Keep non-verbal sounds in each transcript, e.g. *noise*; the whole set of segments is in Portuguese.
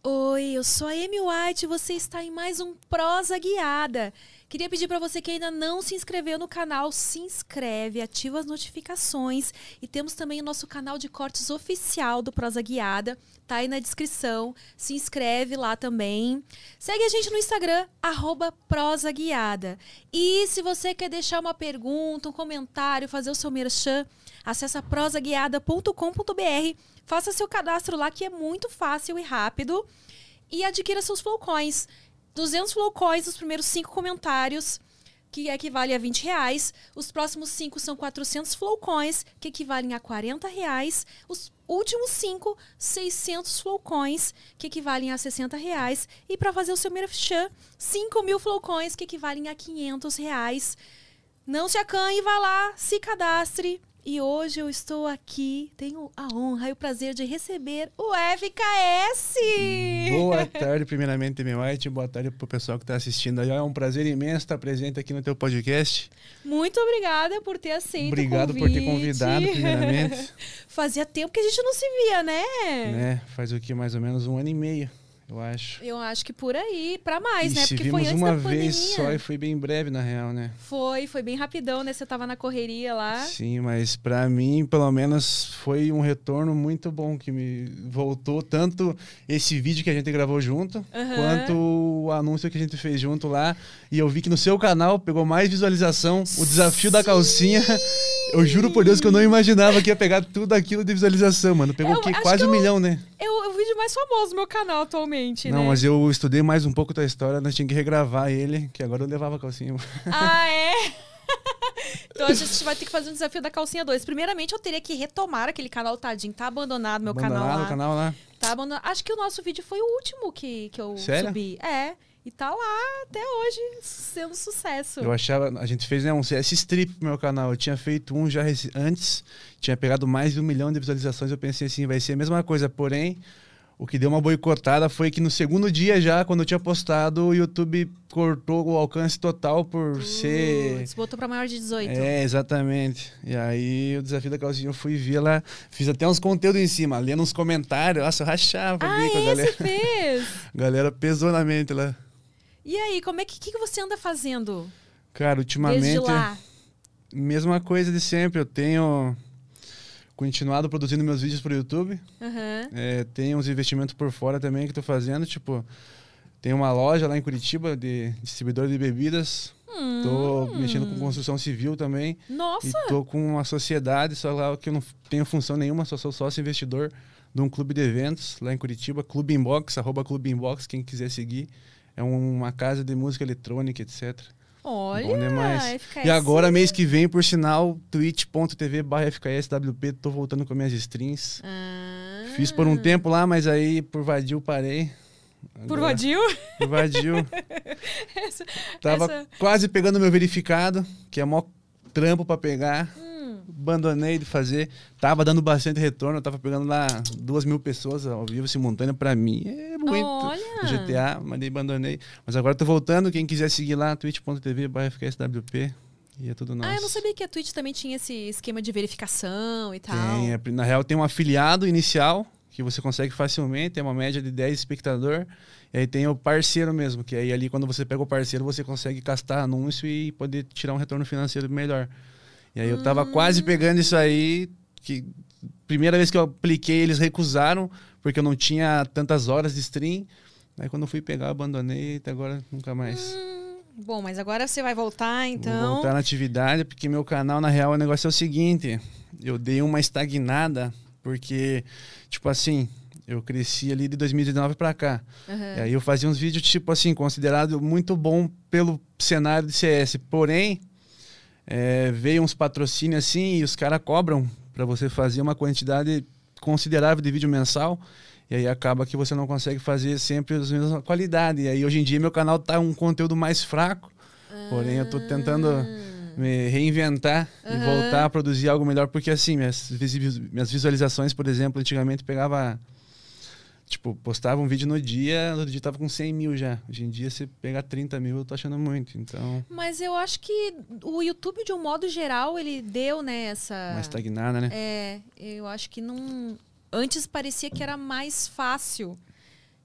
Oi, eu sou a Amy White e você está em mais um Prosa Guiada. Queria pedir para você que ainda não se inscreveu no canal, se inscreve, ativa as notificações e temos também o nosso canal de cortes oficial do Prosa Guiada, tá aí na descrição. Se inscreve lá também. Segue a gente no Instagram arroba Prosa Guiada. E se você quer deixar uma pergunta, um comentário, fazer o seu merchan, acessa prosaguiada.com.br, faça seu cadastro lá que é muito fácil e rápido e adquira seus flowcoins. 200 flowcoins nos primeiros cinco comentários, que equivale a 20 reais. Os próximos cinco são 400 flowcoins, que equivalem a 40 reais. Os últimos cinco, 600 flowcoins, que equivalem a 60 reais. E para fazer o seu merchan, 5 mil flowcoins, que equivalem a 500 reais. Não se acanhe, vá lá, se cadastre. E hoje eu estou aqui, tenho a honra e o prazer de receber o FKS. Boa *laughs* tarde, primeiramente, meu White. Boa tarde pro pessoal que está assistindo aí. É um prazer imenso estar presente aqui no teu podcast. Muito obrigada por ter aceito Obrigado o por ter convidado, primeiramente. *laughs* Fazia tempo que a gente não se via, né? né? Faz o que? Mais ou menos um ano e meio, eu acho. Eu acho que por aí, pra mais, né? Porque vimos foi antes uma da vez pandemia. só e foi bem breve, na real, né? Foi, foi bem rapidão, né? Você tava na correria lá. Sim, mas pra mim, pelo menos, foi um retorno muito bom que me voltou tanto esse vídeo que a gente gravou junto, Aham. quanto o anúncio que a gente fez junto lá. E eu vi que no seu canal pegou mais visualização, o desafio da calcinha. Eu juro por Deus que eu não imaginava que ia pegar tudo aquilo de visualização, mano. Pegou Eu o quê? Quase um eu- milhão, né? É o vídeo mais famoso do meu canal atualmente, Não, né? mas eu estudei mais um pouco da história, nós tínhamos que regravar ele, que agora eu levava a calcinha. Ah, *laughs* é? *laughs* então a gente vai ter que fazer um desafio da calcinha 2. Primeiramente, eu teria que retomar aquele canal tadinho. Tá abandonado meu canal Abandonado lá. o canal lá. Tá abandonado. Acho que o nosso vídeo foi o último que, que eu Sério? subi. É. E tá lá até hoje, sendo sucesso. Eu achava, a gente fez né, um CS strip pro meu canal. Eu tinha feito um já antes, tinha pegado mais de um milhão de visualizações. Eu pensei assim, vai ser a mesma coisa. Porém, o que deu uma boicotada foi que no segundo dia já, quando eu tinha postado, o YouTube cortou o alcance total por ser. Putz, botou pra maior de 18. É, exatamente. E aí o desafio da calcinha eu fui ver lá, fiz até uns conteúdos em cima, lendo uns comentários. Nossa, eu rachava Ah, ali com a galera. fez! *laughs* Galera pesou na mente lá. E aí, como é que, que que você anda fazendo Cara, ultimamente. desde lá? Mesma coisa de sempre. Eu tenho continuado produzindo meus vídeos pro YouTube. Aham. É, tenho uns investimentos por fora também que estou fazendo. Tipo, tem uma loja lá em Curitiba de distribuidor de bebidas. Tô Hum. mexendo com construção civil também. Nossa! E tô com uma sociedade, só lá que eu não tenho função nenhuma, só sou sócio investidor de um clube de eventos lá em Curitiba, Clube Inbox, arroba Clube Inbox, quem quiser seguir. É uma casa de música eletrônica, etc. Olha! Bom demais. FKS. E agora, mês que vem, por sinal, twitch.tv barra FKSWP, tô voltando com minhas streams. Ah. Fiz por um tempo lá, mas aí por vadio parei. Por Agora- vadio? Por vadio. *laughs* Essa- Tava essa- quase pegando meu verificado, que é mó trampo pra pegar. Hum. Abandonei de fazer. Tava dando bastante retorno, eu tava pegando lá duas mil pessoas ao vivo, simultâneo. Pra mim é muito. Olha! GTA, mas daí abandonei. Mas agora tô voltando. Quem quiser seguir lá, twitch.tv FKSWP. E é tudo nosso. Ah, eu não sabia que a Twitch também tinha esse esquema de verificação e tal. Tem, é, na real tem um afiliado inicial que você consegue facilmente, tem uma média de 10 espectador. E aí tem o parceiro mesmo, que aí ali quando você pega o parceiro, você consegue castar anúncio e poder tirar um retorno financeiro melhor. E aí eu tava Hum. quase pegando isso aí, que primeira vez que eu apliquei, eles recusaram, porque eu não tinha tantas horas de stream. Aí quando eu fui pegar, eu abandonei, até agora nunca mais. Hum, bom, mas agora você vai voltar, Vou então. voltar na atividade, porque meu canal, na real, o negócio é o seguinte: eu dei uma estagnada, porque, tipo assim, eu cresci ali de 2019 pra cá. Aham. E aí eu fazia uns vídeos, tipo assim, considerado muito bom pelo cenário de CS. Porém, é, veio uns patrocínios assim e os caras cobram pra você fazer uma quantidade considerável de vídeo mensal. E aí acaba que você não consegue fazer sempre as mesmas qualidade. E aí hoje em dia meu canal tá um conteúdo mais fraco. Porém, eu tô tentando me reinventar e Aham. voltar a produzir algo melhor, porque assim, minhas visualizações, por exemplo, antigamente pegava. Tipo, postava um vídeo no dia, no dia tava com 100 mil já. Hoje em dia, você pegar 30 mil, eu tô achando muito. Então, Mas eu acho que o YouTube, de um modo geral, ele deu, né, essa. mais estagnada, né? É, eu acho que não. Antes parecia que era mais fácil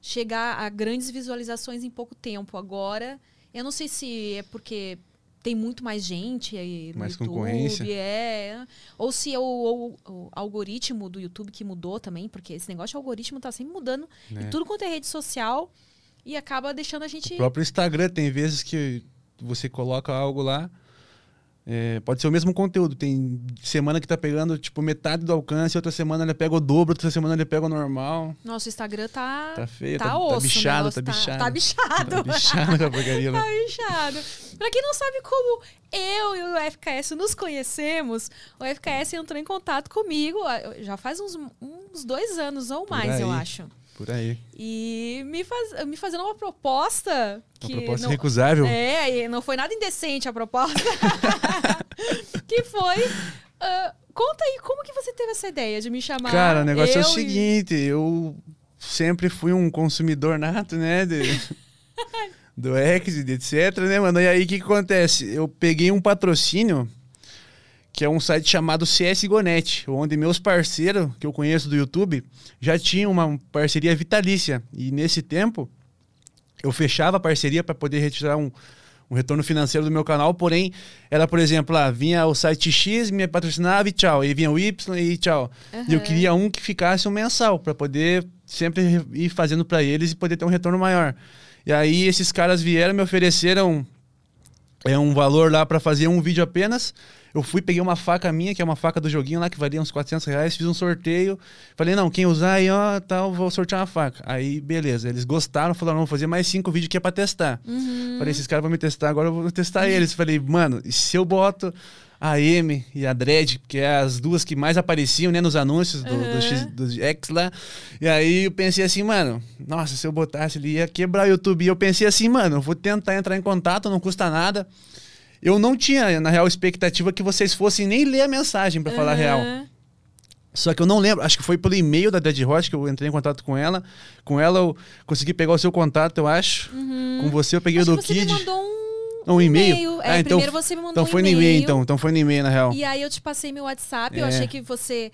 chegar a grandes visualizações em pouco tempo. Agora, eu não sei se é porque tem muito mais gente aí no Mais YouTube, concorrência. é, ou se é o, o- o algoritmo do YouTube que mudou também, porque esse negócio de algoritmo tá sempre mudando Né? em tudo quanto é rede social e acaba deixando a gente O próprio Instagram tem vezes que você coloca algo lá. É, pode ser o mesmo conteúdo. Tem semana que tá pegando, tipo, metade do alcance, outra semana ele pega o dobro, outra semana ele pega o normal. Nosso Instagram tá. Tá feio, tá tá, osso, tá o bichado, tá bichado. Tá bichado. Tá bichado com a porcaria lá. *laughs* Tá bichado. Pra quem não sabe como eu e o FKS nos conhecemos, o FKS entrou em contato comigo ah, já faz uns, uns dois anos ou mais, eu acho. Por aí. E me, faz, me fazendo uma proposta Uma que. proposta não, recusável. É, e não foi nada indecente a proposta. *laughs* que foi. ah, conta aí, como que você teve essa ideia de me chamar? Cara, o negócio é o eu e- seguinte, eu sempre fui um consumidor nato, né? de- *laughs* do e de etc, né, mano? E aí, o que, que acontece? Eu peguei um patrocínio, que é um site chamado CSGONET, onde meus parceiros, que eu conheço do YouTube, já tinham uma parceria vitalícia. E nesse tempo, eu fechava a parceria para poder retirar um, um retorno financeiro do meu canal, porém, era, por exemplo, lá, vinha o site X, me patrocinava e tchau. Aí vinha o Y e tchau. E eu queria um que ficasse um mensal, para poder sempre ir fazendo para eles e poder ter um retorno maior. E aí esses caras vieram, me ofereceram é um valor lá para fazer um vídeo apenas. Eu fui, peguei uma faca minha, que é uma faca do joguinho lá, que valia uns 400 reais, fiz um sorteio. Falei, não, quem usar aí, ó, tal, vou sortear uma faca. Aí, beleza. Eles gostaram, falaram, vamos fazer mais cinco vídeos que é pra testar. Uhum. Falei, esses caras vão me testar, agora eu vou testar eles. Falei, mano, e se eu boto a M e a Dredd, que é as duas que mais apareciam, né, nos anúncios do, do, X, do X lá. E aí eu pensei assim, mano, nossa, se eu botasse ele ia quebrar o YouTube. E eu pensei assim, mano, eu vou tentar entrar em contato, não custa nada. Eu não tinha, na real, expectativa que vocês fossem nem ler a mensagem, pra falar a real. Só que eu não lembro, acho que foi pelo e-mail da Dead Hot que eu entrei em contato com ela. Com ela eu consegui pegar o seu contato, eu acho. Com você eu peguei Acho o do que você Kid. me mandou um, Um e-mail? É, Ah, então- primeiro você me mandou Então um foi no e-mail, então. Então foi no e-mail, na real. E aí eu te passei meu WhatsApp, eu É. achei que você.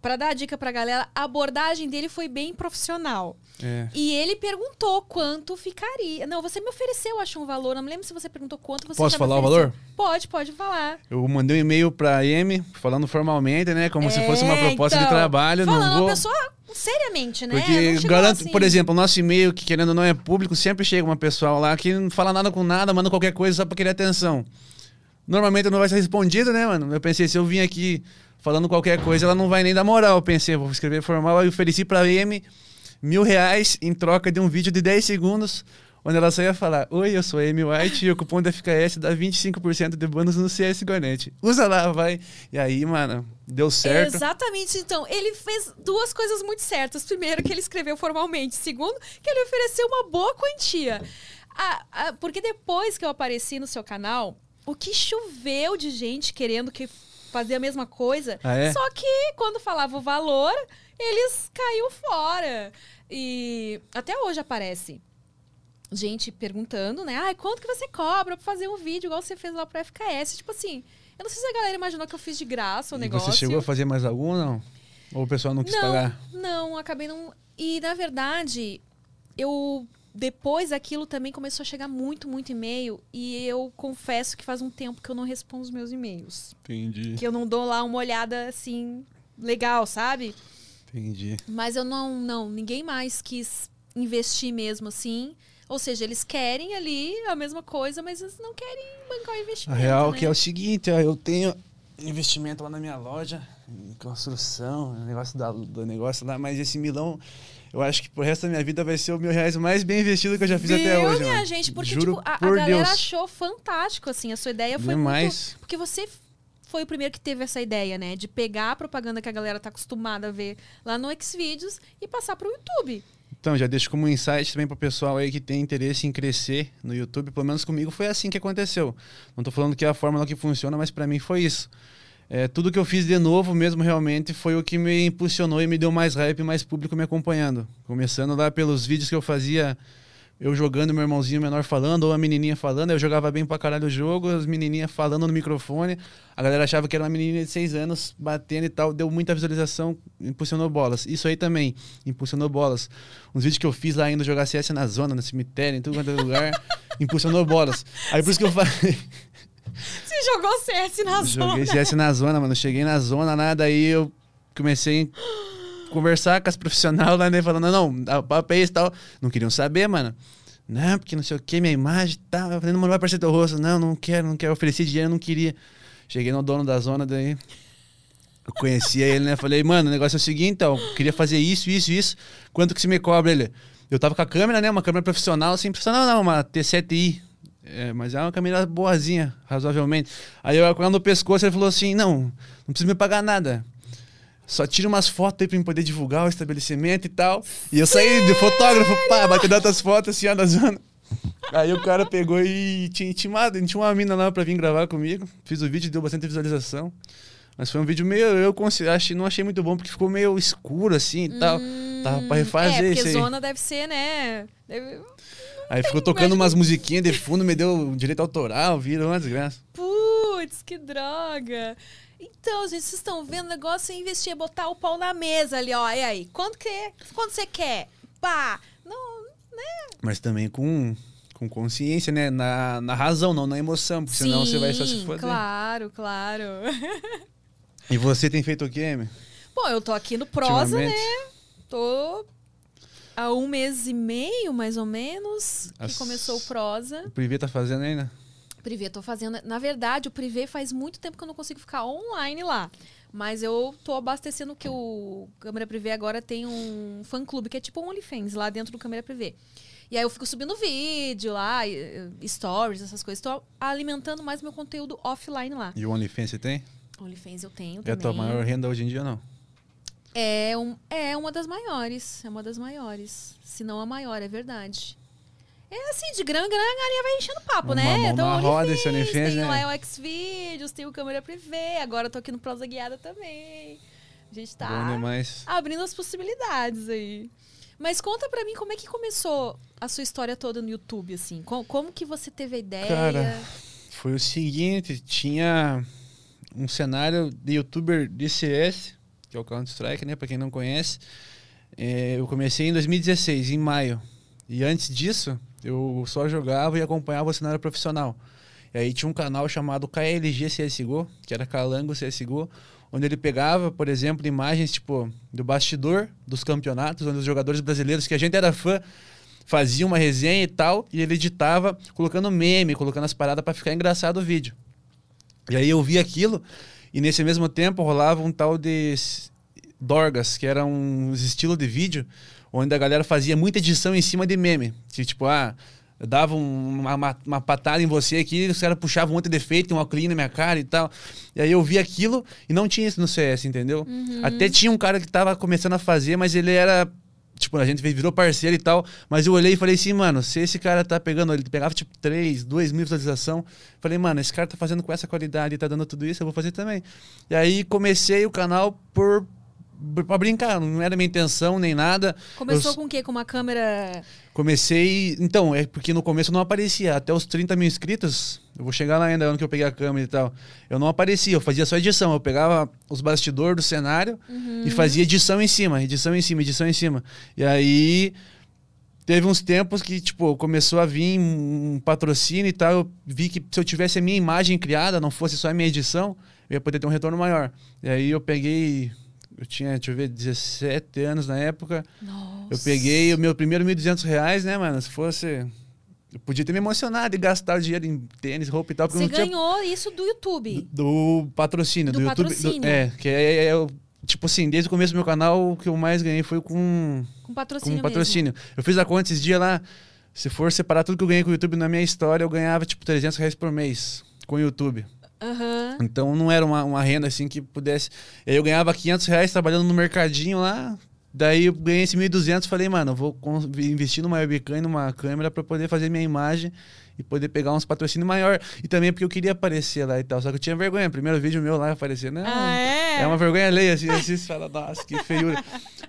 Pra dar a dica pra galera, a abordagem dele foi bem profissional. É. E ele perguntou quanto ficaria. Não, você me ofereceu, acho, um valor. Não me lembro se você perguntou quanto você Posso falar o valor? Pode, pode falar. Eu mandei um e-mail pra M, falando formalmente, né? Como se fosse uma É, proposta de então, trabalho. Falando Não vou. uma pessoa seriamente, né? Porque garanto, assim. por exemplo, o nosso e-mail, que querendo ou não é público, sempre chega uma pessoa lá que não fala nada com nada, manda qualquer coisa só pra querer atenção. Normalmente não vai ser respondido, né, mano? Eu pensei, se eu vim aqui falando qualquer coisa, ela não vai nem dar moral. Eu pensei, vou escrever formal, eu ofereci pra M mil reais em troca de um vídeo de 10 segundos, onde ela só ia falar, oi, eu sou a Amy White e o cupom da FKS dá 25% de bônus no CSGONET. Usa lá, vai. E aí, mano, deu certo. Exatamente. Então, ele fez duas coisas muito certas. Primeiro, que ele escreveu formalmente. Segundo, que ele ofereceu uma boa quantia. Ah, ah, porque depois que eu apareci no seu canal, o que choveu de gente querendo que fazer a mesma coisa. Ah, é? Só que quando falava o valor, eles caíam fora. E até hoje aparece gente perguntando, né? Ai, quanto que você cobra pra fazer um vídeo igual você fez lá pro FKS? Tipo assim, eu não sei se a galera imaginou que eu fiz de graça o E negócio. você chegou a fazer mais algum, não? Ou o pessoal não quis Não, pagar? não, acabei não. E na verdade, eu depois aquilo também começou a chegar muito, muito e-mail e eu confesso que faz um tempo que eu não respondo os meus e-mails, Entendi, que eu não dou lá uma olhada assim legal, sabe? entendi. Mas eu não, não, ninguém mais quis investir mesmo assim. Ou seja, eles querem ali a mesma coisa, mas eles não querem bancar o A investimento. real né? que é o seguinte, eu tenho investimento lá na minha loja, em construção, negócio da- do negócio lá, mas esse milão, eu acho que pro resto da minha vida vai ser o mil reais mais bem investido que eu já fiz até Viu, hoje, minha mano. gente? Porque, Juro tipo, a, a galera Deus. achou fantástico, assim. A sua ideia foi Demais. muito... Porque você foi o primeiro que teve essa ideia, né? De pegar a propaganda que a galera tá acostumada a ver lá no Xvideos e passar pro YouTube. Então, já deixo como insight também para o pessoal aí que tem interesse em crescer no YouTube. Pelo menos comigo foi assim que aconteceu. Não estou falando que é a fórmula que funciona, mas para mim foi isso. É, tudo que eu fiz de novo mesmo realmente foi o que me impulsionou e me deu mais hype e mais público me acompanhando. Começando lá pelos vídeos que eu fazia eu jogando, meu irmãozinho menor falando, ou a menininha falando, eu jogava bem pra caralho o jogo, as menininhas falando no microfone, a galera achava que era uma menininha de 6 anos batendo e tal, deu muita visualização, impulsionou bolas. Isso aí também, impulsionou bolas. Uns vídeos que eu fiz lá indo jogar CS na zona, no cemitério, em tudo quanto é lugar, *laughs* impulsionou bolas. Aí por isso que eu falei... *laughs* Você jogou CS na zona? Joguei CS na zona, mano, cheguei na zona, nada, aí eu comecei conversar com as profissionais lá, né? Falando, não, o papo é esse e tal. Não queriam saber, mano. Não, porque não sei o que, minha imagem tal. Eu falei, não, não vai aparecer teu rosto. Não, não quero, não quero. Oferecer dinheiro, não queria. Cheguei no dono da zona, daí. Eu conhecia ele, né? Falei, mano, o negócio é o seguinte, então, queria fazer isso, isso, isso. Quanto que você me cobra? Ele. Eu tava com a câmera, né? Uma câmera profissional, assim, profissional não, uma T7i. É, mas é uma câmera boazinha, razoavelmente. Aí eu ela no pescoço, ele falou assim: não, não precisa me pagar nada. Só tira umas fotos aí pra mim poder divulgar o estabelecimento e tal. E eu saí de fotógrafo, pá, batendo outras fotos assim, ó, na zona. Aí o cara pegou e tinha intimado, tinha uma mina lá pra vir gravar comigo. Fiz o vídeo, deu bastante visualização. Mas foi um vídeo meio, eu achei, não achei muito bom, porque ficou meio escuro assim e tal. Hum, Tava pra refazer é, isso aí. zona deve ser, né? Deve... Aí ficou tocando umas musiquinhas de fundo, me deu direito autoral, virou uma desgraça. Putz, que droga. Então, gente, vocês estão vendo o negócio é investir, é botar o pau na mesa ali, ó. E aí, quanto que quando você quer? Pá! Não, né? Mas também com, com consciência, né? Na, na razão, não na emoção, porque Sim, senão você vai só se foder. Claro, claro. E você tem feito o quê, Amy? Bom, eu tô aqui no Prosa, né? Tô há um mês e meio, mais ou menos, que As... começou o Prosa. O Privé tá fazendo ainda? Privé, tô fazendo. Na verdade, o Privé faz muito tempo que eu não consigo ficar online lá. Mas eu tô abastecendo que o Câmera Privé agora tem um fã clube, que é tipo um OnlyFans lá dentro do Câmera Privé. E aí eu fico subindo vídeo lá, stories, essas coisas. Tô alimentando mais meu conteúdo offline lá. E o OnlyFans você tem? OnlyFans eu tenho também. É a tua maior renda hoje em dia não? É, um, é uma das maiores. É uma das maiores. Se não a maior, é verdade. É assim, de grana, grana, a galinha vai enchendo papo, uma né? Então, na roda esse OnlyFans, tem né? lá o Xvideos, tem o câmera privê, agora eu tô aqui no Prosa Guiada também. A gente tá abrindo as possibilidades aí. Mas conta pra mim como é que começou a sua história toda no YouTube, assim. Como, como que você teve a ideia? Cara, foi o seguinte, tinha um cenário de youtuber DCS, que é o Counter-Strike, né? Pra quem não conhece. É, eu comecei em 2016, em maio. E antes disso, eu só jogava e acompanhava o cenário profissional. E aí tinha um canal chamado KLG CSGO, que era Calango CSGO, onde ele pegava, por exemplo, imagens tipo do bastidor dos campeonatos, onde os jogadores brasileiros que a gente era fã faziam uma resenha e tal, e ele editava colocando meme, colocando as paradas para ficar engraçado o vídeo. E aí eu vi aquilo e nesse mesmo tempo rolava um tal de Dorgas, que era um estilo de vídeo onde a galera fazia muita edição em cima de meme. Que, tipo, ah, eu dava um, uma, uma, patada em você aqui, os caras puxavam um de defeito, um óculos na minha cara e tal. E aí eu vi aquilo e não tinha isso no CS, entendeu? Uhum. Até tinha um cara que tava começando a fazer, mas ele era. Tipo, a gente virou parceiro e tal. Mas eu olhei e falei assim, mano, se esse cara tá pegando. Ele pegava tipo 3, 2 mil visualização. Falei, mano, esse cara tá fazendo com essa qualidade tá dando tudo isso, eu vou fazer também. E aí comecei o canal por pra brincar, não era minha intenção nem nada. Começou eu... com o quê? Com uma câmera. Comecei. Então, é porque no começo não aparecia. Até os 30 mil inscritos, eu vou chegar lá ainda, ano que eu peguei a câmera e tal. Eu não aparecia, eu fazia só edição. Eu pegava os bastidores do cenário uhum. e fazia edição em cima, edição em cima, edição em cima. E aí. Teve uns tempos que, tipo, começou a vir um patrocínio e tal. Eu vi que se eu tivesse a minha imagem criada, não fosse só a minha edição, eu ia poder ter um retorno maior. E aí eu peguei eu tinha, deixa eu ver, 17 anos na época. Nossa. Eu peguei o meu primeiro 1.200 reais, né, mano? Se fosse. Eu podia ter me emocionado e gastar o dinheiro em tênis, roupa e tal. Você ganhou tinha... isso do YouTube? Do, do patrocínio. Do, do patrocínio. YouTube. Do, é, que é, é, é, Tipo assim, desde o começo do meu canal, o que eu mais ganhei foi com. Com patrocínio. Com patrocínio. Mesmo. Eu fiz a conta esses dias lá. Se for separar tudo que eu ganhei com o YouTube na minha história, eu ganhava tipo 300 reais por mês com o YouTube. Aham. Então não era uma, uma renda assim que pudesse. Aí eu ganhava 500 reais trabalhando no mercadinho lá. Daí eu ganhei esse 1.200 falei, mano, vou investir numa webcam e numa câmera pra poder fazer minha imagem e poder pegar uns patrocínios maior. E também porque eu queria aparecer lá e tal. Só que eu tinha vergonha. Primeiro vídeo meu lá aparecer. Não, Ah, é? uma vergonha alheia, assim, assim, você fala, nossa, que feiura.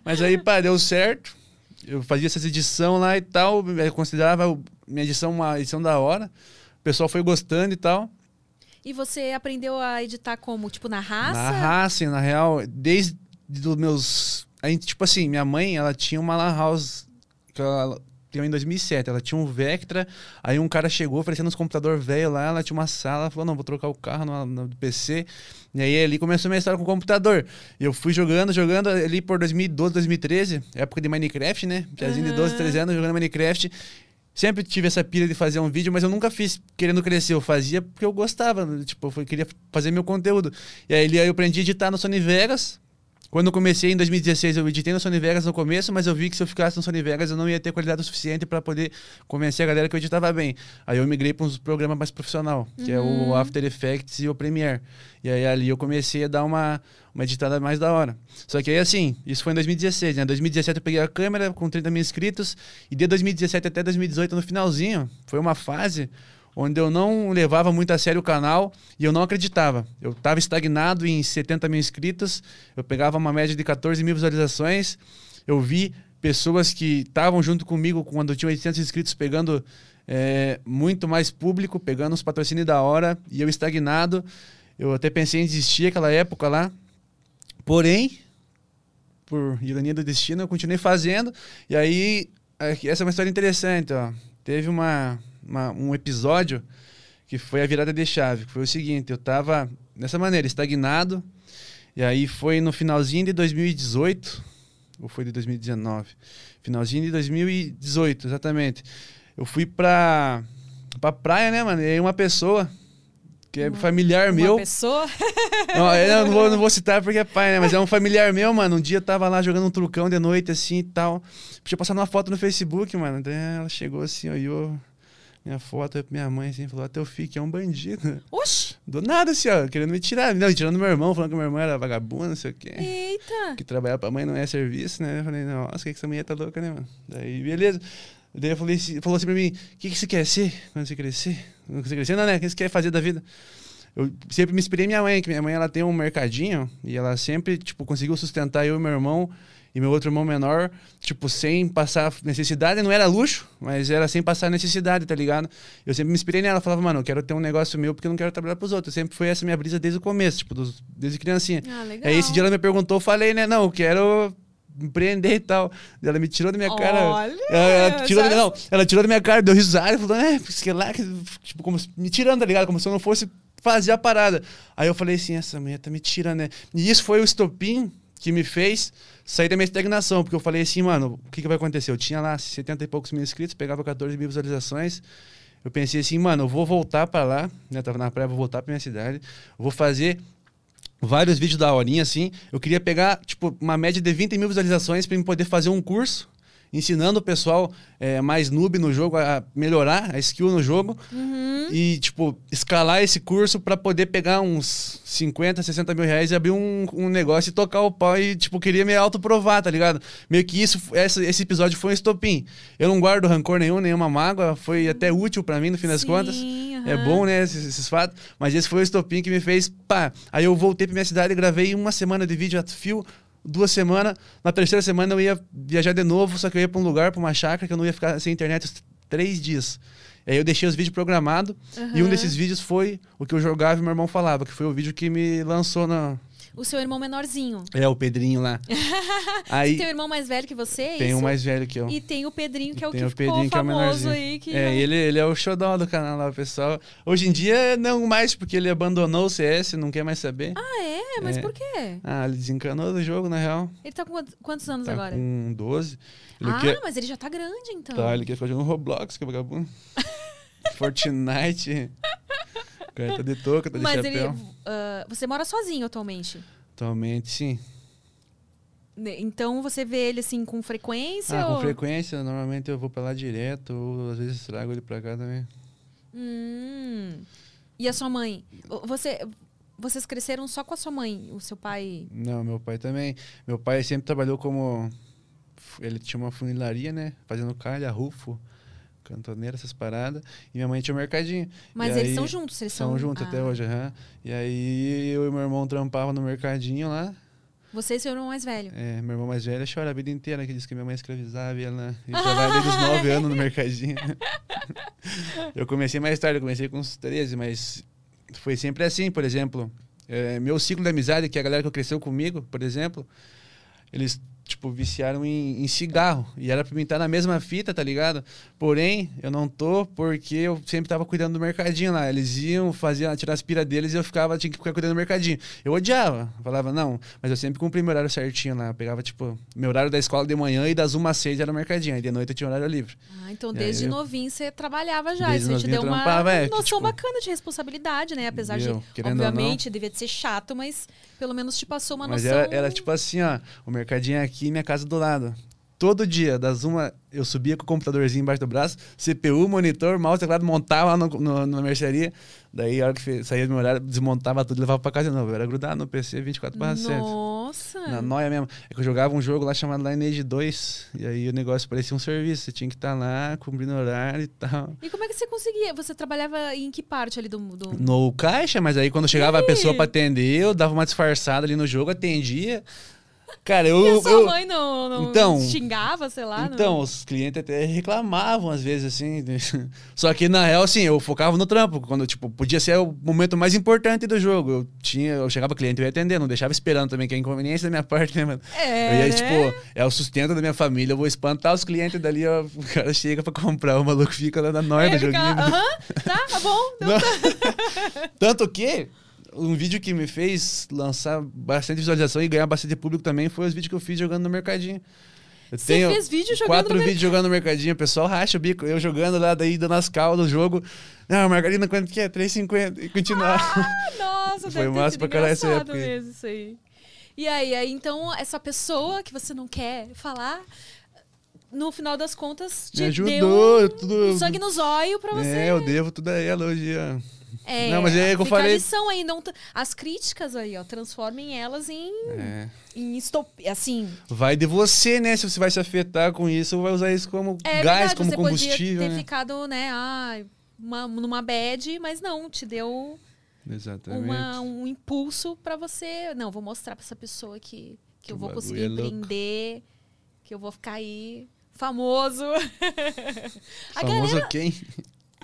Mas aí, pá, deu certo. Eu fazia essas edição lá e tal. Eu considerava minha edição uma edição da hora. O pessoal foi gostando e tal. E você aprendeu a editar como? Tipo, na raça? Na raça, na real, desde os meus. A gente, tipo assim, minha mãe, ela tinha uma Lan House que ela tem em 2007. Ela tinha um Vectra. Aí um cara chegou oferecendo uns computador velho lá. Ela tinha uma sala. Falou: Não, vou trocar o carro no, no PC. E aí ali começou a minha história com o computador. E eu fui jogando, jogando ali por 2012, 2013, época de Minecraft, né? Piazinho de 12, 13 anos jogando Minecraft. Sempre tive essa pilha de fazer um vídeo, mas eu nunca fiz querendo crescer. Eu fazia porque eu gostava, tipo, eu queria fazer meu conteúdo. E aí, ali eu aprendi a editar no Sony Vegas. Quando eu comecei em 2016, eu editei no Sony Vegas no começo, mas eu vi que se eu ficasse no Sony Vegas eu não ia ter qualidade o suficiente para poder convencer a galera que eu editava bem. Aí eu migrei para uns programas mais profissional, que é o After Effects e o Premiere. E aí ali eu comecei a dar uma, uma editada mais da hora. Só que aí assim, isso foi em 2016, né? Em 2017 eu peguei a câmera com 30 mil inscritos e de 2017 até 2018 no finalzinho, foi uma fase onde eu não levava muito a sério o canal e eu não acreditava. Eu estava estagnado em 70 mil inscritos, eu pegava uma média de 14 mil visualizações, eu vi pessoas que estavam junto comigo quando eu tinha 800 inscritos pegando é, muito mais público, pegando os patrocínios da hora e eu estagnado. Eu até pensei em desistir aquela época lá. Porém, por ironia do destino, eu continuei fazendo. E aí, aqui- essa é uma história interessante, ó. Teve uma, uma- um episódio que foi a virada de chave. que Foi o seguinte, eu tava dessa maneira, estagnado. E aí foi no finalzinho de 2018, ou foi de 2019? Finalzinho de 2018, exatamente. Eu fui pra, pra praia, né, mano? E aí uma pessoa que é familiar Uma meu. pessoa? *laughs* Não, eu não vou, não vou citar porque é pai, né? Mas é um familiar meu, mano. Um dia eu tava lá jogando um trucão de noite, assim e tal. Podia passar uma foto no Facebook, mano. Daí ela chegou assim, olhou minha foto pra minha mãe, assim, falou: "Ah, teu filho que é um bandido. Oxi! Do nada, assim, ó, querendo me tirar. Não, tirando meu irmão, falando que meu irmão era vagabundo, não sei o quê. Eita! Que trabalhar pra mãe não é serviço, né? Eu falei, nossa, que, que essa mulher tá louca, né, mano? Daí, beleza. Daí eu falei, falou assim pra mim: o que, que você quer ser quando você crescer? Quando você crescer, não, né? O que você quer fazer da vida? Eu sempre me inspirei minha mãe, que minha mãe ela tem um mercadinho e ela sempre, tipo, conseguiu sustentar eu e meu irmão e meu outro irmão menor, tipo, sem passar necessidade. Não era luxo, mas era sem passar necessidade, tá ligado? Eu sempre me inspirei nela. Falava, mano, eu quero ter um negócio meu porque eu não quero trabalhar pros outros. Sempre foi essa minha brisa desde o começo, tipo, dos- desde criancinha. Ah, legal. Aí esse dia ela me perguntou, eu falei, né, não, eu quero empreender e tal. Ela me tirou da minha cara. Olha, ela, ela tirou da, não, ela tirou da minha cara, deu risada e falou, é, sei lá, tipo, como me tirando, tá ligado? Como se eu não fosse fazer a parada. Aí eu falei assim, essa mulher tá me tirando, né? E isso foi o estopim que me fez sair da minha estagnação, porque eu falei assim, mano, o que, que vai acontecer? Eu tinha lá 70 e poucos mil inscritos, pegava 14 mil visualizações. Eu pensei assim, mano, eu vou voltar pra lá, né? Tava na praia, vou voltar pra minha cidade, vou fazer vários vídeos da horinha, assim. Eu queria pegar, tipo, uma média de 20 mil visualizações para poder fazer um curso ensinando o pessoal é, mais noob no jogo a melhorar a skill no jogo Uhum. e, tipo, escalar esse curso para poder pegar uns 50, 60 mil reais e abrir um, um negócio e tocar o pau e, tipo, queria me autoprovar, tá ligado? Meio que isso, essa, esse episódio foi um estopim. Eu não guardo rancor nenhum, nenhuma mágoa, foi até útil para mim no fim das Sim, contas. aham. É bom, né, esses, esses fatos. Mas esse foi o estopim que me fez, pá. Aí eu voltei pra minha cidade, gravei uma semana de vídeo a fio, duas semanas. Na terceira semana eu ia viajar de novo, só que eu ia pra um lugar, pra uma chácara, que eu não ia ficar sem internet três dias. Aí eu deixei os vídeos programados. E um desses vídeos foi o que eu jogava e meu irmão falava, que foi o vídeo que me lançou na. O seu irmão menorzinho. É, o Pedrinho lá. *laughs* Aí Tem um irmão mais velho que você? é tem um isso? mais velho que eu. E tem o Pedrinho, que é o que o ficou Pedrinho, que é o famoso menorzinho. aí. Que É, ele, ele é o xodó do canal lá, o pessoal. Hoje em dia, não mais, porque ele abandonou o CS, não quer mais saber. Ah, é? Mas É. por quê? Ah, ele desencanou do jogo, na real. Ele tá com quantos, quantos anos Tá agora? com 12. Ele ah, quer... mas ele já tá grande, então. Tá, ele quer ficar jogando Roblox, que é vagabundo. *laughs* Fortnite. Tá de touca, tá de mas ele. chapéu. ah, você mora sozinho atualmente. Atualmente, sim. Então você vê ele assim com frequência? Ah, ou... com frequência, normalmente eu vou pra lá direto, ou às vezes trago ele pra cá também. Hum. E a sua mãe? Você, vocês cresceram só com a sua mãe? O seu pai. Não, meu pai também. Meu pai sempre trabalhou como. Ele tinha uma funilaria, né? Fazendo calha, rufo, cantoneira, essas paradas. E minha mãe tinha um mercadinho. Mas E eles aí- são juntos, eles São são. juntos até Ah. hoje, aham. E aí eu e meu irmão trampava no mercadinho lá. Você e seu irmão mais velho. É, meu irmão mais velho chora a vida inteira, que diz que minha mãe escravizava ele, né? E trabalha desde os 9 anos no *laughs* mercadinho. eu comecei mais tarde, eu comecei com uns 13, mas foi sempre assim, por exemplo. é, meu ciclo de amizade, que é a galera que cresceu comigo, por exemplo, eles, tipo, viciaram em, em cigarro. E era pra mim estar na mesma fita, tá ligado? Porém, eu não tô porque eu sempre tava cuidando do mercadinho lá. Eles iam, faziam, tirar as pira deles e eu ficava, tinha que ficar cuidando do mercadinho. Eu odiava. Falava, não, mas eu sempre cumpri meu horário certinho lá. Eu pegava, tipo, meu horário da escola de manhã e das 1 às 6 era o mercadinho. Aí de noite eu tinha horário livre. Ah, então E desde eu- novinho você trabalhava já. Desde Isso te deu eu uma é, que, noção tipo, bacana de responsabilidade, né? Apesar de, obviamente, devia de ser chato, mas pelo menos te passou uma Mas noção. era, era tipo assim, ó, o mercadinho é aqui e minha casa do lado. Todo dia, das uma, eu subia com o computadorzinho embaixo do braço, CPU, monitor, mouse, teclado, montava lá no, no- na mercearia. Daí, a hora que saía do meu horário, desmontava tudo e levava pra casa de novo. Eu era grudado no PC 24 barra 7. Nossa! Na noia mesmo. É que eu jogava um jogo lá chamado Lineage 2, e aí o negócio parecia um serviço. Você tinha que estar lá, cumprindo horário e tal. E como é que você conseguia? Você trabalhava em que parte ali do. do... No caixa, mas aí quando chegava a pessoa pra atender, eu dava uma disfarçada ali no jogo, atendia. Cara, eu. E a sua eu- mãe não, não Então- xingava, sei lá? Então, não... os clientes até reclamavam às vezes, assim. *laughs* Só que, na real, assim, eu focava no trampo. Quando, tipo, podia ser o momento mais importante do jogo. Eu tinha, eu chegava cliente, eu ia atender, não deixava esperando também, que é inconveniência da minha *laughs* parte, né, mano? É, eu ia, né? tipo, é o sustento da minha família, eu vou espantar os clientes dali, ó, o cara chega pra comprar, o maluco fica lá na noia do É, joguinho. Aham, tá, tá bom. Deu *laughs* Não. Tanto que um vídeo que me fez lançar bastante visualização e ganhar bastante público também foi os vídeos que eu fiz jogando no mercadinho. Eu Você tenho fez vídeo jogando quatro vídeos jogando no mercadinho, o pessoal racha o bico, eu jogando lá, daí dando as caldas do jogo. Não, margarina quanto que é? 3,50 e continuar. Ah, nossa, *laughs* Foi massa pra caralho essa época mesmo isso aí. E aí, aí, então, essa pessoa que você não quer falar, no final das contas, te Me ajudou, deu tudo- um sangue no zóio pra você. É, eu devo tudo a ela hoje, ó. É, *laughs* Não, mas é que eu a falei- lição aí, não as críticas aí, ó, transformem elas em, É. em estop... assim, Vai de você, né? Se você vai se afetar com isso, ou vai usar isso como é gás, verdade, como você combustível, podia ter né? ficado, né, ah, uma, numa bad, mas não, te deu Exatamente. uma, um impulso pra você. Não, vou mostrar pra essa pessoa que, que Que eu vou conseguir é empreender, que eu vou ficar aí famoso. *laughs* Famoso galera, quem?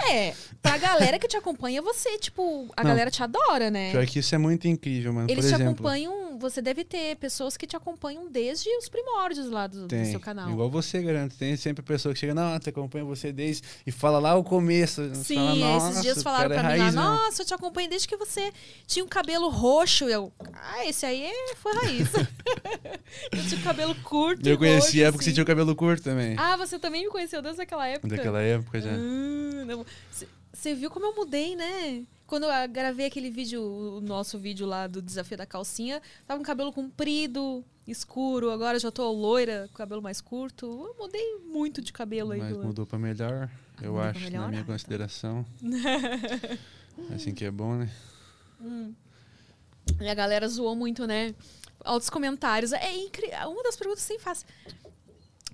É, pra galera que te acompanha, você, tipo, a Não. galera te adora, né? Pior que isso é muito incrível, mano. Eles Por te exemplo, acompanham, você deve ter pessoas que te acompanham desde os primórdios lá do, do seu canal. Igual você, garanto. Tem sempre pessoa que chega, não, te acompanha você desde. E fala lá o começo. Sim, fala, esses "Nossa, dias o falaram cara pra é mim lá, raizão." nossa, eu te acompanho desde que você tinha um cabelo roxo. Eu, ah, esse aí é- foi raiz. *laughs* eu tinha um cabelo curto. Eu e conheci roxo, a época que você assim. tinha o cabelo curto também. Ah, você também me conheceu desde aquela época? Daquela época já. Ah, não. Você viu como eu mudei, né? Quando eu gravei aquele vídeo, o nosso vídeo lá do desafio da calcinha, tava com cabelo comprido, escuro, agora já tô loira, com cabelo mais curto. Eu mudei muito de cabelo aí. Mas do- mudou pra melhor, Ah, eu acho, melhor? na minha Ah, tá. consideração. *laughs* assim que é bom, né? E a galera zoou muito, né? Altos comentários. É incrível. Uma das perguntas que sempre faço.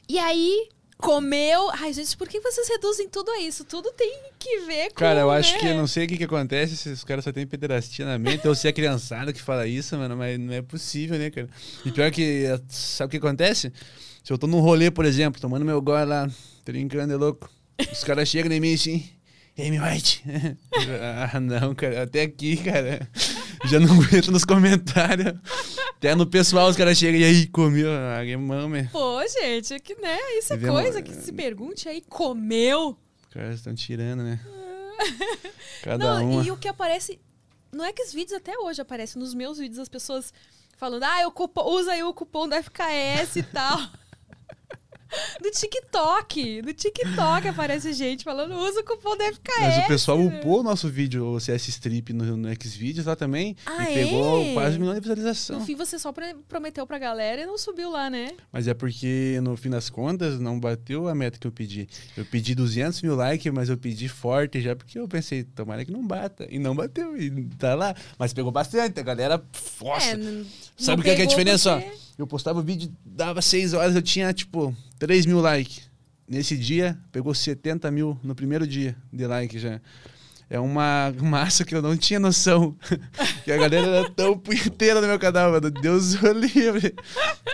E aí, comeu. Ai, gente, por que vocês reduzem tudo a isso? Tudo tem que ver com. Cara, eu acho né? que eu não sei o que, que acontece se os caras só têm pederastia na mente, ou se é criançada que fala isso, mano, mas não é possível, né, cara? E pior que, sabe o que acontece? Se eu tô num rolê, por exemplo, tomando meu gole lá, trincando, é louco, os caras chegam em mim assim, meu white? *laughs* ah, não, cara, até aqui, cara, já não *laughs* aguento nos comentários. Até no pessoal os caras chegam e aí, comeu, ah, que mame. Pô, gente, é que, né? Isso é coisa que se pergunte aí, comeu. Os caras estão tirando, né? *laughs* Cada não, uma. e o que aparece. Não é que os vídeos até hoje aparecem nos meus vídeos, as pessoas falando, ah, o cupom, usa aí o cupom da FKS e tal. *laughs* *laughs* Do TikTok. Do TikTok aparece gente falando, usa o cupom da FKS. Mas o pessoal upou o nosso vídeo, o CS Strip, no, no Xvideos lá também. Ah, e pegou é? quase um milhão de No visualização. fim, você só prometeu pra galera e não subiu lá, né? Mas é porque, no fim das contas, não bateu a meta que eu pedi. Eu pedi 200 mil likes, mas eu pedi forte já, porque eu pensei, tomara que não bata. E não bateu, e tá lá. Mas pegou bastante, a galera... Nossa! É, Sabe o que é, é a diferença? porque- Eu postava o vídeo, dava 6 horas, eu tinha, tipo, 3 mil likes. Nesse dia, pegou 70 mil no primeiro dia de like já. É uma *laughs* massa que eu não tinha noção. *laughs* que a galera era tão punheteira no meu canal, mano. Deus o *laughs* livre.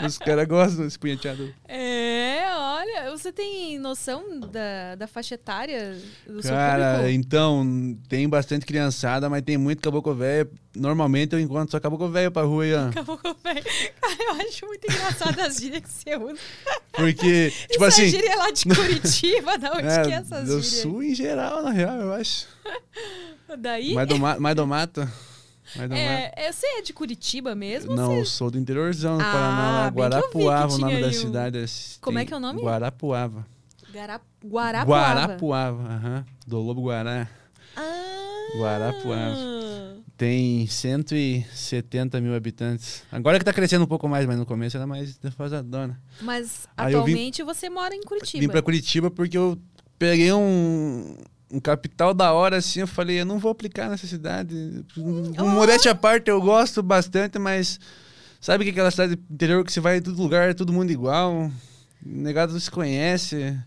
Os caras gostam desse punheteado. É, olha, você tem noção da, da faixa etária do Cara, então, tem bastante criançada, mas tem muito caboclo velho. Normalmente eu encontro só caboclo velho pra rua ó. *laughs* Caboclo velho. Cara, eu acho muito engraçado as gírias que você usa. Porque, *laughs* tipo Essa assim. gíria é lá de *laughs* Curitiba, da onde que é É, essas do gírias? sul em geral, na real, eu acho. Daí? Mais do, ma mais do mato. Mais do mato. É, é, você é de Curitiba mesmo? Não, Você... eu sou do interiorzão do Ah, Paraná, Guarapuava, o nome da um- cidade. Como é que é o nome? Guarapuava. Guarapuava. Guarapuava, aham. Do Lobo Guará. Ah. Guarapuava. Tem 170 mil habitantes. Agora que tá crescendo um pouco mais, mas no começo era mais defasadona. Mas Aí eu vim- atualmente você mora em Curitiba. Vim pra Curitiba porque eu peguei um, um capital da hora, assim, eu falei, eu não vou aplicar nessa cidade. oh. Um, modéstia à parte, eu gosto bastante, mas sabe que aquela cidade interior que você vai em todo lugar, é todo mundo igual, negado não se conhece,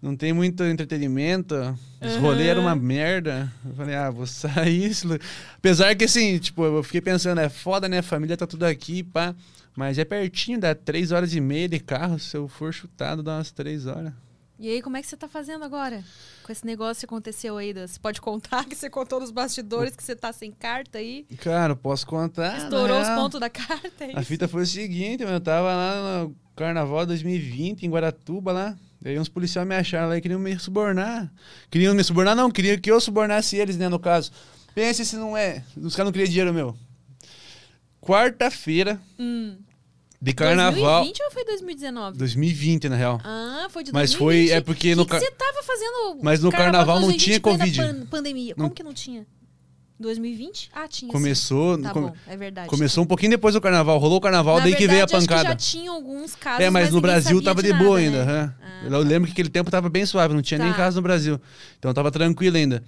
não tem muito entretenimento, os Aham. rolês eram uma merda. Eu falei, ah, vou sair. *laughs* isso. Apesar que assim, tipo, eu fiquei pensando, é foda, né? A família tá tudo aqui, pá. Mas é pertinho, dá três horas e meia de carro. Se eu for chutado, dá umas três horas. E aí, como é que você tá fazendo agora? Com esse negócio que aconteceu aí, você pode contar que você contou nos bastidores que você tá sem carta aí? Cara, posso contar. Estourou os pontos da carta? é A fita foi o seguinte, eu tava lá no Carnaval 2020, em Guaratuba, lá. Daí uns policiais me acharam lá e queriam me subornar. Queriam me subornar, não, queriam que eu subornasse eles, né, no caso. Pense se não é. Os caras não queriam dinheiro meu. Quarta-feira Hum. De carnaval. 2020 ou foi 2019? 2020, na real. Ah, foi de Mas 2020. foi- é porque que no você tava fazendo Mas no carnaval não 2020 tinha Covid. pan- pandemia. Como Não- que não tinha? 2020? Ah, tinha. sim. Começou. Tá come- bom, é verdade. Começou um pouquinho depois do carnaval. Rolou o carnaval, Na daí que veio a verdade, pancada. já tinha alguns casos, É, mas, no ninguém Brasil tava de, nada, boa né? ainda. aham. Ah, eu lembro que aquele tempo tava bem suave, não tinha nem Tá. caso no Brasil. Então tava tranquilo ainda.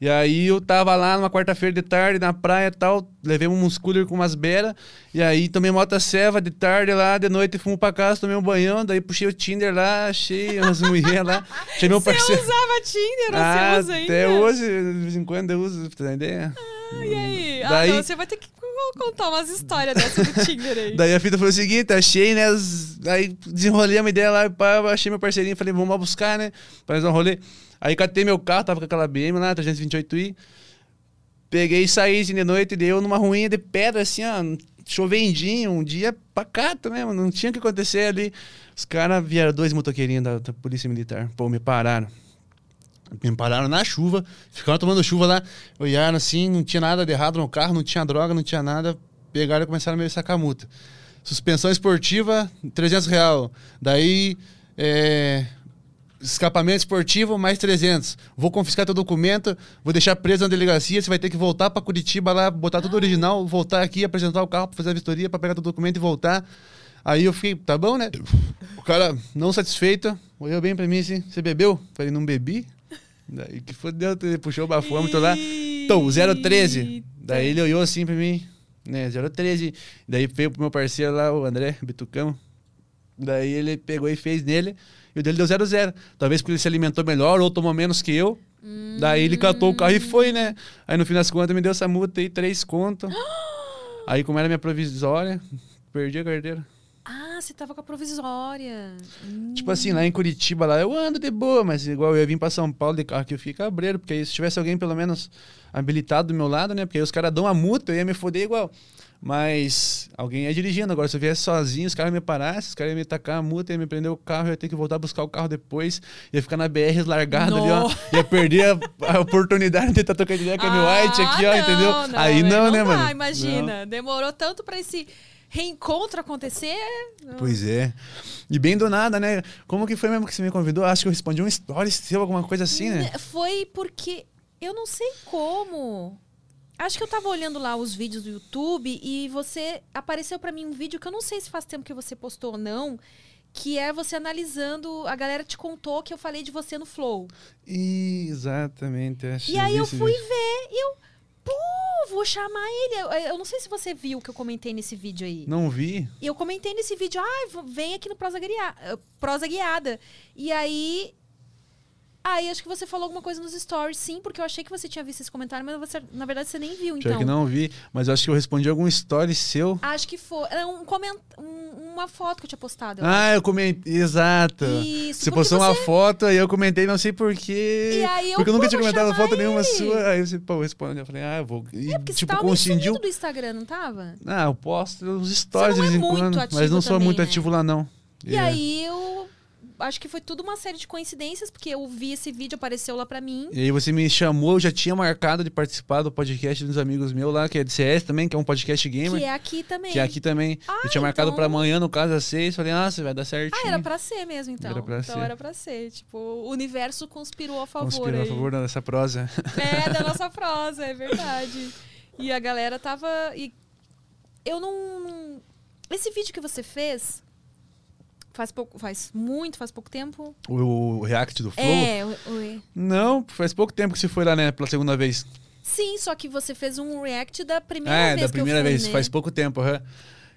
E aí eu tava lá numa quarta-feira de tarde, na praia e tal, levei um cooler com umas beras, e aí tomei mota ceva de tarde lá, de noite fumo pra casa, tomei um banhão, daí puxei o Tinder lá, achei umas mulheres lá, achei meu Você parceiro. usava Tinder, Ah, você usa ainda? até hoje, de vez em quando eu uso, pra ter ideia. Ah, e aí? Daí- Ah, não, você vai ter que contar umas histórias dessa do Tinder aí. *laughs* Daí a fita foi o seguinte, achei, né? as- Aí desenrolei uma ideia lá, e pá, achei meu parceirinho, falei, vamos lá buscar, né? Pra fazer um rolê. Aí catei meu carro, tava com aquela BM lá, 328i. Peguei e saí de noite, deu numa ruinha de pedra, assim, ó, chovendinho, um dia pacato mesmo, não tinha o que acontecer ali. Os caras vieram, dois motoqueirinhos da, da Polícia Militar, pô, me pararam. Me pararam na chuva, ficaram tomando chuva lá, olharam assim, não tinha nada de errado no carro, não tinha droga, não tinha nada. Pegaram e começaram a me sacar multa. Suspensão esportiva, 300 real. Daí, é, escapamento esportivo, mais 300. Vou confiscar teu documento, vou deixar preso na delegacia, você vai ter que voltar para Curitiba lá, botar tudo original, voltar aqui, apresentar o carro para fazer a vistoria, para pegar teu documento e voltar. Aí eu fiquei, tá bom, né? *laughs* O cara, não satisfeito, olhou bem para mim assim, você bebeu? Falei, não bebi. Daí que fodeu, ele puxou o bafômetro lá. Então, 013. Daí ele olhou assim pra mim, né, 013. Daí veio pro meu parceiro lá, o André Bitucão. Daí ele pegou e fez nele, e o dele deu 00. Talvez porque ele se alimentou melhor ou tomou menos que eu. Daí ele catou o carro e foi, né? Aí no fim das contas me deu essa multa aí, três contos. *gasps* aí como era minha provisória, perdi a carteira. Ah, você tava com a provisória. Hum. Tipo assim, lá em Curitiba, lá eu ando de boa, mas igual eu ia vir pra São Paulo de carro aqui, eu fiquei cabreiro, porque aí se tivesse alguém pelo menos habilitado do meu lado, né? Porque aí os caras dão a multa, eu ia me foder igual. Mas alguém ia dirigindo. Agora, se eu viesse sozinho, os caras me parassem, os caras iam me tacar a multa, ia me prender o carro, eu ia ter que voltar a buscar o carro depois, ia ficar na BR largado ali, ó. *laughs* Ia perder a, a oportunidade de estar trocando ideia com a meu White aqui, ó, Ah, entendeu? não, aí velho, não, né, dá, mano? imagina. Demorou tanto pra esse reencontro acontecer. Pois é. E bem do nada, né? Como que foi mesmo que você me convidou? Acho que eu respondi um story seu, alguma coisa assim, né? Foi porque eu não sei como. Acho que eu tava olhando lá os vídeos do YouTube e você apareceu para mim um vídeo que eu não sei se faz tempo que você postou ou não, que é você analisando, a galera te contou que eu falei de você no Flow. Exatamente. Acho E aí eu fui ver e eu, pô, vou chamar ele. Eu, não sei se você viu o que eu comentei nesse vídeo aí. Não vi. E eu comentei nesse vídeo, ah, vem aqui no Prosa, Guia- eh, Prosa Guiada. E aí. Aí acho que você falou alguma coisa nos stories, sim, porque eu achei que você tinha visto esse comentário, mas você, na verdade você nem viu, Pior então. que não vi, mas eu acho que eu respondi algum story seu. Acho que foi. Era um coment... um- uma foto que eu tinha postado. eu Ah, eu comentei. Exato. Isso, Você postou uma você- foto, aí eu comentei, não sei porquê. E aí eu, porque eu nunca tinha comentado foto nenhuma ele. sua. Aí você, pô, responde. Eu falei, ah, eu vou. E, É porque você tipo, meio coincidiu. do Instagram, não tava? Ah, eu posto uns stories Você de vez é em muito quando. Mas não sou também, muito né? ativo lá, não. E É. aí eu acho que foi tudo uma série de coincidências, porque eu vi esse vídeo, apareceu lá pra mim. E aí você me chamou, eu já tinha marcado de participar do podcast dos amigos meus lá, que é de CS também, que é um podcast gamer. Que é aqui também. Que é aqui também. Ah, eu tinha marcado então- pra amanhã, no caso, às seis. Falei, ah, você vai dar certinho. Ah, era pra ser mesmo, então. Era pra então ser. era pra ser. Tipo, o universo conspirou a favor. Conspirou a aí. favor dessa prosa. *laughs* É, da nossa *laughs* prosa, é verdade. E a galera tava. E eu não. Esse vídeo que você fez. Faz pouco. Faz muito, faz pouco tempo. O, o react do Flow? É, o- o- Não, faz pouco tempo que você foi lá, né? Pela segunda vez. Sim, só que você fez um react da primeira é, vez. da que eu primeira fui, vez, né? faz pouco tempo, aham.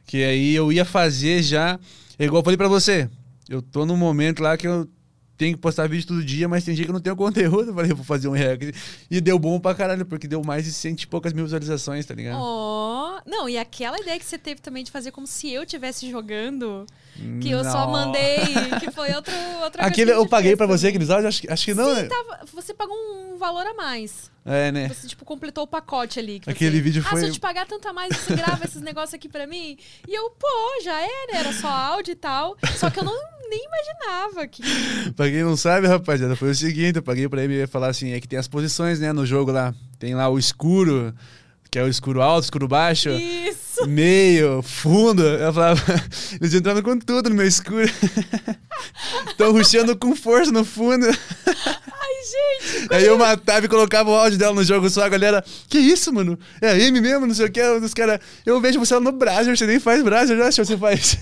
Que aí eu ia fazer já. É igual eu falei pra você. Eu tô num momento lá que eu tenho que postar vídeo todo dia, mas tem dia que eu não tenho *laughs* conteúdo. Eu falei, vou fazer um react. E deu bom pra caralho, porque deu mais de cento e poucas mil visualizações, tá ligado? Ó, não, e aquela ideia que você teve também de fazer como se eu estivesse jogando, que eu só mandei, *laughs* que foi outro, outra coisa Aquele eu paguei pra você aqueles áudios? Acho, que- acho que não, Sim, né? tava- você pagou um valor a mais. É, né? Você, tipo, completou o pacote ali. que Aquele você- vídeo Ah, foi- se eu te pagar tanto a mais, você grava esses *laughs* negócios aqui pra mim? E eu, pô, já era, era só áudio e tal. Só que eu não nem imaginava que... *laughs* Pra quem não sabe, rapaziada, foi o seguinte, eu paguei pra ele falar assim, é que tem as posições, né, no jogo lá. Tem lá o escuro, que é o escuro alto, escuro baixo, Isso! meio, fundo. Eu falava, *laughs* eles entrando com tudo no meu escuro. *laughs* Estão ruxando com força no fundo. Ai, gente! Aí eu matava e colocava o áudio dela no jogo só, a galera, que isso, mano? É a M mesmo, não sei o que, os caras, eu vejo você lá no browser, você nem faz browser, eu acho que você faz.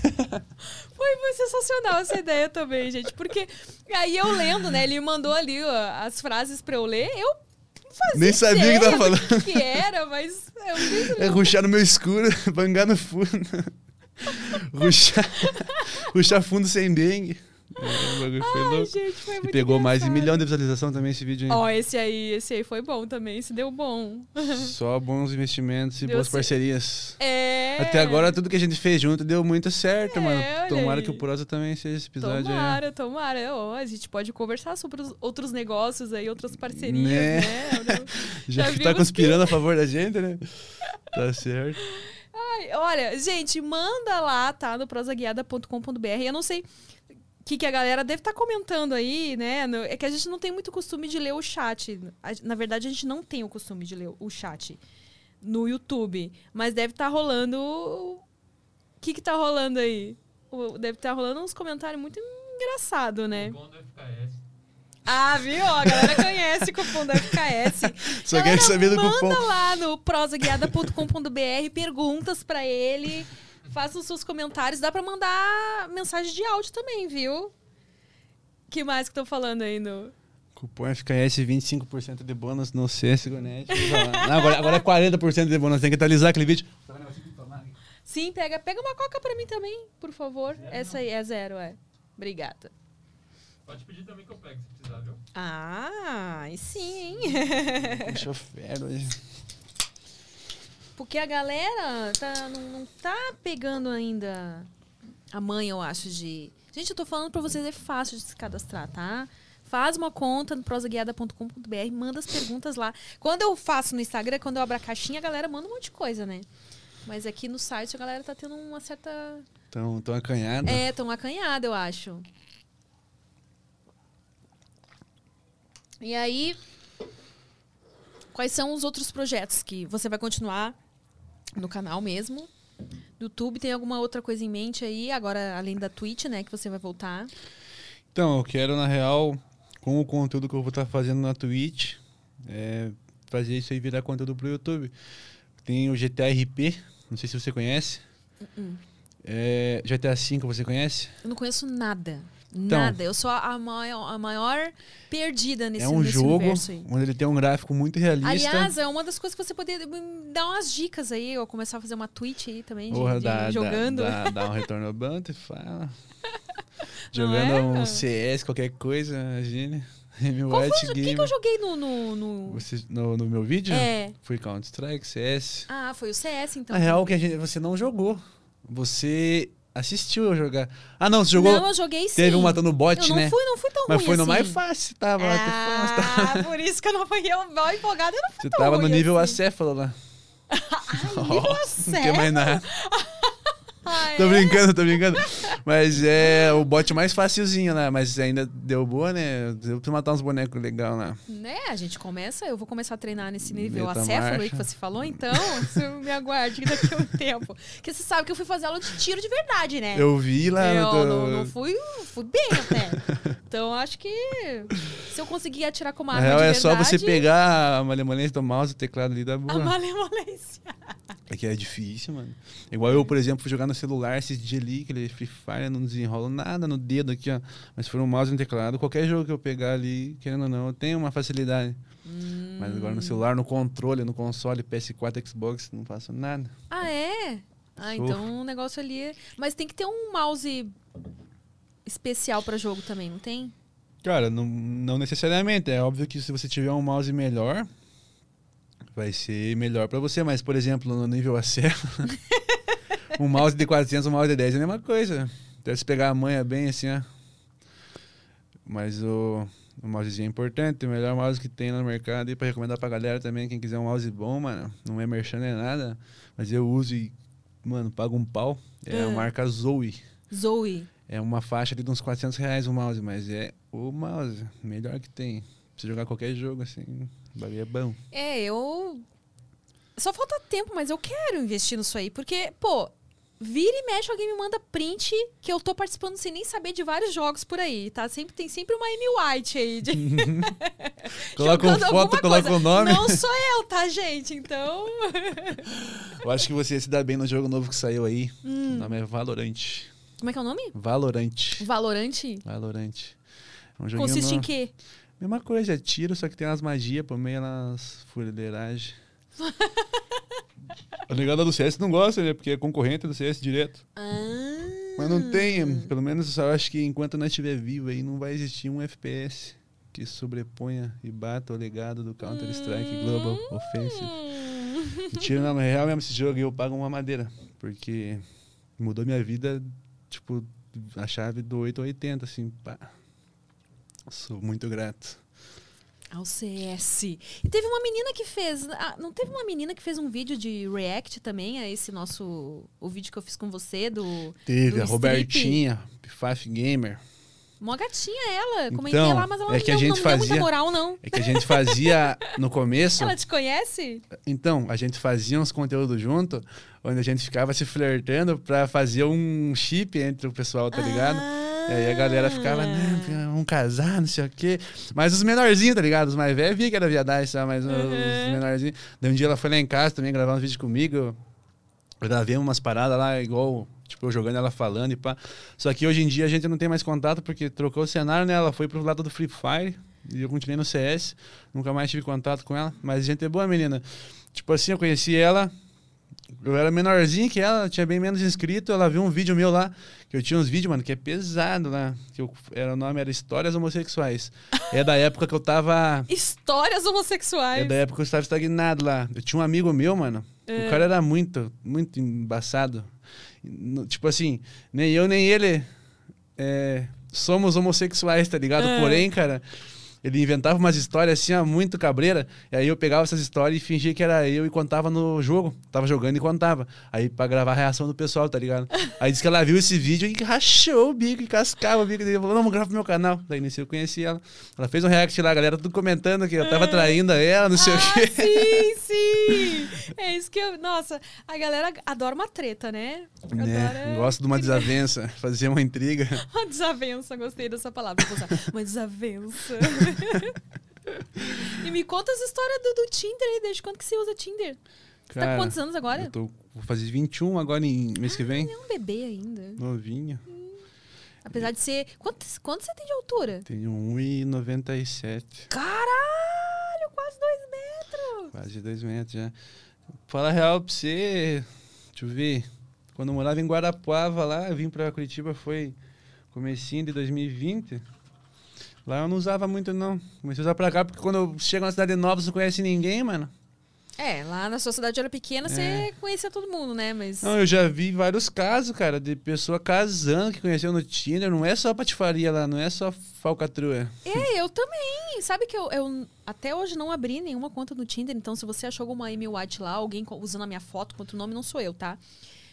Foi, foi sensacional essa ideia também, gente. Porque aí eu lendo, né? Ele mandou ali ó, as frases pra eu ler. Eu não fazia Nem sabia o que tava do falando. que, que era, mas É ruxar no meu escuro, *laughs* bangar no fundo. *laughs* ruxar, ruxar fundo sem dengue. Ai, gente, foi E muito pegou mais de um milhão de visualização também esse vídeo. Ó, esse aí, esse aí foi bom também, esse deu bom. *laughs* Só bons investimentos e Deu boas cer- parcerias. É. Até agora, tudo que a gente fez junto deu muito certo, É, mano. Tomara aí. que o Prosa também seja esse episódio aí. Tomara, tomara. Ó, a gente pode conversar sobre os outros negócios aí, outras parcerias, Né? né? *laughs* Já, Já que tá conspirando a favor da gente, né? Tá certo. Ai, olha, gente, manda lá, tá? No prosaguiada.com.br. Eu não sei que, que a galera deve estar comentando aí, né? No- É que a gente não tem muito costume de ler o chat. A- Na verdade, a gente não tem o costume de ler o chat no YouTube. Mas deve estar rolando. O que, que tá rolando aí? O- Deve estar rolando uns comentários muito engraçados, né? Do FKS. Ah, viu? A galera conhece o *laughs* cupom do FKS. Só Galera, quero saber do manda cupom. lá no prosaguiada.com.br perguntas pra ele. Faça os seus comentários. Dá pra mandar mensagem de áudio também, viu? que mais que estão falando aí no... Cupom FKS 25% de bônus no CSGONET. Não, agora, agora é 40% de bônus. Tem que atualizar aquele vídeo. Sim, pega, pega uma coca pra mim também, por favor. Essa aí é zero, é. Obrigada. Pode pedir também que eu pego se precisar, viu? Ah, e sim, hein? Deixa eu fero hoje. Porque a galera tá, não, não tá pegando ainda a mãe, eu acho, de. Gente, eu tô falando pra vocês, é fácil de se cadastrar, tá? Faz uma conta no prosaguiada.com.br, manda as perguntas lá. Quando eu faço no Instagram, quando eu abro a caixinha, a galera manda um monte de coisa, né? Mas aqui no site a galera tá tendo uma certa. Tão, tão acanhado. É, tão acanhada, eu acho. E aí, quais são os outros projetos que você vai continuar no canal mesmo? YouTube, tem alguma outra coisa em mente aí? Agora, além da Twitch, né? Que você vai voltar. Então, eu quero, na real, com o conteúdo que eu vou estar fazendo na Twitch, é, fazer isso aí virar conteúdo pro YouTube. Tem o GTA RP, não sei se você conhece. Uh-uh. É, GTA V você conhece? Eu não conheço nada. Então. nada. Eu sou a maior, a maior perdida nesse, é um nesse jogo onde ele tem um gráfico muito realista. Aliás, é uma das coisas que você poderia dar umas dicas aí, ou começar a fazer uma Twitch aí também, de, Porra, de dá, dá- jogando. Dá, dá um retorno ao banco e fala. Jogando é? um CS, qualquer coisa, imagine. *laughs* Qual foi o que, que eu joguei no. no, no- Você, no, no meu vídeo? É. Foi Counter-Strike, CS. Ah, foi o CS, então. Na real, que a gente, você não jogou. Você assistiu eu jogar. Ah, não, você jogou. Não, eu joguei sim. Teve um matando bot, eu não né? fui, não fui tão Mas ruim foi no assim. mais fácil, tava foi, você tava- Ah, por isso que eu não fui eu mal empolgada, eu não fui Você tava no nível assim. acéfalo lá. *laughs* Ai, nível Nossa, *laughs* Não tem mais nada. *laughs* Ah, Tô é? brincando, tô brincando. Mas é o bot mais facilzinho lá, mas ainda deu boa, né? Deu pra matar uns bonecos legal lá. Né, a gente começa, eu vou começar a treinar nesse nível Meta acéfalo aí que você falou, então *laughs* você me aguarde daqui a um tempo. Porque você sabe que eu fui fazer aula de tiro de verdade, né? Eu vi lá Eu no não, não fui, fui bem até. Então acho que se eu conseguir atirar com uma Na arma real, de é verdade... só você pegar a malemolência do mouse e o teclado ali da A boa. malemolência. É que é difícil, mano. Igual eu, por exemplo, fui jogar no celular esses dias ali, aquele Free Fire, não desenrola nada no dedo aqui, ó. Mas se for um mouse e um teclado, qualquer jogo que eu pegar ali, querendo ou não, eu tenho uma facilidade. Mas agora no celular, no controle, no console, PS4, Xbox, não faço nada. Ah, é? Ah, Sofro. então o negócio ali é... Mas tem que ter um mouse especial pra jogo também, não tem? Cara, não, não necessariamente. É óbvio que se você tiver um mouse melhor, vai ser melhor pra você. Mas, por exemplo, no nível acero, *laughs* um mouse de 400, um mouse de 10 é a mesma coisa. Deve se pegar a manha bem assim, ó. Mas o, o mousezinho é importante, o melhor mouse que tem no mercado. E pra recomendar pra galera também, quem quiser um mouse bom, mano, não é merchan nem nada. Mas eu uso e, mano, pago um pau. É a Ah. marca Zoe. Zoe. É uma faixa de uns 400 reais o mouse, mas é o mouse, melhor que tem. Pra você jogar qualquer jogo, assim, o bagulho é bom. É, eu. Só falta tempo, mas eu quero investir nisso aí. Porque, pô, vira e mexe, alguém me manda print que eu tô participando sem nem saber de vários jogos por aí, tá? Sempre, tem sempre uma Amy White aí. De... *laughs* Coloca uma foto, coloca o nome. Não sou eu, tá, gente? Então. *laughs* Eu acho que você ia se dar bem no jogo novo que saiu aí. Hum. O nome é Valorant. Como é que é o nome? Valorant. Valorante? Valorant. É um Consiste em novo. quê? Mesma coisa, é tiro, só que tem umas magias por meio nas fuleiragens. *laughs* A negada do CS não gosta, né? Porque é concorrente do CS direto. Ah. Mas não tem, pelo menos eu acho que enquanto nós estiver vivo aí, não vai existir um FPS que sobreponha e bata o legado do Counter-Strike Global Offensive. Hum. Mentira, não, mas é real mesmo esse jogo e eu pago uma madeira. Porque mudou minha vida, tipo, a chave do 8 ao 80, assim, pá. Sou muito grato. Ao CS. E teve uma menina que fez. ah, não teve uma menina que fez um vídeo de react também a esse nosso. O vídeo que eu fiz com você do. Teve do a strip? Robertinha, Pifaf Gamer. Uma gatinha ela. Comentei Então, lá, mas ela é não, que a deu, gente não deu muita fazia- moral, não. É que a gente fazia no começo. Ela te conhece? Então, a gente fazia uns conteúdos junto, onde a gente ficava se flertando pra fazer um chip entre o pessoal, tá ligado? E aí a galera ficava, né, vamos casar, não sei o quê. Mas os menorzinhos, tá ligado? Os mais velhos via que era viadagem, sabe? Mas os Uhum. menorzinhos. Daí um dia ela foi lá em casa também gravar uns vídeos comigo. Eu gravei umas paradas lá, igual, tipo, eu jogando ela falando e pá. Só que hoje em dia a gente não tem mais contato porque trocou o cenário, né? Ela foi pro lado do Free Fire e eu continuei no CS. Nunca mais tive contato com ela. Mas a gente é boa, menina. Tipo assim, eu conheci ela. Eu era menorzinho que ela, tinha bem menos inscrito. Ela viu um vídeo meu lá, que eu tinha uns vídeos, mano, que é pesado lá. Que eu, era, o nome era Histórias Homossexuais. É da época que eu tava. Histórias É homossexuais. da época que eu estava estagnado lá. Eu tinha um amigo meu, mano. É. O cara era muito, muito embaçado. Tipo assim, nem eu nem ele é, somos homossexuais, tá ligado? É. Porém, cara, Ele inventava umas histórias assim, muito cabreira. E aí eu pegava essas histórias e fingia que era eu e contava no jogo. Tava jogando e contava. Aí pra gravar a reação do pessoal, tá ligado? Aí disse que ela viu esse vídeo e rachou o bico e cascava o bico. Daí falou, não, vamos gravar pro meu canal. Daí nesse eu conheci ela. Ela fez um react lá, a galera tudo comentando que eu tava traindo ela, não sei ah, o quê. sim, sim! É isso que eu. Nossa, a galera adora uma treta, né? Né? Adora Gosto de uma desavença, *laughs* fazer uma intriga. Uma desavença, gostei dessa palavra. Vou. Uma desavença. *laughs* *laughs* e me conta as histórias do, do Tinder aí, desde quando que você usa Tinder? Você tá Cara, com quantos anos agora? Eu tô, vou fazer 21 agora em mês que vem. É um bebê ainda. Novinho. Apesar de ser. Quanto, quanto você tem de altura? Tenho 1,97. Caralho, quase dois metros! Quase 2 metros já. Fala a real pra você. Deixa eu ver. Quando eu morava em Guarapuava lá, eu vim pra Curitiba, foi comecinho de 2020. Lá eu não usava muito, não. Comecei a usar pra cá, porque quando eu chego na cidade nova, você não conhece ninguém, mano. É, lá na sua cidade era pequena, você conhecia todo mundo, né? Mas. É. Não, eu já vi vários casos, cara, de pessoa casando que conheceu no Tinder. Não é só patifaria lá, não é só falcatrua. É, eu também. Sabe que eu, eu até hoje não abri nenhuma conta no Tinder, então se você achou alguma Amy White lá, alguém usando a minha foto com outro nome, não sou eu, tá?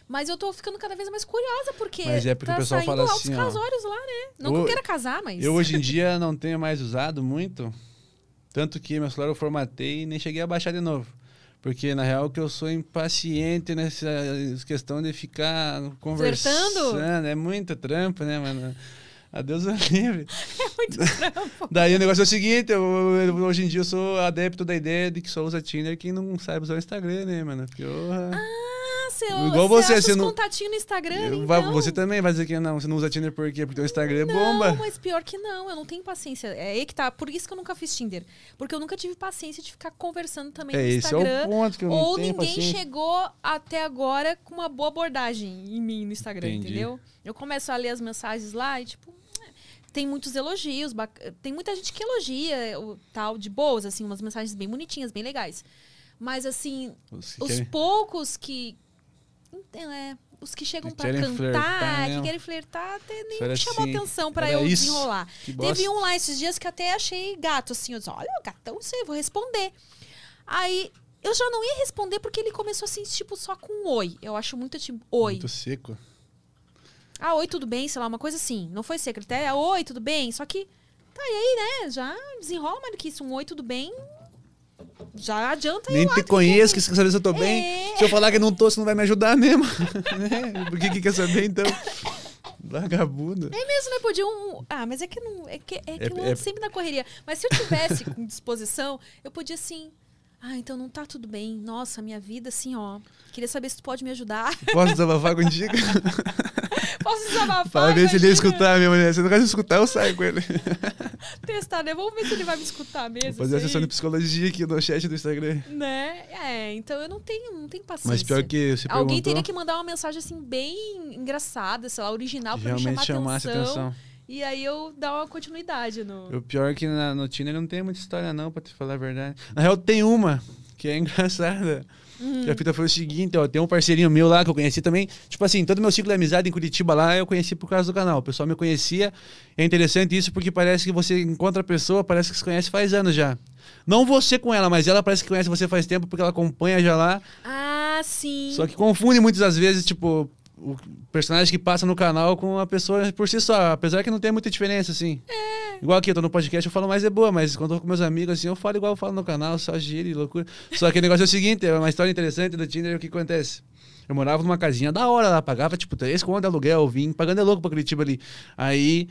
Mas eu tô ficando cada vez mais curiosa, porque, Mas é porque tá o pessoal saindo fala assim, ó. casórios lá, né? Não que Eu- eu queira casar, mas... Eu hoje em *laughs* dia não tenho mais usado muito, tanto que meu celular eu formatei e nem cheguei a baixar de novo. Porque na real que eu sou impaciente nessa questão de ficar conversando. É muito trampo, né, mano? Adeus o livre. *laughs* É muito trampo. *laughs* Daí o negócio é o seguinte, eu, eu- hoje em dia eu sou adepto da ideia de que só usa Tinder quem não sabe usar o Instagram, né, mano? Porra. Ah, você, Igual você você, você não- contatinhos no Instagram, Eu- então? Você também vai dizer que não, você não usa Tinder por quê? Porque o Instagram é bomba. Não, mas pior que não, eu não tenho paciência. É aí que tá. Por isso que eu nunca fiz Tinder. Porque eu nunca tive paciência de ficar conversando também É, no esse é Instagram. o ponto que eu não ou ninguém paciência. chegou até agora com uma boa abordagem em mim no Instagram, Entendi. entendeu? Eu começo a ler as mensagens lá e, tipo, é, tem muitos elogios, tem muita gente que elogia o tal de boas, assim, umas mensagens bem bonitinhas, bem legais. Mas, assim, Os os poucos que. É, os que chegam querem cantar, flertar, que né? querem flertar, até nem me chamou assim, atenção pra era eu isso. desenrolar. Teve um lá esses dias que até achei gato, assim. Eu disse, olha, gatão, sei, vou responder. Aí eu já não ia responder porque ele começou assim, tipo, só com um oi. Eu acho muito tipo, oi. Muito seco. Ah, oi, tudo bem? Sei lá, uma coisa assim. Não foi secretária, oi, tudo bem? Só que, tá, e aí, né? Já desenrola mais do que isso. Um oi, tudo bem. Já adianta Nem te conheço, que quer saber se eu tô bem. É. Se eu falar que não tô, você não vai me ajudar mesmo. *laughs* né? Por que, que quer saber, então? Vagabundo. É mesmo, né? Podia um. Ah, mas é que não. É que, é que É- eu é- ando sempre na correria. Mas se eu tivesse com disposição, eu podia assim. Ah, então não tá tudo bem. Nossa, minha vida, assim, ó. Queria saber se tu pode me ajudar. *laughs* Posso desabafar contigo? *laughs* Posso desabafar? Pra ver se ele ia escutar mesmo. né? Se não de escutar, eu saio com ele. *laughs* Testar, né? Vamos ver se ele vai me escutar mesmo. Vou fazer a isso sessão de psicologia aqui no chat do Instagram. Né? É, então eu não tenho, não tenho paciência. Mas pior que você Alguém perguntou, teria que mandar uma mensagem assim, bem engraçada, sei lá, original, pra me chamar realmente chamasse atenção. atenção. E aí eu dar uma continuidade no. O pior é que na, no Tinder não tem muita história, não, pra te falar a verdade. Na real, tem uma que é *laughs* engraçada. Hum. Que a fita foi o seguinte, ó, tem um parceirinho meu lá que eu conheci também. Tipo assim, todo meu ciclo de amizade em Curitiba lá, eu conheci por causa do canal. O pessoal me conhecia. É interessante isso porque parece que você encontra a pessoa, parece que se conhece faz anos já. Não você com ela, mas ela parece que conhece você faz tempo porque ela acompanha já lá. Ah, sim. Só que confunde muitas das vezes, tipo, o personagem que passa no canal com a pessoa por si só. Apesar que não tem muita diferença, assim. Igual aqui, eu tô no podcast, eu falo mais é boa, mas quando eu tô com meus amigos, assim, eu falo igual eu falo no canal, só giro e loucura. Só que o negócio é o seguinte, é uma história interessante do Tinder, o que acontece? Eu morava numa casinha da hora lá, pagava, tipo, três contas de aluguel, vim pagando é louco pra Curitiba ali. Aí,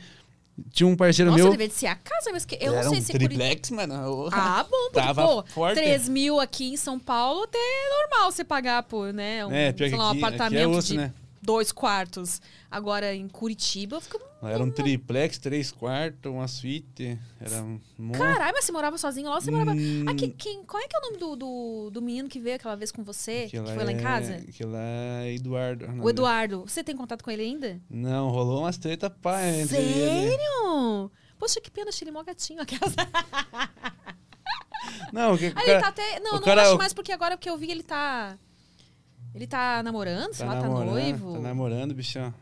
tinha um parceiro Nossa, meu... devia de ser a casa, mas que eu era não sei um se é triplex, mano. Ah, bom, Tava pô, forte. 3 mil aqui em São Paulo até é normal você pagar por, né? Um, É, pior sei que lá, um aqui- aqui é apartamento osso, de né? Dois quartos. Agora em Curitiba fica. Era um triplex, três quartos, uma suíte. Era um monte. Caralho, mas você morava sozinho lá você morava. Hum. Ah, que- quem, qual é que é o nome do, do, do menino que veio aquela vez com você? Aquilo que foi lá em é- casa? Aquilo lá é Eduardo. nome O dele. Eduardo. Você tem contato com ele ainda? Não, rolou umas treta pá entre. Sério? Poxa, que pena, achei ele mó gatinho. Aquelas... Não, que, Ah, *laughs* cara, ele tá até. Não, o não cara- acho o- mais porque agora que eu vi ele tá. Ele tá namorando, sei tá lá, tá namorando, noivo. Tá namorando, bichão.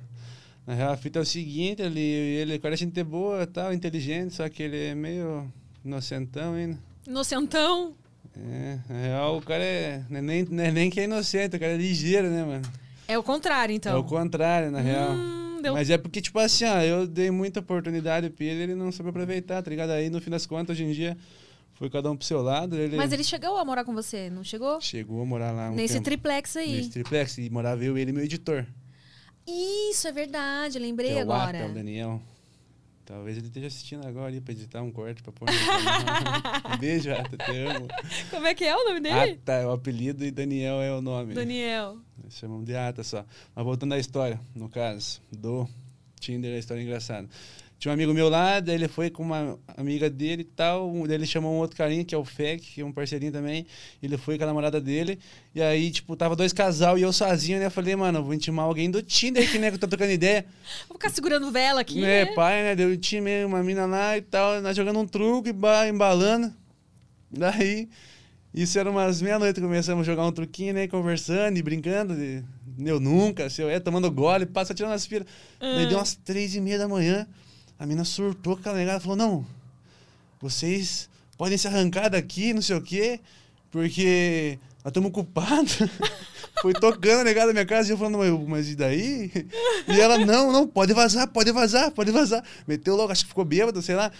Na real, a fita é o seguinte, ele, ele parece gente boa, tal, inteligente, só que ele é meio Inocentão ainda. Inocentão. É, na real, o cara é. Não é nem, é nem que é inocente, o cara é ligeiro, né, mano? É o contrário, então. É o contrário, na real. Hum, deu... Mas é porque, tipo assim, ó, eu dei muita oportunidade pra ele, ele não soube aproveitar, tá ligado? Aí, no fim das contas, hoje em dia, foi cada um pro seu lado. Ele Mas ele chegou a morar com você, não chegou? chegou a morar lá um Nesse tempo. triplex aí. Nesse triplex. E morava eu, ele e meu editor. Isso, é verdade, lembrei que é o agora. Ata, o Daniel. Talvez ele esteja assistindo agora ali pra editar um corte pra pôr. *laughs* Um Beijo, Ata, te amo. Como é que é o nome dele? Ata é o apelido e Daniel é o nome. Daniel. Nós chamamos de Ata só. Mas voltando à história, no caso, do Tinder, a história é engraçada. Tinha um amigo meu lá, daí ele foi com uma amiga dele e tal. Daí ele chamou um outro carinha, que é o Fec, que é um parceirinho também. Ele foi com a namorada dele. E aí, tipo, tava dois casal e eu sozinho, né? Eu falei, mano, vou intimar alguém do Tinder aqui, né? Que eu tô trocando ideia. Vou ficar segurando vela aqui. É, né? pai, né? Deu time uma mina lá e tal, nós jogando um truque, ba- embalando. Daí, isso era umas meia-noite, começamos a jogar um truquinho, né? Conversando e brincando. De, eu nunca, se eu é, tomando gole, passa tirando as firas. Daí deu umas três e meia da manhã, a mina surtou com aquela negada, falou, não, vocês podem se arrancar daqui, não sei o quê, porque nós estamos ocupados. *laughs* Foi tocando a negada da minha casa e eu falando, mas, eu- mas e daí? E ela, não, não, pode vazar, pode vazar, pode vazar. Meteu logo, acho que ficou bêbado, sei lá.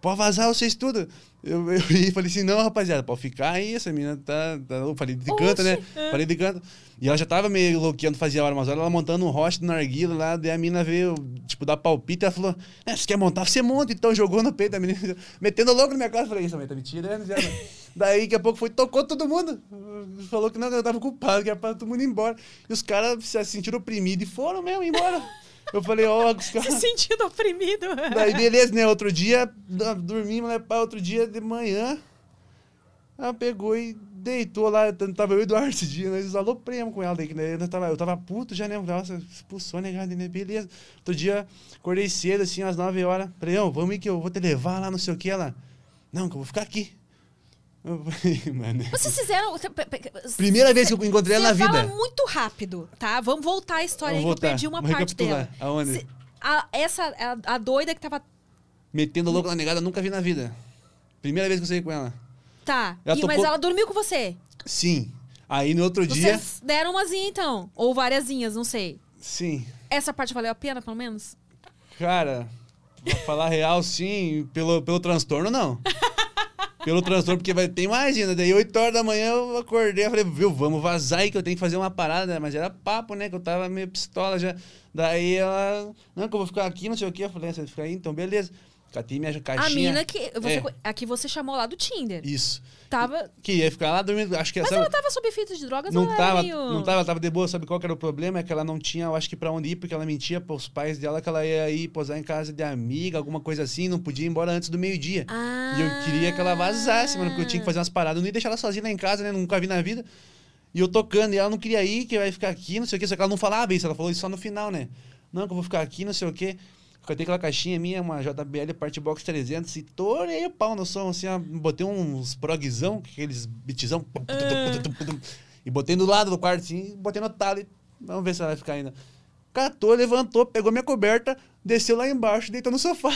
Pode vazar vocês tudo. Eu, eu e falei assim, não, rapaziada, pode ficar aí, essa menina tá. tá eu falei de canto, né? Falei de canto. E ela já tava meio louqueando, fazia hora, mas horas ela montando um roche do narguila lá, daí a mina veio, tipo, dar palpite, ela falou, é, você quer montar? Você monta, então jogou no peito da menina, *laughs* metendo louco na minha cara, eu falei, isso, mãe, tá me tirando, já, né? Daí, daqui a pouco foi, tocou todo mundo, falou que não, que eu tava culpado, que era pra todo mundo ir embora. E os caras se sentiram oprimidos e foram mesmo embora. Eu falei, ó, os *laughs* Se caras... sentindo oprimido. Daí, beleza, né? Outro dia, dormimos, né? Outro dia de manhã, ela pegou e deitou lá. Tava eu e o Eduardo esse dia, nós alopremos com ela. Daí, né, nós tava, eu tava puto já, né? Nossa, expulsou, né, cara? né, Beleza. Outro dia, acordei cedo, assim, às 9 horas. Falei, ó, vamos aí que eu vou te levar lá, não sei o que. Ela, não, que eu vou ficar aqui. Eu *laughs* mano. Vocês fizeram. Primeira vez que eu encontrei ela na vida. fala muito rápido, tá? Vamos voltar à história Vamos aí que eu voltar. perdi uma Vamos parte dela. Aonde? Se- a- essa, a, a doida que tava. Metendo louco na negada, nunca vi na vida. Primeira vez que eu saí com ela. Tá. E- mas ela dormiu com você. Sim. Aí no outro dia. Vocês deram umazinha, então. Ou váriasinhas, não sei. Sim. Essa parte valeu a pena, pelo menos? Cara, pra falar real, sim, pelo, pelo transtorno, não. *laughs* Pelo transtorno, porque vai, tem mais ainda. Daí, 8 horas da manhã, eu acordei, eu falei, viu, vamos vazar aí que eu tenho que fazer uma parada, né? mas era papo, né? Que eu tava meio pistola já. Daí ela, não, que eu vou ficar aqui, não sei o que. Eu falei, "Ah, você vai ficar aí? Então, beleza. Catei minha A caixinha. mina que você, É. a que você chamou lá do Tinder. Isso. Tava. Que ia ficar lá dormindo, acho que Mas sabe- ela tava sob efeito de drogas não ou tava, meio... não tava, ela tava de boa. Sabe qual que era o problema? É que ela não tinha, eu acho que pra onde ir, porque ela mentia pros pais dela que ela ia ir posar em casa de amiga, alguma coisa assim, não podia ir embora antes do meio-dia. Ah. E eu queria que ela vazasse, mano, porque eu tinha que fazer umas paradas. Eu não ia deixar ela sozinha lá em casa, né? Nunca vi na vida. E eu tocando, e ela não queria ir, que vai ficar aqui, não sei o que. Só que ela não falava isso, ela falou isso só no final, né? Não, que eu vou ficar aqui, não sei o que. Catei aquela caixinha minha, uma JBL Part Box 300, e torei o pau no som, assim, ó, botei uns progzão, aqueles tum, e botei do lado do quarto, assim, botei no talo, e vamos ver se ela vai ficar ainda. Catou, levantou, pegou minha coberta, desceu lá embaixo, deitou no sofá.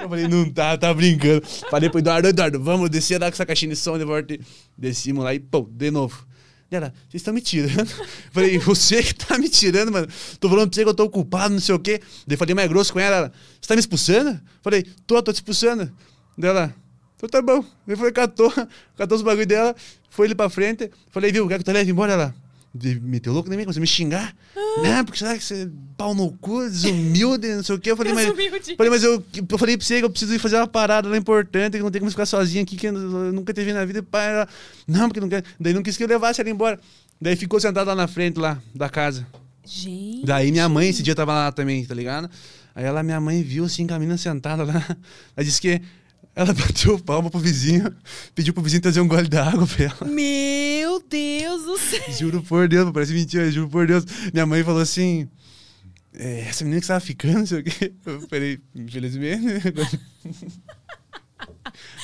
Eu falei, não tá, tá brincando. Falei pro Eduardo, Eduardo, vamos descer lá com essa caixinha de som de volta. Descimos lá e, pô, de novo. E Ela, vocês estão me tirando? *laughs* Falei, você que tá me tirando, mano. Tô falando pra você que eu tô culpado, não sei o quê. Daí falei mais grosso com ela. você tá me expulsando? Falei, tô, tô te expulsando. Daí ela, então tá bom. Ele foi, catou, *laughs* catou os bagulho dela, foi ali pra frente. Falei, viu, quer que eu te leve embora? Ela, meteu louco em mim, começou a me xingar. Não, porque será que você é pau no cu, desumilde, não sei o quê. Eu falei, mas, falei, mas eu, eu falei pra você que eu preciso ir fazer uma parada lá importante, que não tem como ficar sozinha aqui, que eu nunca teve na vida. Pá, ela, não, porque não quer. Daí não quis que eu levasse ela embora. Daí ficou sentado lá na frente lá da casa. Gente. Daí minha mãe esse dia tava lá também, tá ligado? Aí ela, minha mãe viu assim, com a menina sentada lá. Ela disse que ela bateu palma pro vizinho, pediu pro vizinho trazer um gole d'água pra ela. Meu Deus do céu. Juro por Deus, parece mentira, juro por Deus. Minha mãe falou assim: "É, essa menina que você tava ficando, não sei o quê. Eu falei, infelizmente. né?"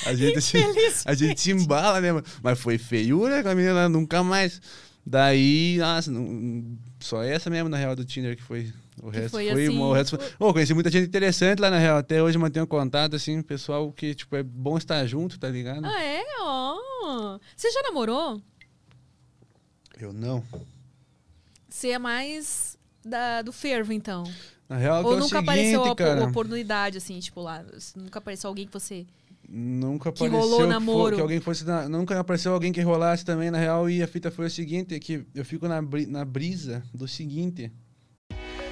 A gente, se, a gente se embala, né? Mas foi feiura com a menina, nunca mais. Daí, nossa, não- só essa mesmo, na real, do Tinder que foi O Que resto foi foi, assim, o resto foi... Ô, conheci muita gente interessante lá na real. Até hoje mantenho contato, assim, pessoal que, tipo, é bom estar junto, tá ligado? Ah, é? Ó. Você já namorou? Eu não. Você é mais da, do fervo, então. Na real, Ou é o nunca seguinte, apareceu cara. a oportunidade, assim, tipo, lá. Nunca apareceu alguém que você. Nunca Que apareceu rolou que, namoro. fo- que alguém fosse. na- Nunca apareceu alguém que rolasse também, na real. E a fita foi o seguinte: é que eu fico na, na brisa do seguinte.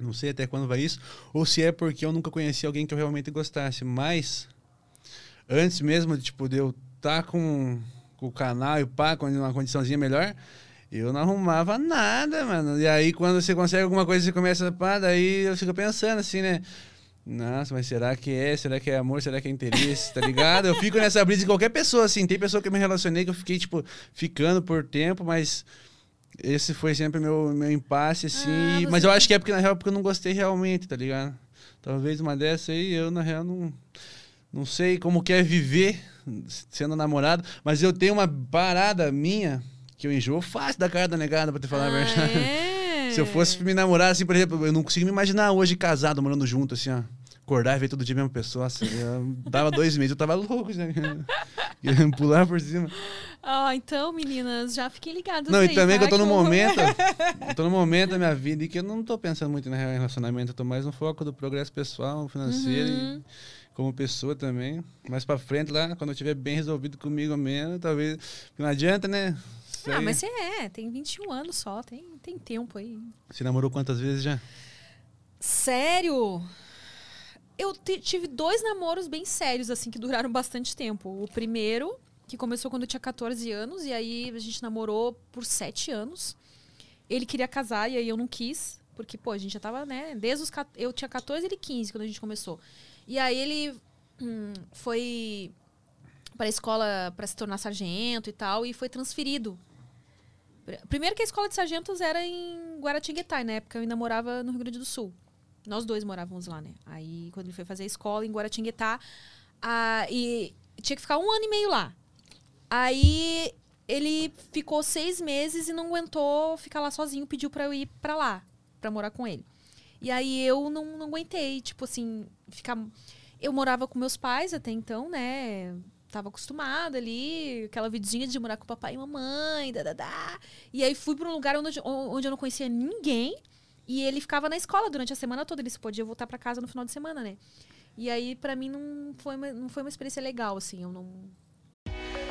Não sei até quando vai isso. Ou se é porque eu nunca conheci alguém que eu realmente gostasse. Mas, antes mesmo de, tipo, de eu estar com, com o canal e pá, com uma condiçãozinha melhor, eu não arrumava nada, mano. E aí, quando você consegue alguma coisa, você começa, pá, daí eu fico pensando assim, né? Nossa, mas será que é? Será que é amor? Será que é interesse? Tá ligado? Eu fico nessa brisa de qualquer pessoa, assim. Tem pessoa que eu me relacionei que eu fiquei, tipo, ficando por tempo, mas esse foi sempre meu, meu impasse, assim. Ah, mas eu acho que é porque, na real, porque eu não gostei realmente, tá ligado? Talvez uma dessa aí, eu, na real, não, não sei como que é viver sendo namorado, mas eu tenho uma parada minha que eu enjoo fácil da cara da negada, pra te falar a Ah, verdade. é? *laughs* Se eu fosse me namorar, assim, por exemplo, eu não consigo me imaginar hoje casado, morando junto, assim, ó. Acordar e ver todo dia a mesma pessoa, assim. Dava dois meses, eu tava louco, já. Ia *laughs* pular por cima. Ah, então, meninas, já fiquem ligadas Não, aí, e também tá? que eu tô no momento. *laughs* eu tô no momento da minha vida em que eu não tô pensando muito em relacionamento, eu tô mais no foco do progresso pessoal, financeiro Uhum. e como pessoa também. Mais pra frente lá, quando eu tiver bem resolvido comigo mesmo, talvez. Não adianta, né? Ah, mas você é, tem 21 anos só, tem, tem tempo aí. Você namorou quantas vezes já? Sério? Eu ti- tive dois namoros bem sérios, assim, que duraram bastante tempo. O primeiro, que começou quando eu tinha 14 anos, e aí a gente namorou por 7 anos. Ele queria casar, e aí eu não quis, porque, pô, a gente já tava, né, desde os... Eu tinha 14 e ele 15 quando a gente começou. E aí ele hum, foi pra escola pra se tornar sargento e tal, e foi transferido. Pr- Primeiro que a escola de sargentos era em Guaratinguetá, na época eu ainda morava no Rio Grande do Sul. Nós dois morávamos lá, né? Aí, quando ele foi fazer a escola em Guaratinguetá, ah, e tinha que ficar um ano e meio lá. Aí, ele ficou seis meses e não aguentou ficar lá sozinho, pediu pra eu ir pra lá, pra morar com ele. E aí, eu não, não aguentei, tipo assim, ficar... Eu morava com meus pais até então, né? Tava acostumada ali, aquela vidinha de morar com papai e mamãe, da, da, da. E aí fui pra um lugar onde, onde eu não conhecia ninguém. E ele ficava na escola durante a semana toda. Ele só podia voltar pra casa no final de semana, né? E aí, pra mim, não foi uma, não foi uma experiência legal, assim. Eu não.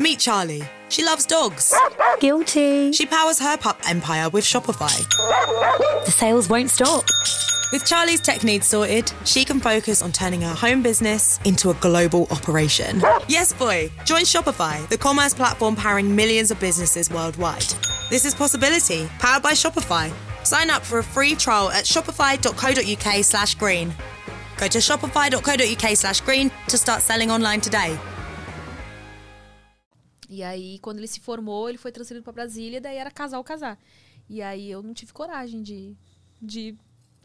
Meet Charlie. She loves dogs. Guilty. She powers her pup empire with Shopify. The sales won't stop. With Charlie's tech needs sorted, she can focus on turning her home business into a global operation. Yes, boy. Join Shopify, the commerce platform powering millions of businesses worldwide. This is Possibility, powered by Shopify. Sign up for a free trial at shopify.co.uk slash green. Go to shopify.co.uk slash green to start selling online today. E aí, quando ele se formou, ele foi transferido pra Brasília, daí era casar ou casar. E aí eu não tive coragem de, de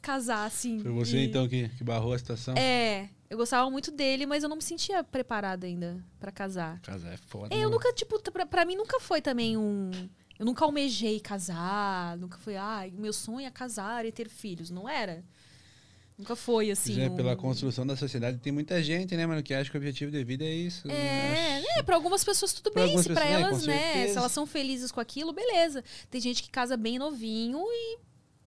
casar, assim. Foi você, E- então, que, que barrou a situação? É, eu gostava muito dele, mas eu não me sentia preparada ainda pra casar. Casar é foda. É, né, eu mano? nunca, tipo, pra, pra mim nunca foi também um. Eu nunca almejei casar, nunca foi, ai, meu sonho é casar e ter filhos. Não era. Nunca foi assim. Mas é, um- pela construção da sociedade, tem muita gente, né, mano, que acha que o objetivo de vida é isso. É, Acho- né? Pra algumas pessoas tudo Pra bem, se pessoas, é, elas, né? Se elas são felizes com aquilo, beleza. Tem gente que casa bem novinho e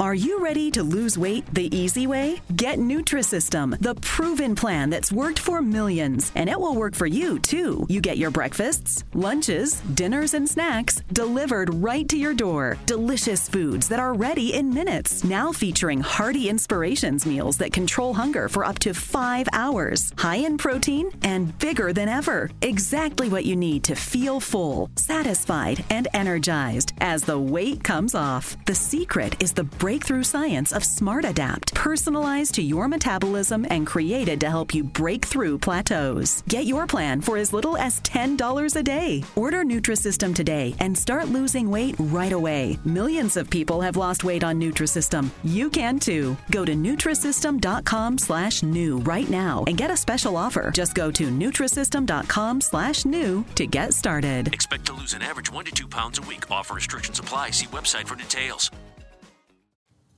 Are you ready to lose weight the easy way? Get Nutrisystem, the proven plan that's worked for millions, and it will work for you too. You get your breakfasts, lunches, dinners, and snacks delivered right to your door. Delicious foods that are ready in minutes. Now featuring hearty inspirations meals that control hunger for up to five hours. High in protein and bigger than ever. Exactly what you need to feel full, satisfied, and energized as the weight comes off. The secret is the breakthrough science of Smart Adapt, personalized to your metabolism and created to help you break through plateaus. Get your plan for as little as $10 a day. Order Nutrisystem today and start losing weight right away. Millions of people have lost weight on Nutrisystem. You can too. Go to Nutrisystem.com slash new right now and get a special offer. Just go to Nutrisystem.com slash new to get started. Expect to lose an average 1 to 2 pounds a week. Offer restrictions apply. See website for details.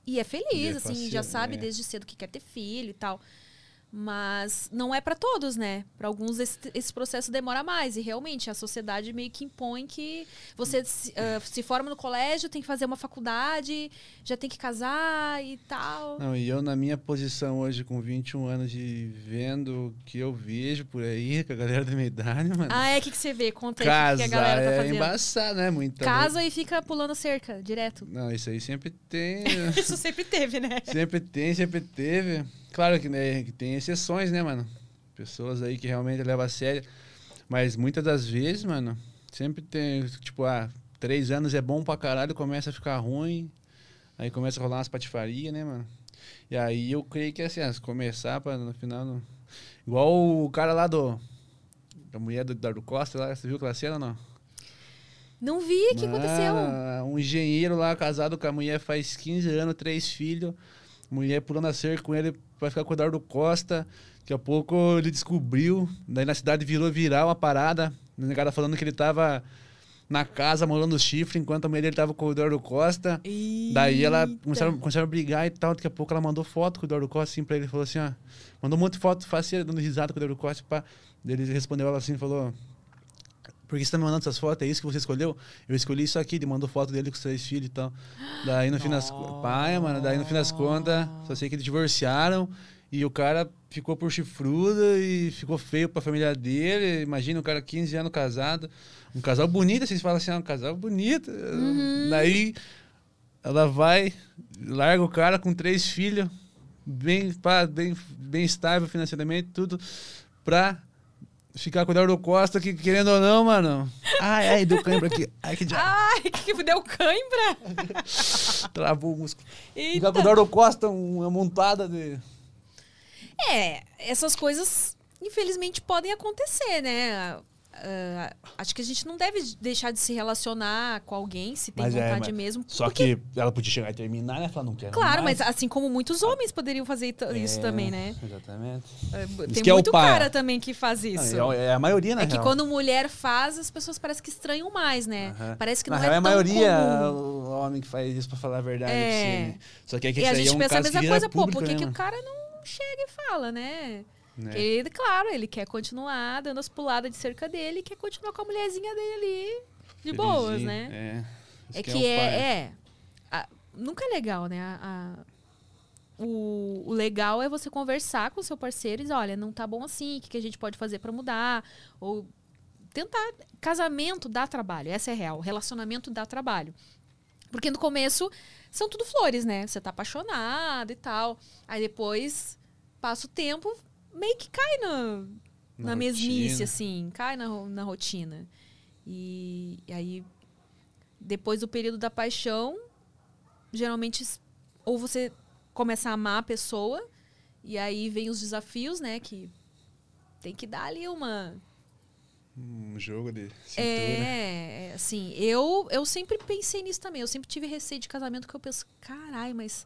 E é feliz, E assim, já sabe é. desde cedo que quer ter filho e tal. Mas não é pra todos, né? Pra alguns esse, esse processo demora mais. E realmente a sociedade meio que impõe que você se, ah, se forma no colégio, tem que fazer uma faculdade, já tem que casar e tal. Não, e eu na minha posição hoje, com 21 anos, de vendo o que eu vejo por aí, com a galera da minha idade, mano. Ah, é? O que, que você vê? Conta aí o que a galera tá é fazendo. embaçado, né? Muita Casa e fica pulando cerca, direto. Não, isso aí sempre tem. *laughs* Isso sempre teve, né? sempre tem, sempre teve. Claro que, né, que tem exceções, né, mano? Pessoas aí que realmente levam a sério. Mas muitas das vezes, mano, sempre tem, tipo, ah, três anos é bom pra caralho, começa a ficar ruim. Aí começa a rolar umas patifarias, né, mano? E aí eu creio que assim, se começar pra no final. Igual o cara lá do. A mulher do Eduardo Costa lá, você viu aquela cena ou não? Não vi, o que aconteceu? Um engenheiro lá, casado com a mulher faz 15 anos, três filhos. Mulher pulando a cerca com ele pra ficar com o Eduardo Costa. Daqui a pouco ele descobriu. Daí na cidade virou viral a parada. O negado falando que ele tava na casa molando os chifres enquanto a mulher dele tava com o Eduardo Costa. Daí ela começaram, começaram a brigar e tal. Daqui a pouco ela mandou foto com o Eduardo Costa assim pra ele. Falou assim, ó. Mandou um monte de foto faceira, dando risada com o Eduardo Costa. Pá. Ele respondeu ela assim, falou... Por que você tá me mandando essas fotos? É isso que você escolheu? Eu escolhi isso aqui. Ele mandou foto dele com os três filhos e tal. Daí no fim das contas... Pai, mano. Daí no fim das contas, só sei que eles divorciaram. E o cara ficou por chifruda e ficou feio pra família dele. Imagina o cara 15 anos casado. Um casal bonito, vocês falam assim, ah, um casal bonito. Daí ela vai, larga o cara com três filhos, bem, pá, bem, bem estável financeiramente, tudo, pra ficar com o Eduardo Costa, que querendo ou não, mano. Ai, ai, deu cãibra aqui. Ai, que diabo. Ai, que que deu cãibra? *laughs* Travou o músculo. Eita. Ficar com o Eduardo Costa, uma montada de. É, essas coisas, infelizmente, podem acontecer, né? Ah, acho que a gente não deve deixar de se relacionar com alguém se tem Mas é, vontade mas- mesmo. Só porque, que ela podia chegar e terminar, né? Falar, não quero Claro, mais. mas assim como muitos homens poderiam fazer t- isso É, também, né? Exatamente. É, Isso Tem é muito pai. cara também que faz isso. Não, é, é a maioria, né? É que quando mulher faz, as pessoas parecem que estranham mais, né? Parece que não Na é real, tão a maioria comum. o homem que faz isso pra falar a verdade. É. você, né? Só que é que E a gente é pensa a mesma coisa, pô, público, por que, né, que o cara não chega e fala, né? Né? Ele, claro, ele quer continuar dando as puladas de cerca dele, quer continuar com a mulherzinha dele ali, de boas, Felizinho, né? É, É que é, pai. é, a- nunca é legal, né? A- a- o, o legal é você conversar com o seu parceiro e dizer, olha, não tá bom assim, o que, que a gente pode fazer pra mudar? Ou tentar. Casamento dá trabalho, essa é real. Relacionamento dá trabalho. Porque no começo são tudo flores, né? Você tá apaixonado e tal. Aí depois passa o tempo, meio que cai na, na, Na mesmice, assim, cai na, na rotina. E, e aí, depois do período da paixão, geralmente, ou você começa a amar a pessoa, e aí vem os desafios, né? Que tem que dar ali uma. Um jogo de cintura. É, é, assim, eu, eu sempre pensei nisso também. Eu sempre tive receio de casamento que eu penso, carai, mas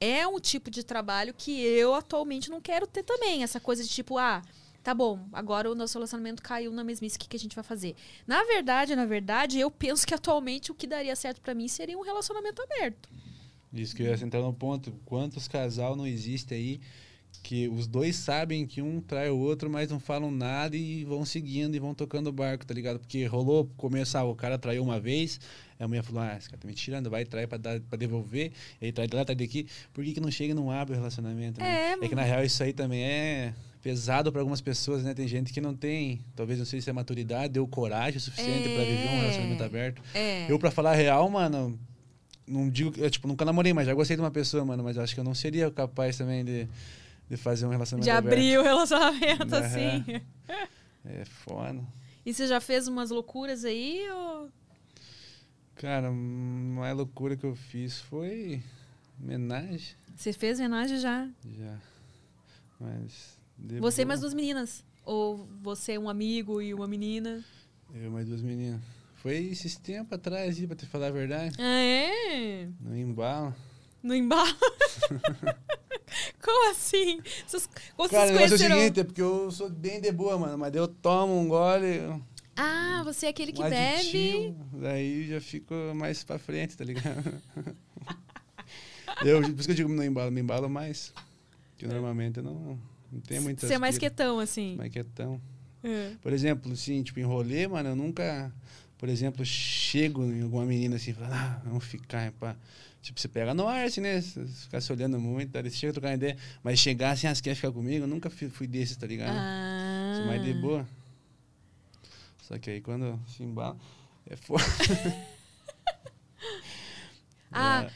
É um tipo de trabalho que eu atualmente não quero ter também. Essa coisa de tipo, ah, tá bom, agora o nosso relacionamento caiu na mesmice, o que, que a gente vai fazer? Na verdade, na verdade, eu penso que atualmente o que daria certo pra mim seria um relacionamento aberto. Isso que eu ia entrar no ponto. Quantos casal não existe aí que os dois sabem que um trai o outro, mas não falam nada e vão seguindo e vão tocando o barco, tá ligado? Porque rolou começar, o cara traiu uma vez, a mulher falou, ah, esse cara tá me tirando, vai trair pra, dar, pra devolver, aí trai de lá, trai daqui. Por que, que não chega e não abre o relacionamento? né? É, é que na real isso aí também é pesado para algumas pessoas, né? Tem gente que não tem, talvez não sei se é maturidade ou coragem suficiente pra viver um É. relacionamento aberto. É. Eu, pra falar a real, mano, não digo que. Eu, tipo, nunca namorei, mas já gostei de uma pessoa, mano. Mas eu acho que eu não seria capaz também de, de fazer um relacionamento De aberto. abrir o relacionamento, Aham. assim. É foda. E você já fez umas loucuras aí? Ou... Cara, a maior loucura que eu fiz foi homenagem. Você fez homenagem já? Já. Mas. de Você e mais duas meninas? Ou você, um amigo e uma menina? Eu e mais duas meninas. Foi esses tempos atrás, pra te falar a verdade. Ah, é? No embalo. No embalo? *laughs* *laughs* Como assim? Vocês, vocês Cara, negócio é o conheceram... seguinte, é porque eu sou bem de boa, mano. Mas daí eu tomo um gole. Ah, você é aquele que um bebe... Daí já fico mais pra frente, tá ligado? eu, por isso que eu digo não embalo, me embalo mais. Que normalmente eu não, não tenho muita. Você é mais quietão, assim. Mais quietão. É. Por exemplo, assim, tipo, em rolê, mano, eu nunca, por exemplo, chego em alguma menina assim, e falo, ah, vamos ficar, pá. Tipo, você pega no ar, assim, né? Você ficar se olhando muito, tá? Chega a trocar ideia. Mas chegar assim, ah, você quer ficar comigo? Eu nunca fui, fui desses, tá ligado? Ah. Sou mais de boa. Só que aí quando se embala, é foda. *laughs* Ah,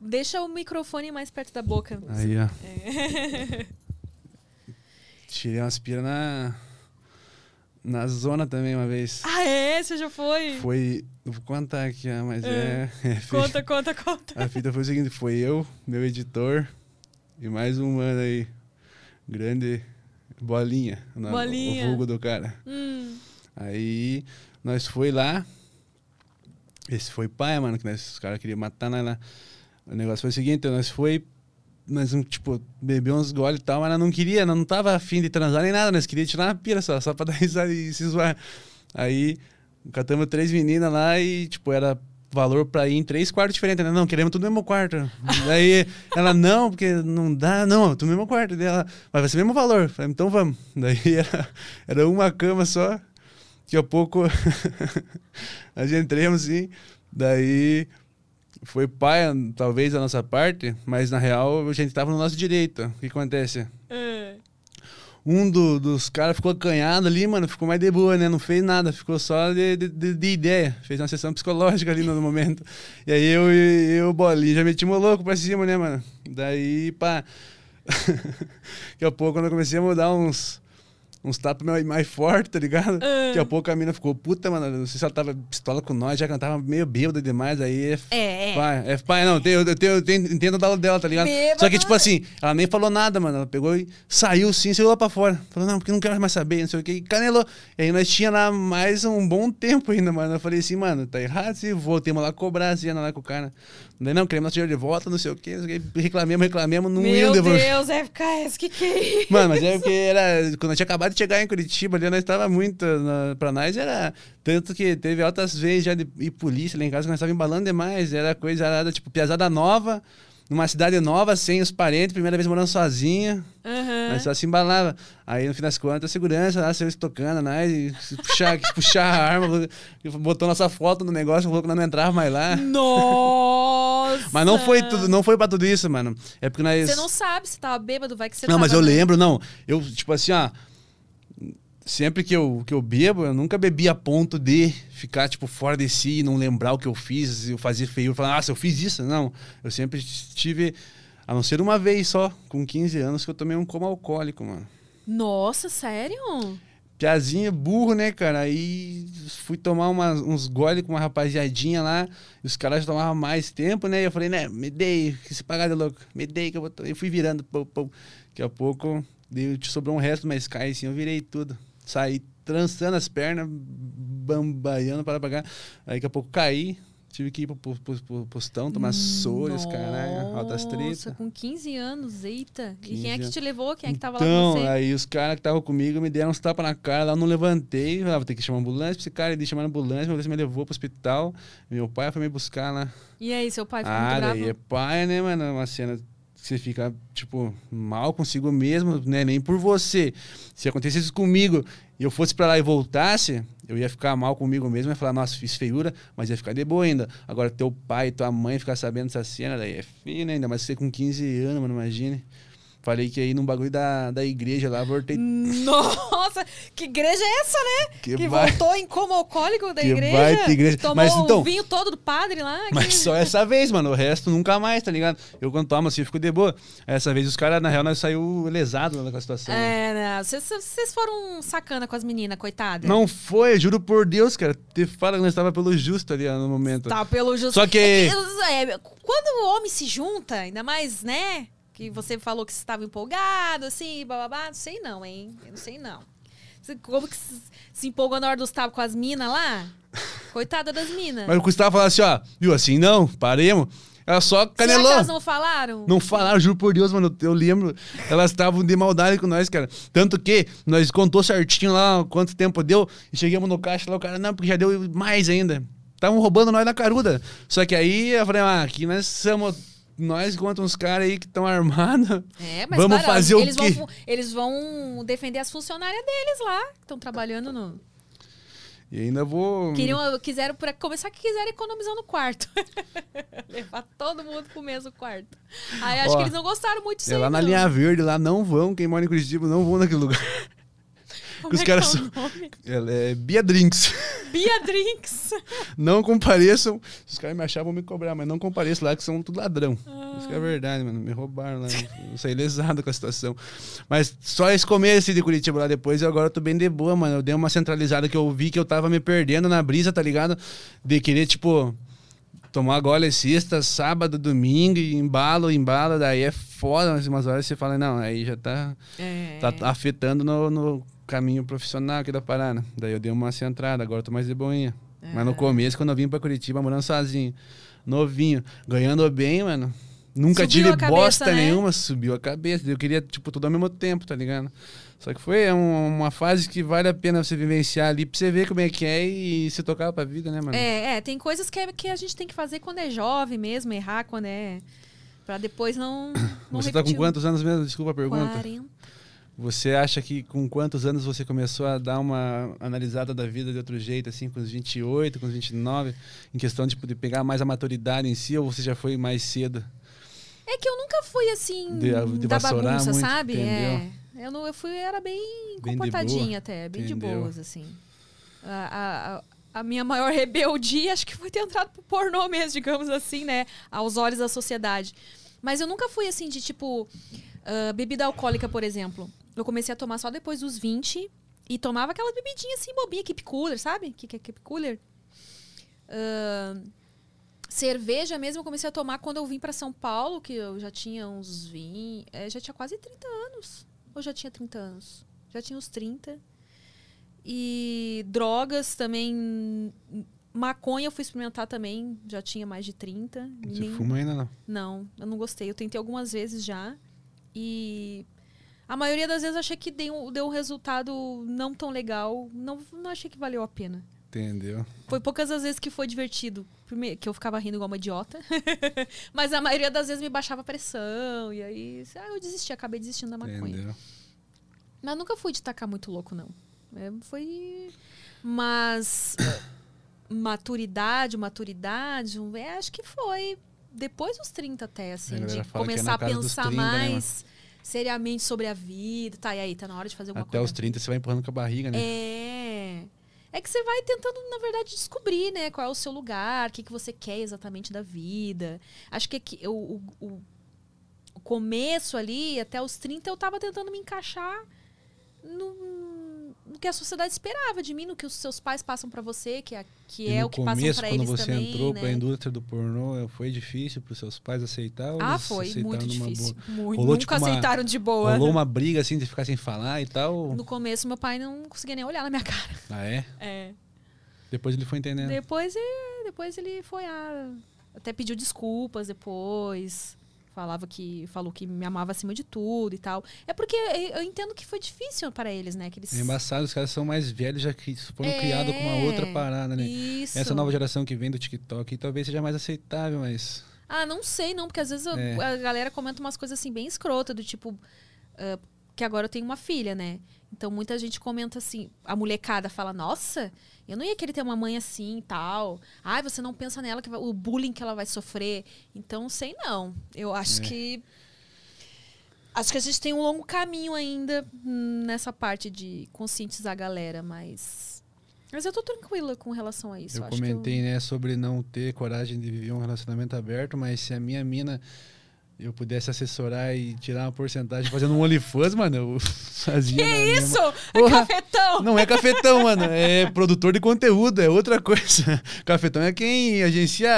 deixa o microfone mais perto da boca. Aí, ó. É. *laughs* Tirei umas piras na. Na zona também uma vez. ah, é? Você já foi? Foi. Não vou contar aqui, ah, mas é. *laughs* É. é Conta, conta, conta. A fita foi o seguinte: foi eu, meu editor e mais um mano aí. Grande bolinha. Bolinha. O vulgo do cara. Hum. Aí nós foi lá. Esse foi pai, mano, que nós, os caras queriam matar nós lá. O negócio foi o seguinte, nós foi. Nós, um, tipo, bebeu uns goles e tal, mas nós não queria, nós não tava afim de transar nem nada, nós queríamos tirar uma pira só, só pra *laughs* dar risada e se zoar. Aí, catamos três meninas lá e, tipo, era valor pra ir em três quartos diferentes. Ela, não, queremos tudo no mesmo quarto. *laughs* Daí ela, não, porque não dá, não, tudo no mesmo quarto. Daí ela, mas vai ser o mesmo valor. Falei, então vamos. *laughs* Daí era, era uma cama só. Daqui a pouco nós entramos assim. Daí foi paia, talvez, a nossa parte, mas na real a gente tava no nosso direito. O que acontece? Um do- dos caras ficou acanhado ali, mano, ficou mais de boa, né? Não fez nada, ficou só de, de- de- de ideia. Fez uma sessão psicológica ali no momento. E aí eu e eu, Bolinha, já metimos louco pra cima, né, mano? Daí, pá. *laughs* Daqui a pouco, quando eu comecei a mudar uns. Uns tapas mais, mais fortes, tá ligado? Daqui a pouco a mina ficou, puta, mano, não sei se ela tava pistola com nós, já cantava meio bêbada demais, aí é É, é. Pai, é pai, não, eu, eu, eu tenho- entendo o lado dela, tá ligado? Bêbado. Só que, tipo assim, ela nem falou nada, mano. Ela pegou e saiu sim, saiu lá pra fora. Falou, não, porque não quero mais saber, não sei o que. E canelou. E aí nós tinha lá mais um bom tempo ainda, mano. Eu falei assim, mano, tá errado se voltemos lá cobrar assim, lá com o cara. Não, queremos nosso dinheiro de volta, não sei o que. Reclamemos, reclamemos, não iam Meu devolver. Deus, FKS, que que é isso? Mano, mas é porque era. Quando eu tinha acabado de chegar em Curitiba, ali nós tava muito. Na, pra nós era. Tanto que teve altas vezes já de polícia lá em casa que nós tava embalando demais. Era coisa, era tipo, piazada nova, numa cidade nova, sem os parentes, primeira vez morando sozinha. Aham. Mas só se embalava. Aí, no fim das contas, a segurança lá saiu estocando nós, e puxar, *laughs* puxar a arma, botou nossa foto no negócio, falou que nós não entrava mais lá. Nossa! Mas não foi tudo, não foi pra tudo isso, mano. É porque nós. Você não sabe se tava bêbado, vai que você Não, mas eu né? lembro, não. Eu, tipo assim, ó. Sempre que eu, que eu bebo, eu nunca bebi a ponto de ficar, tipo, fora de si, não lembrar o que eu fiz, eu fazer feio, falar, nossa, eu fiz isso. Não. Eu sempre tive, a não ser uma vez só, com 15 anos, que eu tomei um coma alcoólico, mano. Nossa, sério? Piazinha, burro, né, cara? Aí fui tomar umas- uns gole com uma rapaziadinha lá, e os caras já tomavam mais tempo, né? E eu falei, né, me dei, que se pagar de louco, me dei que eu vou. to-" Eu fui virando, pô, pô. Daqui a pouco deu, sobrou um resto, mas cai assim, eu virei tudo. Saí trançando as pernas, bambaiando para pagar. Aí daqui a pouco caí, tive que ir pro, pro- pro- postão, tomar sores, caralho, altas Nossa, tretas. com 15 anos, eita. E 15 quem é que te levou? Quem é que tava lá Então, com você? aí os caras que estavam comigo me deram uns tapas na cara, lá eu não levantei, ah, vou ter que chamar a ambulância esse cara, ele chamando a ambulância, meu Deus me levou pro hospital, meu pai foi me buscar lá. E aí, seu pai foi ah, muito daí bravo? é pai, né, mano, uma cena você fica, tipo, mal consigo mesmo, né, nem por você. Se acontecesse isso comigo e eu fosse pra lá e voltasse, eu ia ficar mal comigo mesmo, ia falar, nossa, fiz feiura, mas ia ficar de boa ainda. Agora, teu pai e tua mãe ficar sabendo dessa cena, daí é feio, né, ainda mais você com 15 anos, mano, imagine. Falei que ir num bagulho da, da igreja lá, voltei Nossa, que igreja é essa, né? Que Que, vai- voltou em como alcoólico da Que igreja. igreja. Tomou Mas, então- o vinho todo do padre lá. Mas que- só essa vez, mano. O resto nunca mais, tá ligado? Eu quando tomo assim, eu fico de boa. Essa vez os caras, na real, nós saiu lesado lá com a situação. É, né? Vocês, foram sacana com as meninas, coitada. Não foi, juro por Deus, cara. Te fala que nós tava pelo justo ali no momento. Tá, pelo justo. Só que- É é, quando o homem se junta, ainda mais, né? Que você falou que você estava empolgado, assim, bababá. Não sei não, hein? Eu não sei não. Como que se, empolgou na hora dos tapas com as minas lá? *laughs* Coitada das minas. Mas o Gustavo falou assim, ó, viu, assim não, paremos. Ela só Será canelou. elas não falaram? Não falaram, juro por Deus, mano. Eu lembro. Elas estavam de maldade com nós, cara. Tanto que nós contou certinho lá quanto tempo deu. E chegamos no caixa lá, o cara, não, porque já deu mais ainda. Estavam roubando nós na caruda. Só que aí eu falei, ah, aqui nós somos. Nós contra uns caras aí que estão armados. É, mas Vamos claro, fazer eles o quê? Vão, eles vão defender as funcionárias deles lá, que estão trabalhando no. E ainda vou. Queriam, quiseram, para começar, que quiseram economizar no quarto. *laughs* Levar todo mundo pro mesmo quarto. Aí acho Ó, que eles não gostaram muito disso É lá na não. linha verde, lá não vão. Quem mora em Curitiba não vão naquele lugar. *laughs* Como os é caras é são- nome? Ela é Bia Drinks. *laughs* Bia Drinks. Não compareçam. Se os caras me achavam, vão me cobrar, mas não compareçam lá, que são tudo ladrão. Isso que é verdade, mano. Me roubaram lá. Eu saí lesado com a situação. Mas só esse começo de Curitiba lá depois, eu agora eu tô bem de boa, mano. Eu dei uma centralizada que eu vi que eu tava me perdendo na brisa, tá ligado? De querer, tipo. Tomar gole sexta, sábado, domingo, e embalo, embala, daí é foda, mas umas horas você fala, não, aí já tá, É. tá afetando no, no caminho profissional aqui da parada. Daí eu dei uma centrada, agora eu tô mais de boinha. Mas no começo, quando eu vim pra Curitiba, morando sozinho, novinho, ganhando bem, mano, Nunca Subiu tive cabeça, bosta né? nenhuma, subiu a cabeça. Eu queria, tipo, tudo ao mesmo tempo, tá ligado? Só que foi um- uma fase que vale a pena você vivenciar ali pra você ver como é que é e se tocar pra vida, né, mano? É, é, tem coisas que, é- que a gente tem que fazer quando é jovem mesmo, errar quando é. Pra depois não. não Você tá com repetir. quantos anos mesmo? Desculpa a pergunta. 40. Você acha que com quantos anos você começou a dar uma analisada da vida de outro jeito, assim, com os 28, com os 29, em questão de pegar mais a maturidade em si, ou você já foi mais cedo? É que eu nunca fui assim De- de da bagunça, muito, sabe? É. entendeu? Eu não, eu fui era bem Bem de comportadinha boa, até, bem de entendeu? boas assim. A, a, a- minha maior *laughs* rebeldia acho que foi ter entrado pro pornô mesmo, digamos assim, né, aos olhos da sociedade. Mas eu nunca fui assim de tipo ah, bebida alcoólica, por exemplo. Eu comecei a tomar só depois dos 20 e tomava aquelas bebidinhas assim bobinha, keep cooler, sabe? O que, que é keep cooler? Ah, cerveja mesmo eu comecei a tomar quando eu vim pra São Paulo, que eu já tinha uns 20, é, já tinha quase 30 anos. Ou já tinha 30 anos? Já tinha uns 30. E drogas também. Maconha eu fui experimentar também, já tinha mais de 30. Você Nem- fuma ainda não? não, eu não gostei. Eu tentei algumas vezes já. E a maioria das vezes eu achei que deu, deu um resultado não tão legal. Não, não achei que valeu a pena. Entendeu? Foi poucas as vezes que foi divertido. Primeiro, que eu ficava rindo igual uma idiota. *laughs* Mas a maioria das vezes me baixava a pressão. E aí, ah, eu desisti, acabei desistindo da maconha. Entendeu? Mas nunca fui de tacar muito louco, não. É, foi. Mas. *coughs* maturidade, maturidade, é, acho que foi depois dos 30 até, assim, de é começar a pensar 30, né, mais seriamente sobre a vida. Tá, e aí, tá na hora de fazer alguma Até coisa. os 30 você vai empurrando com a barriga, né? É. É que você vai tentando, na verdade, descobrir, né? Qual é o seu lugar, o que, que você quer exatamente da vida. Acho que aqui, o, o, o- o começo ali, até os 30, eu tava tentando me encaixar no, no que a sociedade esperava de mim, no que os seus pais passam pra você, que é, que é o que passam começo, pra quando eles você também, entrou né? pra indústria do pornô, foi difícil pros seus pais aceitar? Ah, foi muito difícil. boa? Muito. Rolou, Nunca tipo, uma- aceitaram de boa. Rolou uma briga assim de ficar sem falar e tal? No começo, meu pai não conseguia nem olhar na minha cara. Ah, é? É. Depois ele foi entendendo. Depois, é, depois ele foi a, até pediu desculpas depois. Falava que falou que me amava acima de tudo e tal. É porque eu entendo que foi difícil para eles, né? Que eles É embaçado, os caras são mais velhos, já que foram É, criados com uma outra parada, né? Isso. Essa nova geração que vem do TikTok talvez seja mais aceitável, mas. Ah, não sei, não, porque às vezes É. a galera comenta umas coisas assim bem escrotas, do tipo. ah, que agora eu tenho uma filha, né? Então muita gente comenta assim, a molecada fala, nossa, eu não ia querer ter uma mãe assim e tal. Ai, você não pensa nela, que vai- o bullying que ela vai sofrer. Então, sei não. Eu acho É. que. Acho que a gente tem um longo caminho ainda nessa parte de conscientizar a galera, mas. Mas eu tô tranquila com relação a isso. eu acho que comentei, né, sobre não ter coragem de viver um relacionamento aberto, mas se a minha mina eu pudesse assessorar e tirar uma porcentagem fazendo um OnlyFans, mano, eu *laughs* fazia. Que isso? mão. É Porra, cafetão! Não é cafetão, mano. É produtor de conteúdo, é outra coisa. *laughs* Cafetão é quem agencia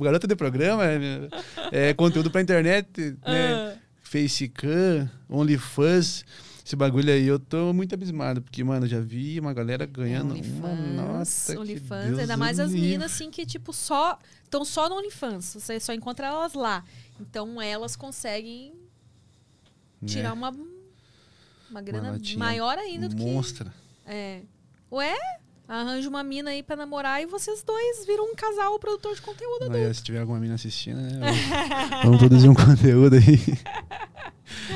garota de programa, é, é conteúdo pra internet, né? Ah. Facecam, OnlyFans. Esse bagulho aí eu tô muito abismado, porque, mano, eu já vi uma galera ganhando uma nota. que OnlyFans, ainda mais as meninas assim que tipo só estão só no OnlyFans, você só encontra elas lá. Então elas conseguem Né? tirar uma uma grana maior ainda do Monstra. que é. Ué, arranja uma mina aí pra namorar e vocês dois viram um casal produtor de conteúdo adulto. se tiver alguma mina assistindo, né? Vamos, *laughs* vamos produzir um conteúdo aí.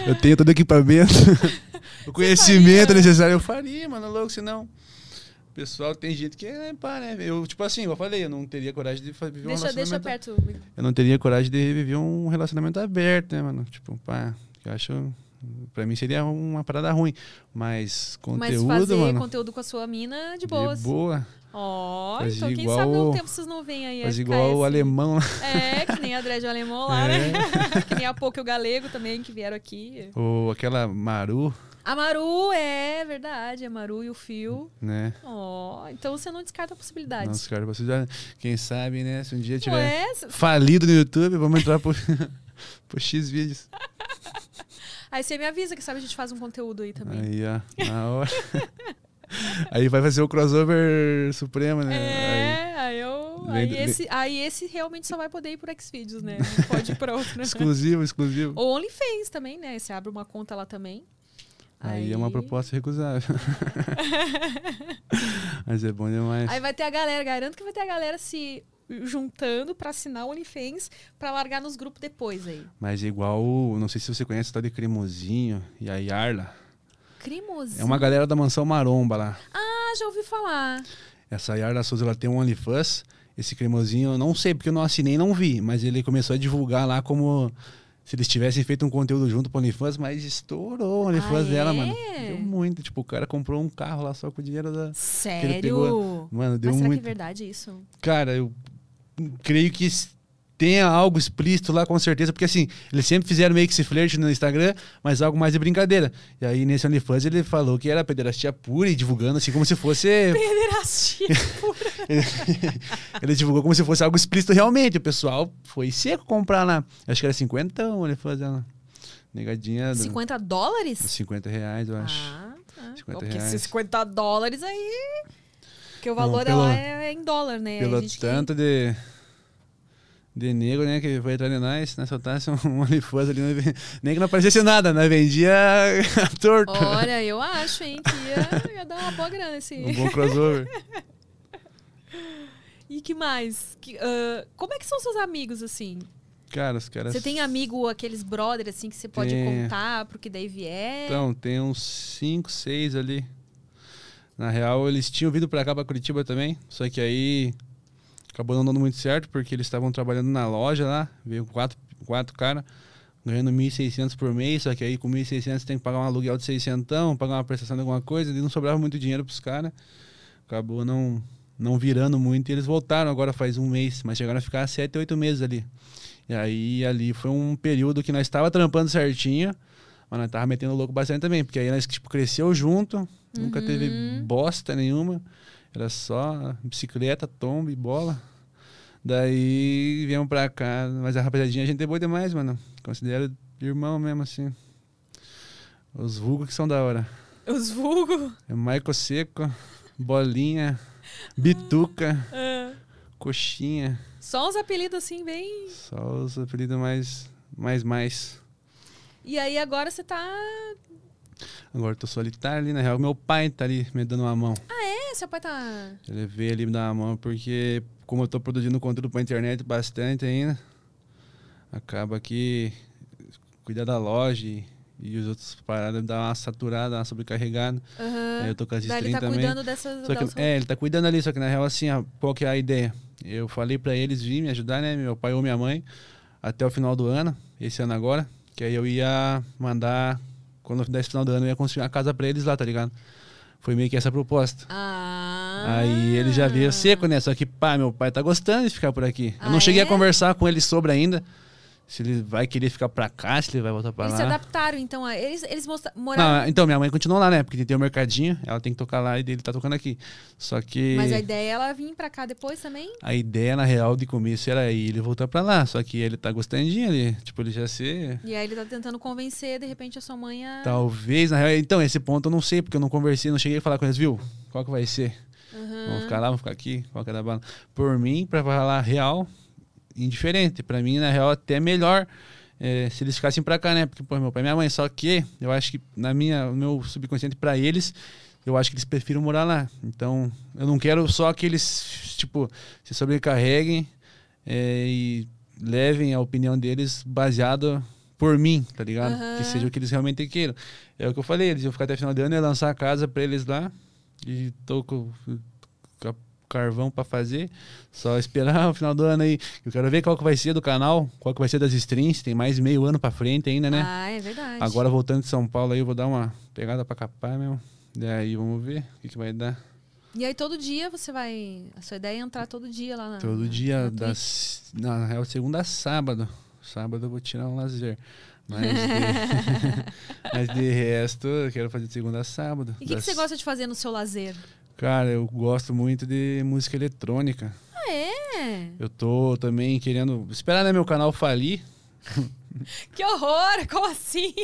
Eu tenho todo o equipamento, *laughs* o conhecimento faria? necessário. Eu faria, mano, louco, senão. Pessoal tem gente que é pá, né? Eu, tipo assim, eu falei, eu não teria coragem de viver um Deixa, deixa relacionamento. perto. Eu não teria coragem de viver um relacionamento aberto, né, mano? Tipo, pá, eu acho. Pra mim seria uma parada ruim. Mas Mas conteúdo, fazer mano. conteúdo com a sua mina de De boas. boa. Ó, Fazia então quem igual sabe um o- tempo vocês não vêm aí. Faz a igual o alemão lá. É, que nem a Dredd alemão lá, *laughs* É. né? *laughs* que nem a pouco o galego também, que vieram aqui. Ou aquela Maru, A Maru, é verdade. A Maru e o Fio. né? Ó, então você não descarta possibilidades. Nossa, cara, você já, quem sabe, né? Se um dia tiver Ué, c- falido no YouTube, vamos entrar pro, *laughs* pro X vídeos. *laughs* aí você me avisa que sabe a gente faz um conteúdo aí também. Aí, ó, na hora. *laughs* Aí vai fazer o crossover supremo, né? É, aí eu. Então, Vem- aí, vem- esse, aí esse realmente só vai poder ir por Xvideos, né? Não pode ir pra outro. né? Exclusivo, exclusivo. Ou OnlyFans também, né? Você abre uma conta lá também. Aí é uma proposta recusável. *laughs* Mas é bom demais. Aí vai ter a galera, garanto que vai ter a galera se juntando pra assinar o OnlyFans pra largar nos grupos depois aí. Mas igual, o- não sei se você conhece a tal de Cremosinho e a Yarla. Crimosinho. É uma galera da Mansão Maromba lá. Ah, já ouvi falar. Essa Yarla Souza, ela tem um OnlyFans. Esse Cremosinho, eu não sei, porque eu não assinei não vi. Mas ele começou a divulgar lá como se eles tivessem feito um conteúdo junto pro OnlyFans. Mas estourou o OnlyFans Ah, dela, é? mano. Deu muito. Tipo, o cara comprou um carro lá só com o dinheiro da... Sério? Que ele pegou. Mano, deu Mas será muito. que é verdade isso? Cara, eu creio que tenha algo explícito lá, com certeza, porque assim, eles sempre fizeram meio que esse flerte no Instagram, mas algo mais de brincadeira. E aí, nesse OnlyFans, ele falou que era pederastia pura e divulgando assim, como se fosse. *laughs* Pederastia *laughs* ele divulgou como se fosse algo explícito realmente. O pessoal foi seco comprar lá. Acho que era 50 o OnlyFans dela. Negadinha. do- 50 dólares? 50 reais, eu acho. Ah, tá. 50 Porque reais. esses 50 dólares aí. Porque o Não, valor pelo- dela é em dólar, né? Pelo gente que- tanto de. De negro, né? Que foi entrar em nós, né? Soltasse um *laughs* OnlyFans ali. ve- Nem que não aparecesse nada, né? Vendia *laughs* torto. Olha, eu acho, hein, que ia, ia dar uma boa grana esse. Um bom crossover. *laughs* E que mais? Que, ah, como é que são seus amigos, assim? Cara, os caras. Você tem amigo, aqueles brother, assim, que você pode Tem. contar pro que daí vier? Então, tem uns 5, 6 ali. Na real, eles tinham vindo pra cá, pra Curitiba também. Só que aí acabou não dando muito certo, porque eles estavam trabalhando na loja lá. Veio quatro, quatro caras, ganhando 1.600 por mês. Só que aí com 1.600 tem que pagar um aluguel de 600, pagar uma prestação de alguma coisa. E não sobrava muito dinheiro pros caras. Acabou não, não virando muito. E eles voltaram agora faz um mês, mas chegaram a ficar 7, 8 meses ali. E aí ali foi um período que nós estava trampando certinho. Mas nós tava metendo louco bastante também, porque aí nós tipo, cresceu junto, nunca teve bosta nenhuma. Era só bicicleta, tombo e bola. Daí viemos pra cá, mas a rapaziadinha a gente é boa demais, mano. Considero irmão mesmo, assim. Os vulgos que são da hora. Os vulgo. É Maico Seco, Bolinha, Bituca, Ah, Coxinha. só uns apelidos assim, bem. Só os apelidos mais, mais, mais. E aí agora você tá. Agora eu tô solitário ali, na real. Meu pai tá ali me dando uma mão. É, seu pai tá. Ele veio ali me dar uma mão porque, como eu tô produzindo conteúdo pra internet bastante ainda, acaba que cuidar da loja e, e os outros paradas dá uma saturada, uma sobrecarregada. Aham. Aí eu tô com as Daí ele stream tá também. cuidando dessas. Só que, das- é, ele tá cuidando ali, só que na real, assim, ó, qual que é a ideia? Eu falei pra eles vir me ajudar, né? Meu pai ou minha mãe, até o final do ano, esse ano agora, que aí eu ia mandar, quando desse final do ano, eu ia construir uma casa pra eles lá, tá ligado? Foi meio que essa a proposta. Ah. Aí ele já veio seco, né? Só que, pá, meu pai tá gostando de ficar por aqui. Eu Ah, não cheguei é? a conversar com ele sobre ainda. Se ele vai querer ficar pra cá, se ele vai voltar pra Eles lá. se adaptaram, então. a- Eles, eles mostra... moraram. Não, então, minha mãe continua lá, né? Porque tem o mercadinho, ela tem que tocar lá e ele tá tocando aqui. Só que. Mas a ideia é ela vir pra cá depois também? A ideia, na real, de começo era ele voltar pra lá. Só que ele tá gostandinho ali. Tipo, ele já se. E aí ele tá tentando convencer, de repente, a sua mãe a. Talvez, na real. Então, esse ponto eu não sei, porque eu não conversei, não cheguei a falar com eles, viu? Qual que vai ser? Vamos ficar lá, vamos ficar aqui, qual que é da bala? Por mim, pra falar real, indiferente. Pra mim, na real, até melhor é, se eles ficassem pra cá, né? Porque, pô, meu pai e minha mãe. Só que eu acho que, na minha, no meu subconsciente, pra eles, eu acho que eles prefiram morar lá. Então, eu não quero só que eles, tipo, se sobrecarreguem é, e levem a opinião deles baseada por mim, tá ligado? Aham. Que seja o que eles realmente queiram. É o que eu falei, eles iam ficar até final de ano e lançar a casa pra eles lá. E tô com, com carvão pra fazer. Só esperar *laughs* o final do ano aí. Eu quero ver qual que vai ser do canal, qual que vai ser das streams. Tem mais meio ano pra frente ainda, né? Ah, é verdade. Agora voltando de São Paulo aí, eu vou dar uma pegada pra capar mesmo. Daí vamos ver o que, que vai dar. E aí todo dia você vai. A sua ideia é entrar todo dia lá na. Todo dia, na das, na real, segunda a sábado. Sábado eu vou tirar um lazer. Mas de, *laughs* *laughs* mas de resto, eu quero fazer de segunda a sábado. E o que, que você gosta de fazer no seu lazer? Cara, eu gosto muito de música eletrônica. Ah, é? Eu tô também querendo esperar né, meu canal falir. *laughs* Que horror! Como assim?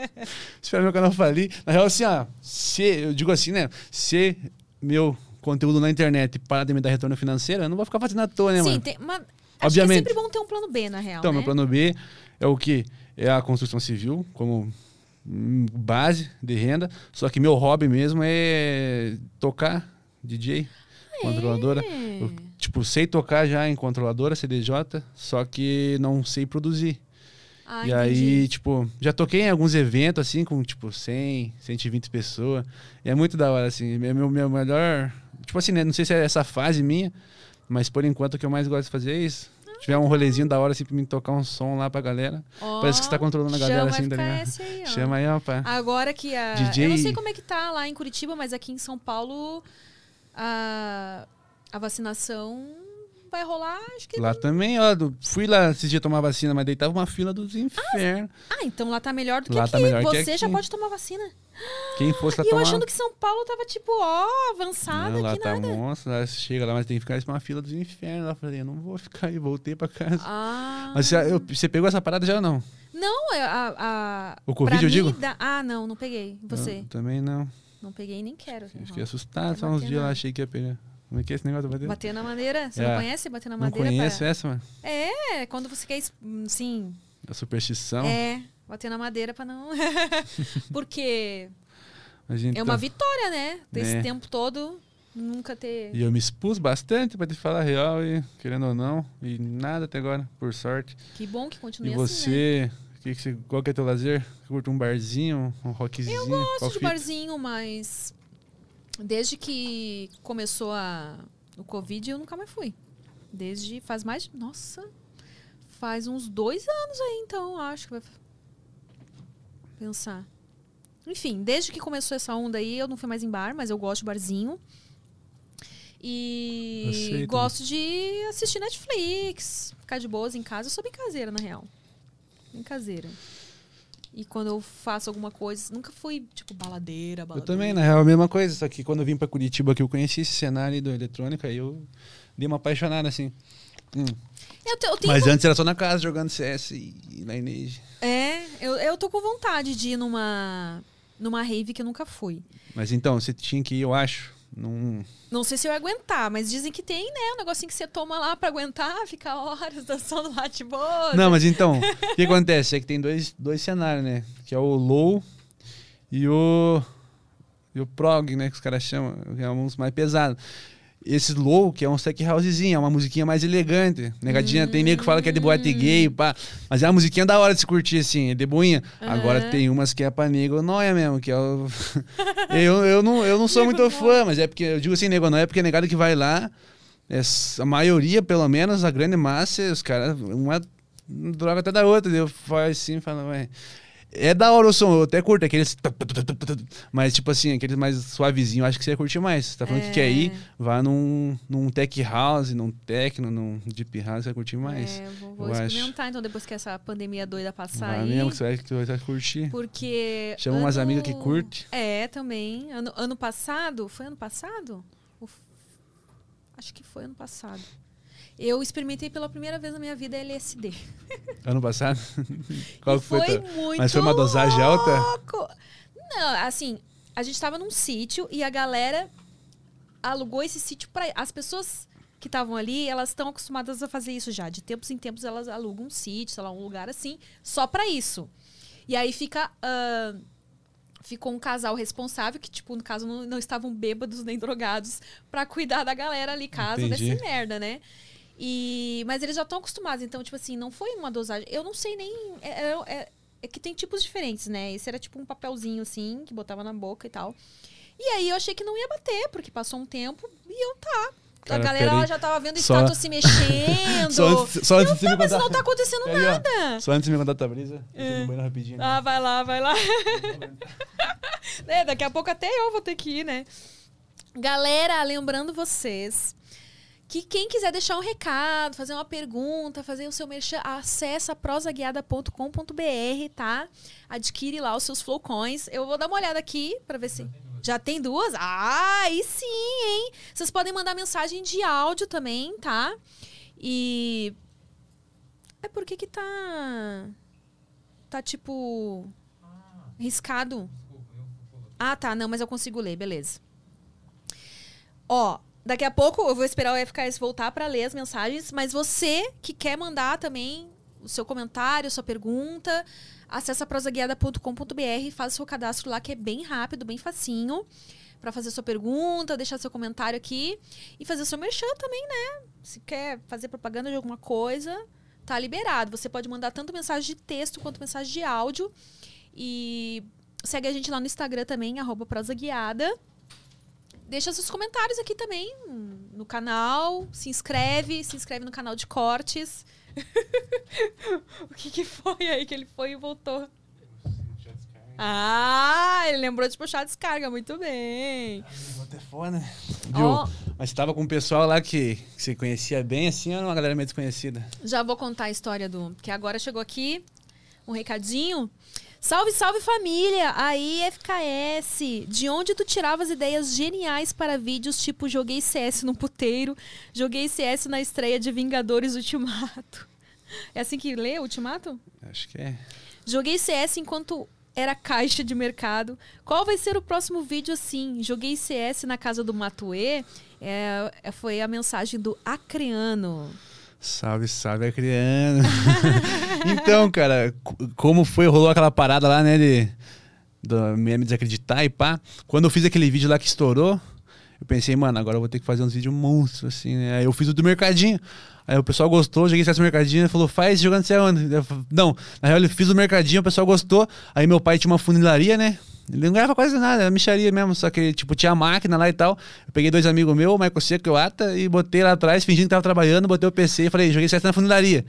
*laughs* Esperar meu canal falir. Na real, assim, ó, se, eu digo assim, né? Se meu conteúdo na internet parar de me dar retorno financeiro, eu não vou ficar fazendo à toa, né, Sim, mano? tem, mas acho Obviamente. é sempre bom ter um plano B, na real, Então, né? meu plano B é o que? É a construção civil, como base de renda. Só que meu hobby mesmo é tocar, DJ, controladora. Eu, tipo, sei tocar já em controladora, CDJ, só que não sei produzir. Ah, e aí, tipo, já toquei em alguns eventos, assim, com, tipo, 100, 120 pessoas. E é muito da hora, assim. É meu, meu melhor... Tipo assim, né? Não sei se é essa fase minha, mas por enquanto o que eu mais gosto de fazer é isso. Tiver um rolezinho da hora, assim, pra mim tocar um som lá pra galera. Ó, Parece que você tá controlando a galera, assim, tá ligado? Aí. Chama aí, ó, pá. Agora que a. DJ. Eu não sei como é que tá lá em Curitiba, mas aqui em São Paulo a, a vacinação vai rolar, acho que. Lá também, ó. Fui lá esses dias tomar vacina, mas daí tava uma fila dos infernos. Ah, então lá tá melhor do que Lá aqui. tá melhor que Você já aqui. pode tomar vacina. Quem fosse lá e eu achando que São Paulo tava tipo, ó, avançada, Não, lá que tá nada. monstro, lá chega lá, mas tem que ficar numa fila dos infernos. Lá eu falei, eu não vou ficar aí, voltei pra casa. Ah. Mas você, eu- você pegou essa parada já ou não? Não, é a. a O Covid, eu digo? dá- Ah, não, não peguei. Você? Eu também não. Não peguei nem quero. Uhum. fiquei assustado, só uns dias lá, achei que ia pegar. Como é que é esse negócio? Bater? Bater na madeira? Você É. não conhece bater na Não madeira? conheço pra- essa, mano. É, quando você quer, sim, A superstição. é, bater na madeira pra não... *laughs* Porque *laughs* é uma vitória, né? Desse É. tempo todo, nunca ter... E eu me expus bastante, pra te falar a real, e querendo ou não. E nada até agora, por sorte. Que bom que continue E assim, né? você, que que você, qual que é teu lazer? Curte um barzinho, um rockzinho? Eu gosto de barzinho, mas desde que começou a, o Covid, eu nunca mais fui. Desde faz mais. de- Nossa! Faz uns dois anos aí, então, acho que vai. Pensar. Enfim, desde que começou essa onda aí, eu não fui mais em bar, mas eu gosto de barzinho. E Aceito. gosto de assistir Netflix, ficar de boas em casa. Eu sou bem caseira, na real. Bem caseira. E quando eu faço alguma coisa, nunca fui, tipo, baladeira, Eu baladeira. também, na real, a mesma coisa. Só que quando eu vim pra Curitiba, que eu conheci esse cenário do eletrônica, aí eu dei uma apaixonada, assim. Hum. Eu, te- eu Mas antes era só na casa, jogando CS e, e na Inês. É, eu, eu tô com vontade de ir numa, numa rave que eu nunca fui. Mas então, você tinha que ir, eu acho, num... Não sei se eu ia aguentar, mas dizem que tem, né? Um negocinho que você toma lá pra aguentar, *laughs* ficar horas dançando boa. Não, mas então, o que acontece? É que tem dois, dois cenários, né? Que é o low e o. E o prog, né? Que os caras chamam, que é uns mais pesados. Esse low, que é um tech housezinho, é uma musiquinha mais elegante. Negadinha, tem nego que fala que é de boate gay, pá. Mas é uma musiquinha da hora de se curtir, assim, é de boinha. Agora tem umas que é pra nego noia mesmo, que é o. *laughs* eu, eu, não, eu não sou muito fã, mas é porque, eu digo assim, nego não é porque é negado que vai lá. é a maioria, pelo menos, a grande massa, os caras, uma droga até da outra. Eu falo assim, falo, ué. É da hora o som, eu até curto aqueles. Mas, tipo assim, aqueles mais suavezinhos, acho que você ia curtir mais. Você tá falando que quer ir, vá num, num tech house, num techno, num deep house, você vai curtir mais. É, vou, vou eu acho. experimentar, então, depois que essa pandemia doida passar Vai aí. mesmo, que você vai, que você vai curtir. Porque. Chama umas ano- amigas que curte. É, também. Ano, ano passado. Foi ano passado? Ou f- Acho que foi ano passado. Eu experimentei pela primeira vez na minha vida LSD. *laughs* Ano passado? *laughs* Qual E foi? foi tua- muito Mas foi uma dosagem alta? louco. Não, assim, a gente tava num sítio e a galera alugou esse sítio para as pessoas que estavam ali, elas estão acostumadas a fazer isso já. De tempos em tempos elas alugam um sítio, sei lá, um lugar assim, só para isso. E aí fica ah, ficou um casal responsável que tipo no caso não, não estavam bêbados nem drogados pra cuidar da galera ali caso Entendi. desse merda, né? E mas eles já estão acostumados, então tipo assim, não foi uma dosagem. Eu não sei nem é, é- é- é que tem tipos diferentes, né? Esse era tipo um papelzinho assim que botava na boca e tal. E aí eu achei que não ia bater, porque passou um tempo e eu tá. Cara, a galera peraí. ela já tava vendo Só- estátua se mexendo. *laughs* Só antes, só antes me não, mas não tá acontecendo Peraí, ó. nada. Só antes de me contar a tua brisa, eu tô no banheiro rapidinho. Ah, vai lá, vai lá. *laughs* *laughs* É, daqui a pouco até eu vou ter que ir, né? Galera, lembrando vocês que quem quiser deixar um recado, fazer uma pergunta, fazer o seu merchan, acessa prosaguiada.com.br, tá? Adquire lá os seus flowcoins. Eu vou dar uma olhada aqui pra ver se... Já tem duas? Ah, aí sim, hein? Vocês podem mandar mensagem de áudio também, tá? E... É porque que tá... Tá tipo... Riscado. Ah, tá. Não, mas eu consigo ler, beleza. Ó, daqui a pouco eu vou esperar o FKS voltar para ler as mensagens, mas você que quer mandar também o seu comentário, sua pergunta, acessa prosaguiada.com.br, faz o seu cadastro lá que é bem rápido, bem facinho, para fazer sua pergunta, deixar seu comentário aqui e fazer seu merchan também, né? Se quer fazer propaganda de alguma coisa, tá liberado. Você pode mandar tanto mensagem de texto quanto mensagem de áudio. E segue a gente lá no Instagram também, arroba prosaguiada. Deixa seus comentários aqui também no canal. Se inscreve, se inscreve no canal de cortes. *laughs* o que, que foi aí que ele foi e voltou? Ah, ele lembrou de puxar a descarga, muito bem. Vou até fora, né? Ó. Viu? Mas tava com um pessoal lá que, que você conhecia bem, assim, ou era uma galera meio desconhecida? Já vou contar a história do. Que agora chegou aqui um recadinho. Salve, salve família! Aí, FKS! De onde tu tirava as ideias geniais para vídeos tipo joguei CS no puteiro, joguei CS na estreia de Vingadores Ultimato? *laughs* É assim que lê Ultimato? Acho que é. Joguei CS enquanto era caixa de mercado. Qual vai ser o próximo vídeo assim? Joguei CS na casa do Matuê. É, é- foi a mensagem do Acreano. Salve, salve, Acriano. *laughs* então, cara, como foi, rolou aquela parada lá, né, de do meme desacreditar e pá. Quando eu fiz aquele vídeo lá que estourou, eu pensei, mano, agora eu vou ter que fazer uns vídeos monstros, assim, né? Aí eu fiz o do mercadinho. Aí o pessoal gostou, joguei no mercadinho e falou, faz jogando sei onde. Não, na real eu fiz o mercadinho, o pessoal gostou. Aí meu pai tinha uma funilaria, né? Ele não ganhava quase nada, era micharia mesmo, só que, tipo, tinha máquina lá e tal. Eu peguei dois amigos meus, o Michael Seco e o Ata, e botei lá atrás, fingindo que tava trabalhando, botei o PC e falei, joguei CS na funilaria.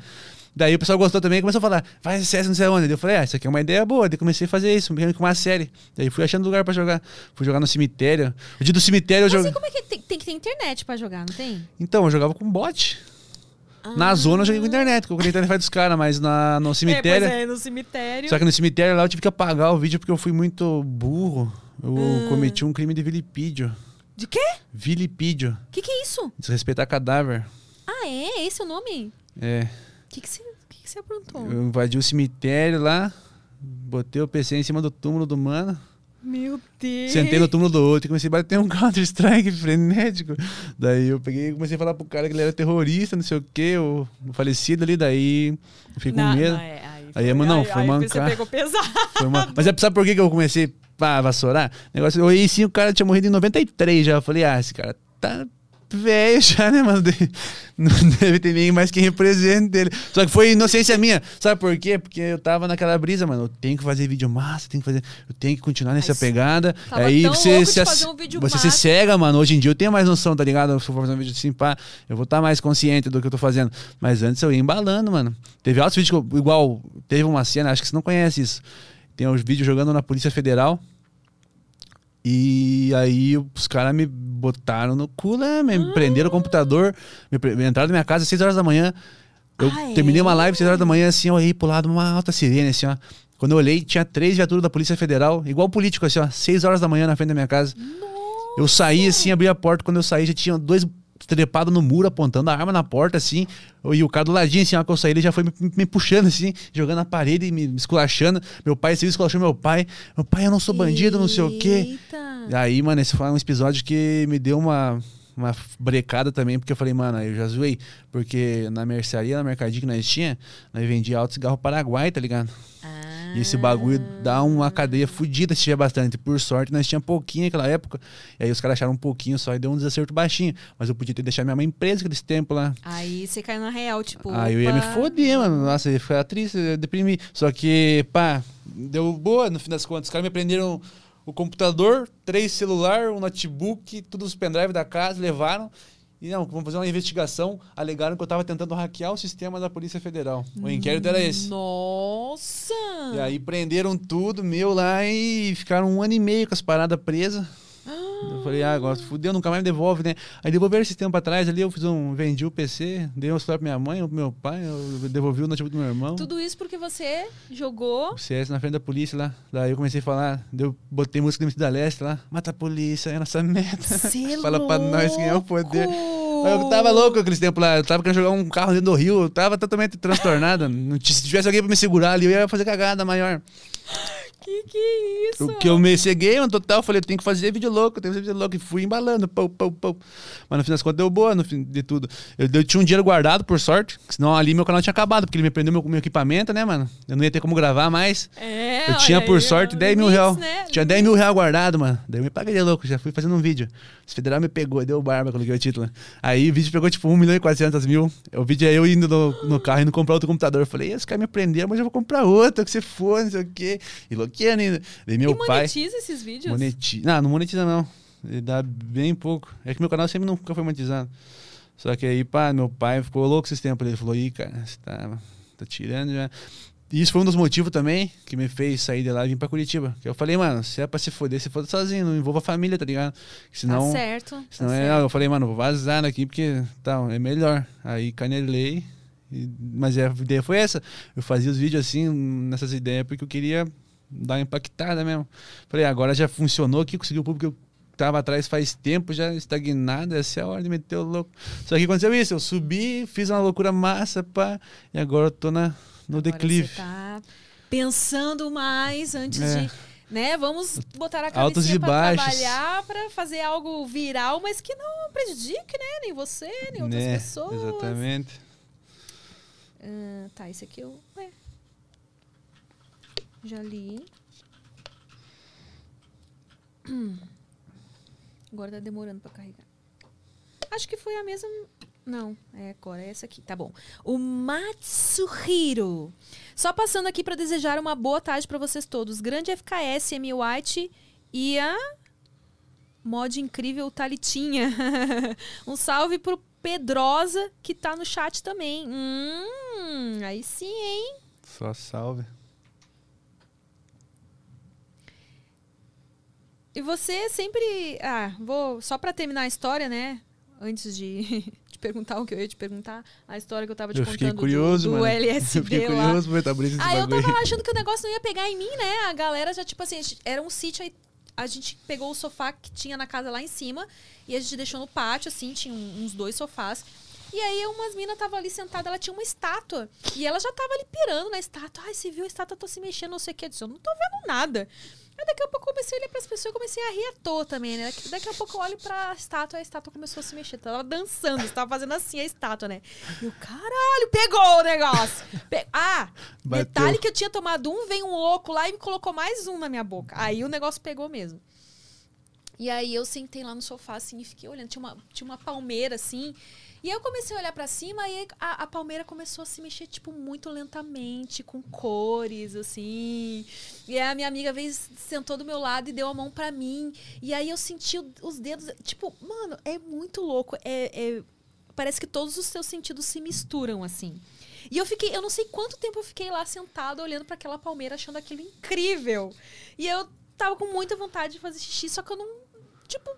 Daí o pessoal gostou também e começou a falar, faz CS não sei onde. Eu falei, ah, isso aqui é uma ideia boa. Daí comecei a fazer isso, que uma série. Daí fui achando lugar pra jogar. Fui jogar no cemitério. O dia do cemitério eu Mas joguei. e como é que tem, tem que ter internet pra jogar, não tem? Então, eu jogava com bot. Ah. Na zona eu joguei com internet, que eu conectei internet dos caras, mas na, no cemitério. É, pois é, no cemitério. Só que no cemitério lá eu tive que apagar o vídeo porque eu fui muito burro. Eu Ah. cometi um crime de vilipídio. De quê? Vilipídio. O que, que é isso? Desrespeitar cadáver. Ah, é? Esse é o nome? É. O que, que, você, que, que você aprontou? Eu invadi o cemitério lá, botei o PC em cima do túmulo do mano. Meu Deus. Sentei no túmulo do outro e comecei a bater um Counter-Strike frenético. Daí eu peguei e comecei a falar pro cara que ele era terrorista, não sei o quê, o, o falecido ali, daí eu fiquei com Não, medo. não, é, aí aí, foi- mano, não, aí- foi aí mancar. você pegou pesado. Uma- Mas é, sabe por que que eu comecei a vassourar? Negócio, eu olhei sim, o cara tinha morrido em 93 já. Eu falei, ah, esse cara tá velho *laughs* já, né, mano? Não deve ter ninguém mais que represente ele. Só que foi inocência minha. Sabe por quê? Porque eu tava naquela brisa, mano. Eu tenho que fazer vídeo massa, tenho que fazer. Eu tenho que continuar nessa pegada. Aí você se, um você se massa. cega, mano. Hoje em dia eu tenho mais noção, tá ligado? Se eu for fazer um vídeo assim, pá, eu vou estar mais consciente do que eu tô fazendo. Mas antes eu ia embalando, mano. Teve outros vídeos que eu, igual, teve uma cena, acho que você não conhece isso. Tem os vídeos jogando na Polícia Federal. E aí os caras me botaram no cu, né? Me prenderam o computador, me, pre- me entraram na minha casa às 6 horas da manhã. Eu Ah, é? terminei uma live às 6 horas da manhã, assim, eu olhei pro lado, uma alta sirene, assim, ó. Quando eu olhei, tinha três viaturas da Polícia Federal, igual político, assim, ó, 6 horas da manhã na frente da minha casa. Eu saí assim, abri a porta. Quando eu saí, já tinha dois trepados no muro, apontando a arma na porta, assim. E o cara do ladinho, assim, ó, que eu saí, ele já foi me, me puxando, assim, jogando na parede e me, esculachando. Meu pai, se esculachou meu pai. Meu pai, eu não sou bandido, não sei o quê. E aí, mano, esse foi um episódio que me deu uma, uma brecada também, porque eu falei, mano, eu já zoei. Porque na mercearia, na mercadinho que nós tinha, nós vendia alto cigarro paraguai, tá ligado? E esse bagulho dá uma cadeia fodida se tiver bastante. Por sorte, nós tinha pouquinho naquela época. E aí os caras acharam um pouquinho só e deu um desacerto baixinho. Mas eu podia ter deixado minha mãe presa nesse tempo lá. Aí você caiu na real, tipo. Aí eu ia me foder, mano. Nossa, eu ia ficar triste, eu ia deprimir. Só que, pá, deu boa no fim das contas. Os caras me prenderam o computador, três celular, um notebook, todos os pendrive da casa, levaram. E não, vamos fazer uma investigação. Alegaram que eu tava tentando hackear o sistema da Polícia Federal. O inquérito era esse. Nossa! E aí prenderam tudo meu lá e ficaram um ano e meio com as paradas presas. Eu falei, ah, agora fudeu, nunca mais me devolve, né? Aí devolveram esse tempo atrás ali, eu fiz um. Vendi o PC, dei um celular pra minha mãe, pro meu pai, eu devolvi o notebook do meu irmão. Tudo isso porque você jogou. O CS na frente da polícia lá. Daí eu comecei a falar, eu botei música do MC da Leste lá. Mata a polícia, é a nossa meta. *laughs* Fala pra nós quem é o poder. Eu tava louco aqueles tempos lá. Eu tava querendo jogar um carro dentro do rio. Eu tava totalmente transtornado. *laughs* Se tivesse alguém pra me segurar ali, eu ia fazer cagada maior. Que Que é isso? O que eu me ceguei, mano, total. Falei, tenho que fazer vídeo louco, tenho que fazer vídeo louco. E fui embalando, pau, pau, pau. Mas no fim das contas deu boa, no fim de tudo. Eu, eu tinha um dinheiro guardado, por sorte, senão ali meu canal tinha acabado, porque ele me prendeu meu, meu equipamento, né, mano? Eu não ia ter como gravar mais. É, eu tinha, por aí, sorte, ó, 10 mil reais. né? Tinha 10 mil reais guardado, mano. Daí eu me paguei de louco, já fui fazendo um vídeo. Esse federal me pegou, deu barba, coloquei o título. Aí o vídeo pegou tipo 1 milhão e 400 mil. O vídeo é eu indo no, no carro, indo comprar outro computador. Eu falei, esse cara me prendeu, mas eu vou comprar outro, que você for, não sei o quê. E louqueando ainda. Daí meu e pai. monetiza esses vídeos? Monetiza. Não, não monetiza não. Ele dá bem pouco. É que meu canal sempre nunca foi monetizado. Só que aí, pá, meu pai ficou louco esses tempos. Ele falou, ih, cara, você tá, tá tirando já. E isso foi um dos motivos também que me fez sair de lá e vir pra Curitiba. Que eu falei, mano, se é pra se foder, se foda sozinho, não envolva a família, tá ligado? Senão, tá certo. senão tá é, certo. eu falei, mano, vou vazar daqui porque tal, é melhor. Aí canelei. e- Mas é, a ideia foi essa. Eu fazia os vídeos assim, nessas ideias, porque eu queria dar uma impactada mesmo. Falei, agora já funcionou aqui, consegui o público que eu tava atrás faz tempo, já estagnado, essa é a hora de meter o louco. Só que aconteceu isso, eu subi, fiz uma loucura massa, pá, e agora eu tô na, no Agora declive. Você tá pensando mais antes É. de. Né? Vamos botar a cabeça baixos. trabalhar pra fazer algo viral, mas que não prejudique, né? Nem você, nem outras Né, pessoas. Exatamente. Ah, tá, esse aqui eu. Ué. Já li. Agora tá demorando pra carregar. Acho que foi a mesma. Não, é agora, é essa aqui. Tá bom. O Matsuhiro. Só passando aqui pra desejar uma boa tarde pra vocês todos. Grande FKS, M. White e a. Mod incrível Talitinha. *laughs* um salve pro Pedrosa, que tá no chat também. Hum, aí sim, hein? Só salve. E você sempre. Ah, vou. Só pra terminar a história, né? Antes de, *laughs* de perguntar o que eu ia te perguntar, a história que eu tava te Eu contando fiquei curioso, do, do. LSD eu fiquei lá. curioso pra abrir esse Ah, eu tava achando que o negócio não ia pegar em mim, né? A galera já, tipo assim, era um sítio aí. A gente pegou o sofá que tinha na casa lá em cima e a gente deixou no pátio, assim, tinha uns dois sofás. E aí umas minas estavam ali sentadas, ela tinha uma estátua. E ela já tava ali pirando na estátua. Ai, você viu a estátua, tá se mexendo, não sei o que. Eu disse, eu não tô vendo nada. Aí daqui a pouco eu comecei a olhar pras pessoas e comecei a rir à toa também, né? Daqui, daqui a pouco eu olho pra estátua, a estátua começou a se mexer. Tava dançando, tava fazendo assim a estátua, né? E eu, caralho, pegou o negócio. Pe- ah, Bateu. detalhe que eu tinha tomado um, veio um louco lá e me colocou mais um na minha boca. Aí o negócio pegou mesmo. E aí eu sentei lá no sofá, assim, e fiquei olhando. Tinha uma, tinha uma palmeira, assim. E eu comecei a olhar pra cima e a, a palmeira começou a se mexer, tipo, muito lentamente, com cores, assim. E a minha amiga veio, sentou do meu lado e deu a mão pra mim. E aí eu senti os dedos, tipo, mano, é muito louco. É, é- parece que todos os seus sentidos se misturam, assim. E eu fiquei, eu não sei quanto tempo eu fiquei lá sentada olhando pra aquela palmeira, achando aquilo incrível. E eu tava com muita vontade de fazer xixi, só que eu não, tipo,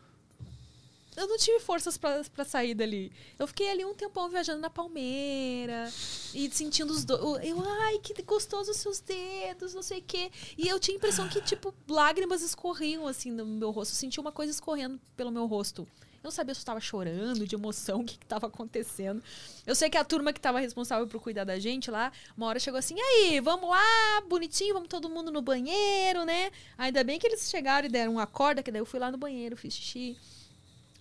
eu não tive forças pra sair dali. Eu fiquei ali um tempão viajando na palmeira e sentindo os dois. Eu, ai, que gostoso os seus dedos, não sei o quê. E eu tinha a impressão que, tipo, lágrimas escorriam assim no meu rosto. Eu senti uma coisa escorrendo pelo meu rosto. Eu não sabia se eu estava chorando de emoção, o que estava acontecendo. Eu sei que a turma que estava responsável por cuidar da gente lá, uma hora chegou assim: aí, vamos lá, bonitinho, vamos todo mundo no banheiro, né? Ainda bem que eles chegaram e deram uma corda, que daí eu fui lá no banheiro, fiz xixi.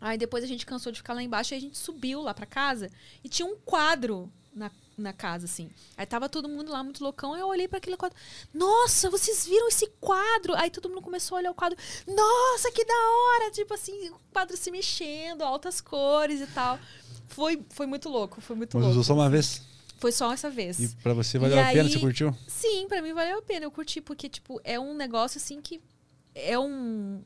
Aí depois a gente cansou de ficar lá embaixo e a gente subiu lá pra casa e tinha um quadro na, na casa, assim. Aí tava todo mundo lá muito loucão, eu olhei pra aquele quadro. Nossa, vocês viram esse quadro? Aí todo mundo começou a olhar o quadro. Nossa, que da hora! Tipo assim, o quadro se mexendo, altas cores e tal. Foi, foi muito louco, foi muito Mas louco. usou só uma vez. Foi só essa vez. E pra você valeu E a pena? aí- Você curtiu? Sim, pra mim valeu a pena. Eu curti, porque, tipo, é um negócio assim que. É um.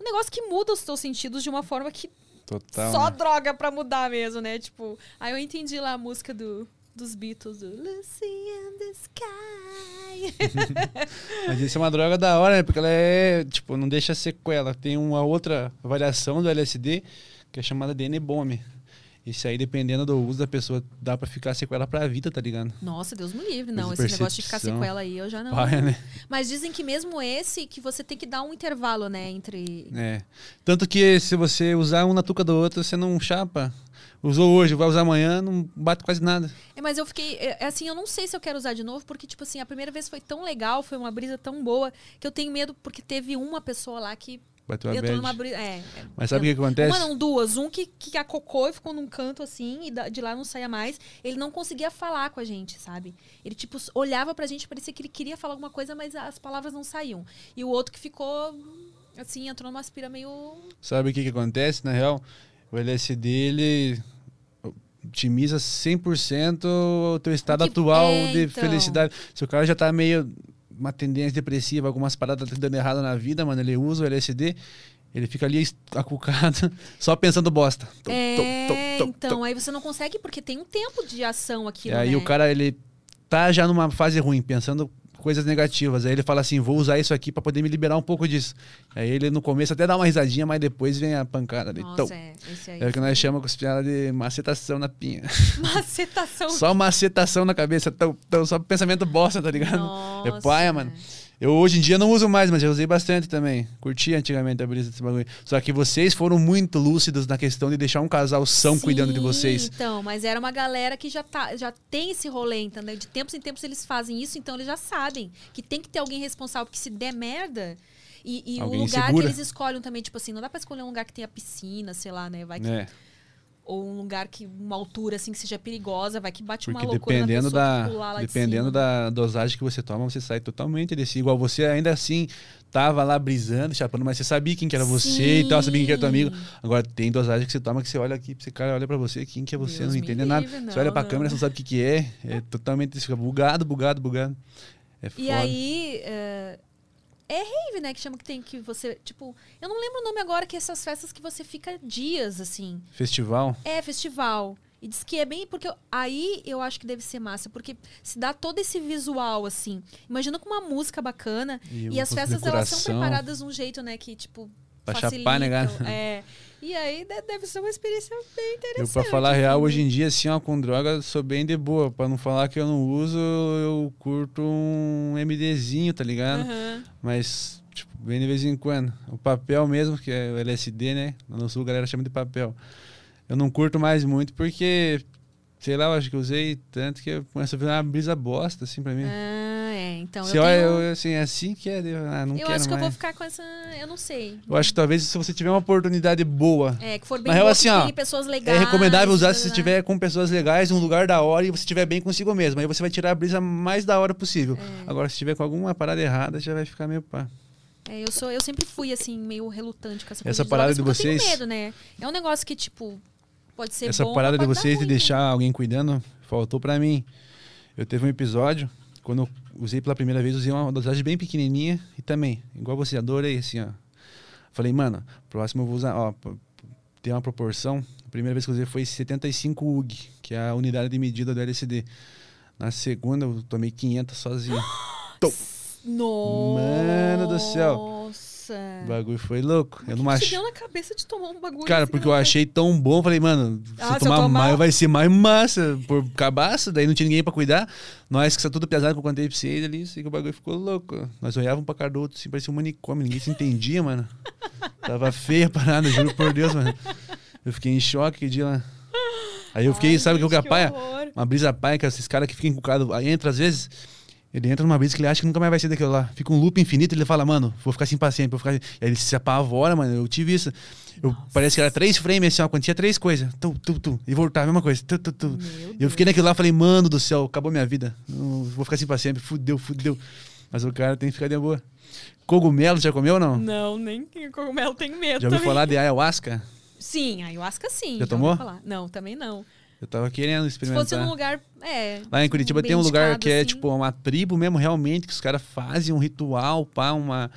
Um negócio que muda os seus sentidos de uma forma que Total. só né? droga pra mudar mesmo, né? Tipo, aí eu entendi lá a música do, dos Beatles, do Lucy in the Sky. *laughs* Mas isso é uma droga da hora, né? Porque ela é, tipo, não deixa sequela. Tem uma outra variação do LSD que é chamada de N-Bomb. Esse aí, dependendo do uso da pessoa, dá pra ficar sequela pra vida, tá ligado? Nossa, Deus me livre. Não, esse negócio de ficar sequela aí, eu já não. Paia, né? Mas dizem que mesmo esse, que você tem que dar um intervalo, né? Entre. É. Tanto que se você usar um na tuca do outro, você não chapa. Usou hoje, vai usar amanhã, não bate quase nada. É, mas eu fiquei. é, é assim, eu não sei se eu quero usar de novo, porque, tipo assim, a primeira vez foi tão legal, foi uma brisa tão boa, que eu tenho medo, porque teve uma pessoa lá que Bateu a bad. numa. É, é, Mas sabe o que acontece? Uma não, duas. Um que, que acocou e ficou num canto assim, e de lá não saía mais. Ele não conseguia falar com a gente, sabe? Ele, tipo, olhava pra gente, parecia que ele queria falar alguma coisa, mas as palavras não saíam. E o outro que ficou, assim, entrou numa aspira meio. Sabe o que, que acontece, na real? O LSD, ele otimiza 100% o teu estado que- atual é, de então. felicidade. Se o cara já tá meio uma tendência depressiva, algumas paradas tá dando errado na vida, mano, ele usa o LSD, ele fica ali *laughs* acucado, só pensando bosta. Tum, É, tum, tum, tum, então, tum. aí você não consegue, porque tem um tempo de ação aquilo, E aí né? o cara, ele tá já numa fase ruim, pensando coisas negativas. Aí ele fala assim, vou usar isso aqui pra poder me liberar um pouco disso. Aí ele no começo até dá uma risadinha, mas depois vem a pancada ali. Nossa, Tum. é. É o que nós chamamos com os piadas de macetação na pinha. *laughs* Macetação. Só macetação na cabeça, tão, tão, só pensamento bosta, tá ligado? é Nossa. paia, mano. Eu hoje em dia não uso mais, mas já usei bastante também. Curti antigamente a brisa desse bagulho. Só que vocês foram muito lúcidos na questão de deixar um casal são cuidando de Sim, vocês. Então, mas era uma galera que já, tá, já tem esse rolê, entendeu? De tempos em tempos eles fazem isso, então eles já sabem que tem que ter alguém responsável, porque se der merda. E, e o lugar segura. que eles escolhem também, tipo assim, não dá pra escolher um lugar que tenha piscina, sei lá, né? Vai que, É. Ou um lugar que, uma altura assim, que seja perigosa, vai que bate Porque uma loucura dependendo da de dependendo cima. da dosagem que você toma, você sai totalmente desse. Igual você ainda assim tava lá brisando, chapando, mas você sabia quem que era você e tal, sabia quem que era teu amigo. Sim. Agora tem dosagem que você toma que você olha aqui, esse cara olha pra você, quem que é você, Deus não entende nada. livre, você olha não, pra não. câmera, você não sabe o que que é. É totalmente fica bugado, bugado, bugado. É E aí. é, é rave, né? Que chama que tem que você. Tipo, eu não lembro o nome agora, que é essas festas que você fica dias, assim. Festival. É, festival. E diz que é bem. Porque eu- aí eu acho que deve ser massa, porque se dá todo esse visual, assim. Imagina com uma música bacana. E E, as festas, elas são decoração. preparadas de um jeito, né? Que, tipo. Pra facilitam, chapar, né, cara? É. *laughs* E aí de- deve ser uma experiência bem Eu, interessante. pra falar real, assim, hoje em dia, assim, ó, com droga, sou bem de boa. Pra não falar que eu não uso, eu curto um MDzinho, tá ligado? Aham. Mas, tipo, bem de vez em quando. O papel mesmo, que é o LSD, né? No sul a galera chama de papel. Eu não curto mais muito porque, sei lá, eu acho que eu usei tanto que eu começo a virar uma brisa bosta, assim, pra mim. Ah, é. Então Se eu olha, tenho... eu, assim, é assim que é, eu, ah, não Eu acho que eu mais. vou ficar com essa. Eu não sei. Eu acho que talvez se você tiver uma oportunidade boa, É, que for bem Na real, boa, assim, ó, pessoas é legais. recomendável usar se você blá. estiver com pessoas legais, um lugar da hora e você estiver bem consigo mesmo. Aí você vai tirar a brisa mais da hora possível. É. Agora, se tiver com alguma parada errada, já vai ficar meio pá. É, eu, sou, eu sempre fui, assim, meio relutante com essa coisa Essa de parada de porque eu vocês- tenho medo, né? É um negócio que, tipo, pode ser Essa bom, parada de mas vocês de né? deixar alguém cuidando faltou pra mim. Eu teve um episódio, quando eu usei pela primeira vez, usei uma dosagem bem pequenininha e também, igual você, adorei, assim, ó. Falei, mano, próximo eu vou usar, ó, tem uma proporção. A primeira vez que eu usei foi 75 UG, que é a unidade de medida do LSD. Na segunda eu tomei 500 sozinho. Tom. *gasps* Nossa. Mano do céu. O bagulho foi louco. Eu não O achei. deu na cabeça de tomar um bagulho Cara, assim, porque né? eu achei tão bom, falei, mano, se Ah, eu se eu tomar tomar- mais vai ser mais massa por cabaço, daí não tinha ninguém pra cuidar. Nós que está tudo pesado que eu contei pra vocês ali, sei que o bagulho ficou louco. Nós olhávamos pra cara do outro, assim, parecia um manicômio, ninguém se entendia, mano. *laughs* Tava feia a parada, juro por Deus, mano. Eu fiquei em choque dia lá. Aí eu fiquei, Ai, sabe o que gente, é que paia? horror. Uma brisa paia, que esses caras que ficam encucados, aí entra às vezes, ele entra numa brisa que ele acha que nunca mais vai ser daquilo lá. Fica um loop infinito, ele fala, mano, vou ficar assim pra sempre, vou ficar... Aí ele se apavora, mano, eu tive isso. Eu, parece que era três frames, assim, ó, quando tinha três coisas. Tu, tu, tu, e voltar, a mesma coisa. Tu, tu, tu. E eu fiquei naquilo lá, falei, mano do céu, acabou minha vida. Não, vou ficar assim pra sempre, fudeu, fudeu. Mas o cara tem que ficar de boa. Cogumelo, já comeu ou não? Não, nem cogumelo tem medo Já ouviu também. falar de ayahuasca? Sim, ayahuasca sim. Já ouvi tomou? Não, também não. Eu tava querendo Se experimentar. fosse num lugar, é... Lá em Curitiba tem um lugar que é assim. tipo uma tribo mesmo, realmente, que os caras fazem um ritual, pá, uma,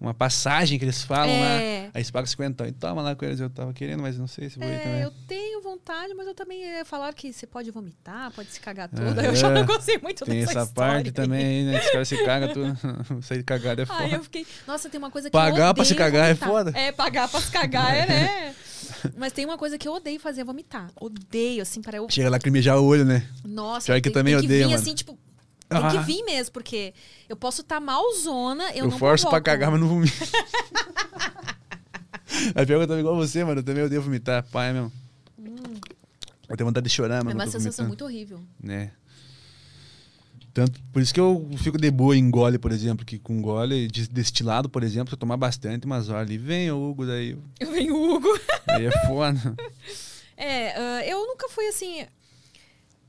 uma passagem que eles falam É. lá. Aí você paga 50 e toma lá com eles. Eu tava querendo, mas não sei se vou ir É, também. eu tenho vontade, mas eu também é, falaram que você pode vomitar, pode se cagar tudo. Aham. Eu já não gostei muito Tem dessa essa parte história. também, aí, né? Os caras se cagam tudo. *laughs* Sair cagado é foda. Aí eu fiquei. Nossa, tem uma coisa que Pagar eu pra se cagar é vomitar. foda. É, pagar pra se cagar é, né? *laughs* *laughs* Mas tem uma coisa que eu odeio fazer, é vomitar. Odeio, assim, para eu. Chega lá lacrimejar o olho, né? Nossa, Pior que tem, também tem que odeio, vir mano. assim, tipo. Tem que Ah. vir mesmo, porque eu posso estar malzona, eu, Eu, não forço pra provoco. cagar, mas não vomito. *laughs* É pior que eu também igual você, mano. Eu também odeio vomitar. Pai, mesmo. Eu tenho vontade de chorar, É mano. uma eu tô sensação vomitando. muito horrível. né? Tanto, por isso que eu fico de boa em gole, por exemplo, que com gole de destilado, por exemplo, se eu tomar bastante, umas horas ali, vem o Hugo, daí, Eu *laughs* venho o Hugo. aí é foda. É, ah, eu nunca fui assim.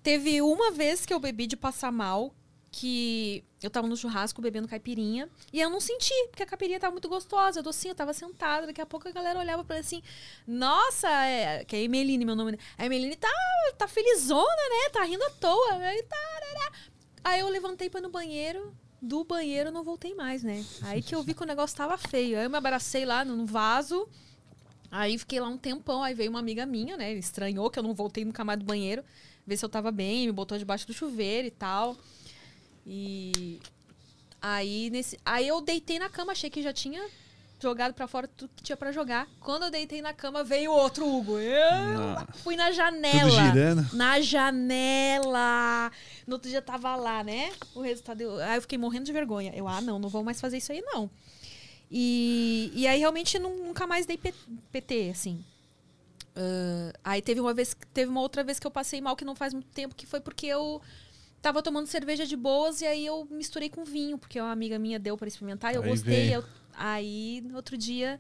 Teve uma vez que eu bebi de passar mal, que eu tava no churrasco bebendo caipirinha, e eu não senti, porque a caipirinha tava muito gostosa, eu docinha, eu tava sentada, daqui a pouco a galera olhava pra mim assim, nossa, é, que é a Emeline, meu nome, né? A Emeline tá, tá felizona, né? Tá rindo à toa. Aí, tarará. Aí eu levantei ir no banheiro, do banheiro não voltei mais, né? Aí que eu vi que o negócio tava feio. Aí eu me abracei lá no vaso, Aí fiquei lá um tempão, aí veio uma amiga minha, né? Estranhou que eu não voltei nunca mais do banheiro, ver se eu tava bem, me botou debaixo do chuveiro e tal. E aí nesse, aí eu deitei na cama, achei que já tinha jogado pra fora tudo que tinha pra jogar. Quando eu deitei na cama, veio outro Hugo. Eu Nossa. fui na janela. Tudo girando. Na janela. No outro dia tava lá, né? O resultado. eu- Aí eu fiquei morrendo de vergonha. Eu, ah, não, não vou mais fazer isso aí, não. E, e aí realmente nu- nunca mais dei PT, assim. Ah, aí teve uma vez, teve uma outra vez que eu passei mal que não faz muito tempo, que foi porque eu tava tomando cerveja de boas e aí eu misturei com vinho, porque uma amiga minha deu para experimentar, e eu Aí gostei. eu- aí outro dia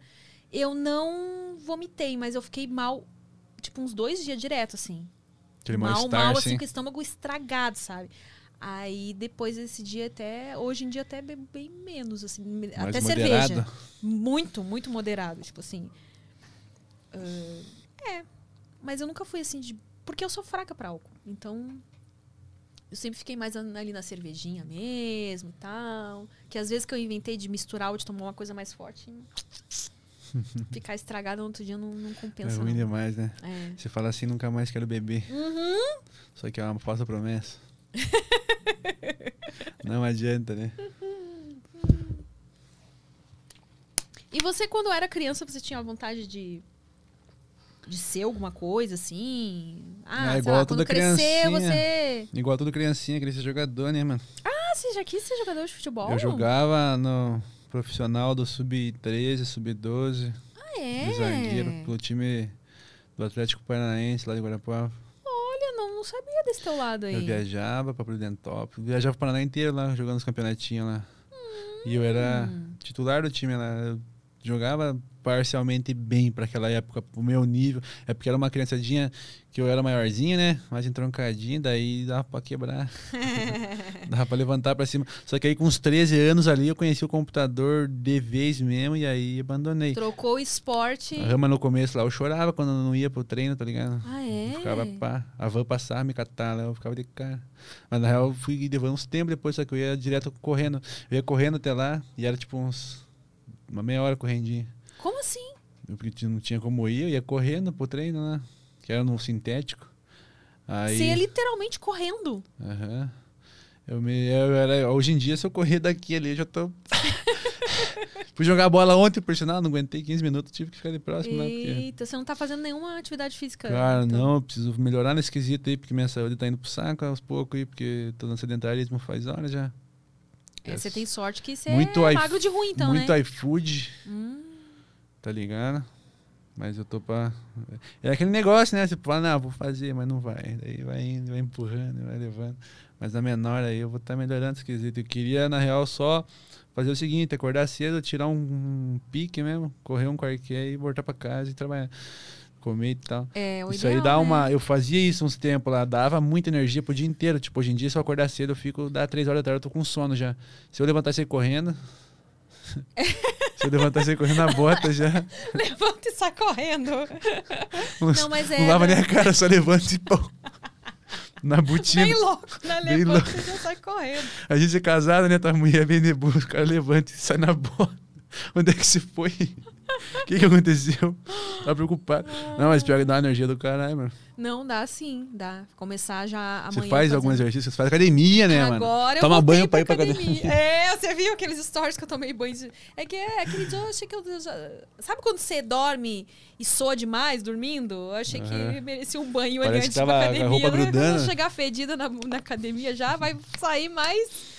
eu não vomitei, mas eu fiquei mal, tipo uns dois dias direto, assim Aquele mal, mal-estar, mal, assim. assim, com o estômago estragado, sabe? Aí depois desse dia até, hoje em dia até bebo bem menos, assim, Mais até moderado. cerveja. Muito, muito moderado, tipo assim. ah, é, mas eu nunca fui assim de, porque eu sou fraca pra álcool. Então eu sempre fiquei mais ali na cervejinha mesmo e tal. Que às vezes que eu inventei de misturar ou de tomar uma coisa mais forte, *laughs* ficar estragada no outro dia não, não É compensa. ruim não. demais, né? É. Você fala assim, nunca mais quero beber. Uhum. Só que é uma falsa promessa. *laughs* Não adianta, né? E você, quando era criança, você tinha vontade de, de ser alguma coisa, assim? Ah, É igual lá, toda quando crescer, você... Igual todo criancinha, queria ser jogador, né, mano? Ah, você já quis ser jogador de futebol? Eu jogava no profissional do Sub-13, Sub-12, Ah, é? de zagueiro, pelo time do Atlético Paranaense, lá de Guarapuava. Olha, não, não sabia desse teu lado aí. Eu viajava pra Prudentópolis, viajava o Paraná inteiro lá, jogando os campeonatinhos lá. E eu era Hum. titular do time lá. Jogava parcialmente bem pra aquela época, pro meu nível. É porque era uma criançadinha que eu era maiorzinha, né? Mais entroncadinha, daí dava pra quebrar. *laughs* dava pra levantar pra cima. Só que aí com uns 13 anos ali eu conheci o computador de vez mesmo e aí abandonei. Trocou o esporte. A rama no começo lá, eu chorava quando eu não ia pro treino, tá ligado? Ah, é? Eu ficava pá, a van passava, me catar lá, eu ficava de cara. Mas na real eu fui levando uns tempos depois, só que eu ia direto correndo. Eu ia correndo até lá e era tipo uns. Uma meia hora correndinha. Como assim? Eu porque não tinha como ir, eu ia correndo pro treino lá, que era no sintético. Aí. Você ia literalmente correndo. Aham. Eu me, eu era, hoje em dia, se eu correr daqui ali, eu já tô. *laughs* Fui jogar bola ontem, por sinal, não aguentei 15 minutos, tive que ficar de próximo, né? Porque... Eita, você não tá fazendo nenhuma atividade física. Cara, então. não, eu preciso melhorar nesse quesito aí, porque minha saúde tá indo pro saco aos poucos aí, porque tô no sedentarismo faz horas já. É, você tem sorte que você Muito é magro de ruim, então, Muito né? iFood, Hum. tá ligado? Mas eu tô pra. É aquele negócio, né? Você fala, não, vou fazer, mas não vai. Daí vai indo, vai empurrando, vai levando. Mas na menor aí eu vou estar melhorando esse quesito. Eu queria, na real, só fazer o seguinte: acordar cedo, tirar um, um pique mesmo, correr um quarquê e voltar pra casa e trabalhar. Comer e tal. É, o Isso aí ideal, dá né? uma. Eu fazia isso uns tempos lá, dava muita energia pro dia inteiro. Tipo, hoje em dia, se eu acordar cedo, eu fico, dá três horas da tarde, eu tô com sono já. Se eu levantar e sair correndo. *laughs* se eu levantar e sair correndo na bota já. *laughs* Levanta e sai correndo. Não, mas é. não lava né? nem a cara, só levanta e pô. Na botina. Bem louco, né? Bem Levanta louco. e já sai correndo. A gente é casado, né? Tua mulher é bem nebulosa, o cara levanta e sai na bota. Onde é que se foi? O *laughs* que, que aconteceu? Tá preocupado. Não, mas pior que dá uma energia do caralho, mano. Não, dá sim, dá. Começar já amanhã. Você faz fazer. algum exercício, você faz academia, né, mano? Agora eu Toma banho pra ir pra academia. academia. *laughs* É, você viu aqueles stories que eu tomei banho de... É que é, aquele dia eu achei que eu já... Sabe quando você dorme e soa demais dormindo? Eu achei que Aham. merecia um banho Parece ali que antes tava pra a academia. roupa né? grudando. Quando chegar fedida na, na academia já, vai sair mais...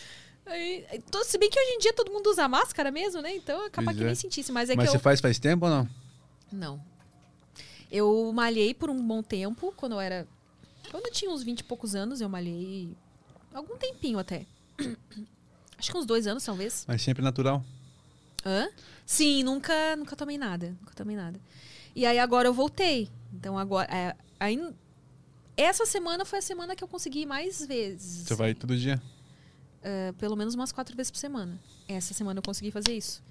Aí, se bem que hoje em dia todo mundo usa máscara mesmo, né? Então acaba Pois que é. nem sentisse. Mas é Mas que você eu... faz faz tempo ou não? Não. Eu malhei por um bom tempo, quando eu era. Quando eu tinha uns 20 e poucos anos, eu malhei. Algum tempinho até. *coughs* Acho que uns dois anos, talvez. Mas sempre natural. Hã? Sim, nunca, nunca tomei nada. Nunca tomei nada. E aí agora eu voltei. Então agora. É, aí, essa semana foi a semana que eu consegui mais vezes. Você vai todo dia. É, pelo menos umas quatro vezes por semana. Essa semana eu consegui fazer isso.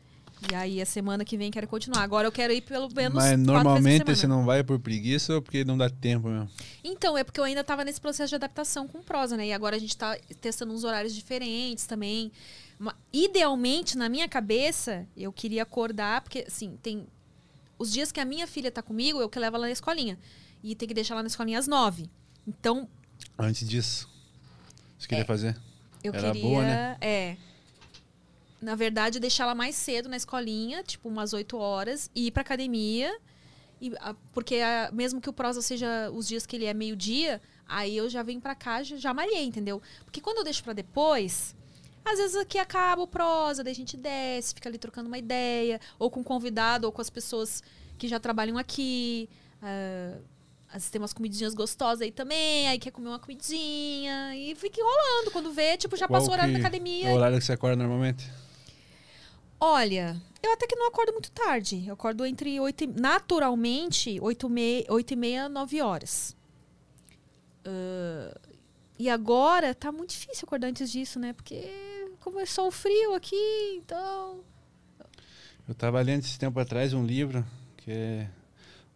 E aí a semana que vem quero continuar. Agora eu quero ir pelo menos Mas quatro normalmente vezes por você não vai por preguiça ou porque não dá tempo mesmo? Então, é porque eu ainda estava nesse processo de adaptação com prosa, né? E agora a gente está testando uns horários diferentes também. Idealmente, na minha cabeça, eu queria acordar, porque, assim, tem. Os dias que a minha filha tá comigo, eu que levo ela na escolinha. E tem que deixar ela na escolinha às nove. Então, Antes disso. Você queria fazer? Eu Era queria. boa, né? É. Na verdade, deixar ela mais cedo na escolinha, tipo umas 8 horas, e ir pra academia. E, porque a- mesmo que o prosa seja os dias que ele é meio-dia, aí eu já venho pra cá, já, já malhei, entendeu? Porque quando eu deixo pra depois, às vezes aqui acaba o prosa, daí a gente desce, fica ali trocando uma ideia, ou com o convidado, ou com as pessoas que já trabalham aqui. ah, às vezes tem umas comidinhas gostosas aí também, aí quer comer uma comidinha, e fica enrolando. Quando vê, tipo, já Qual passou o horário da academia. É o horário que você acorda normalmente? Olha, eu até que não acordo muito tarde. Eu acordo entre 8 e, naturalmente, 8 e meia, 8 e meia 9 horas. Ah, e agora tá muito difícil acordar antes disso, né? Porque começou o frio aqui, então. Eu tava lendo esse tempo atrás um livro que é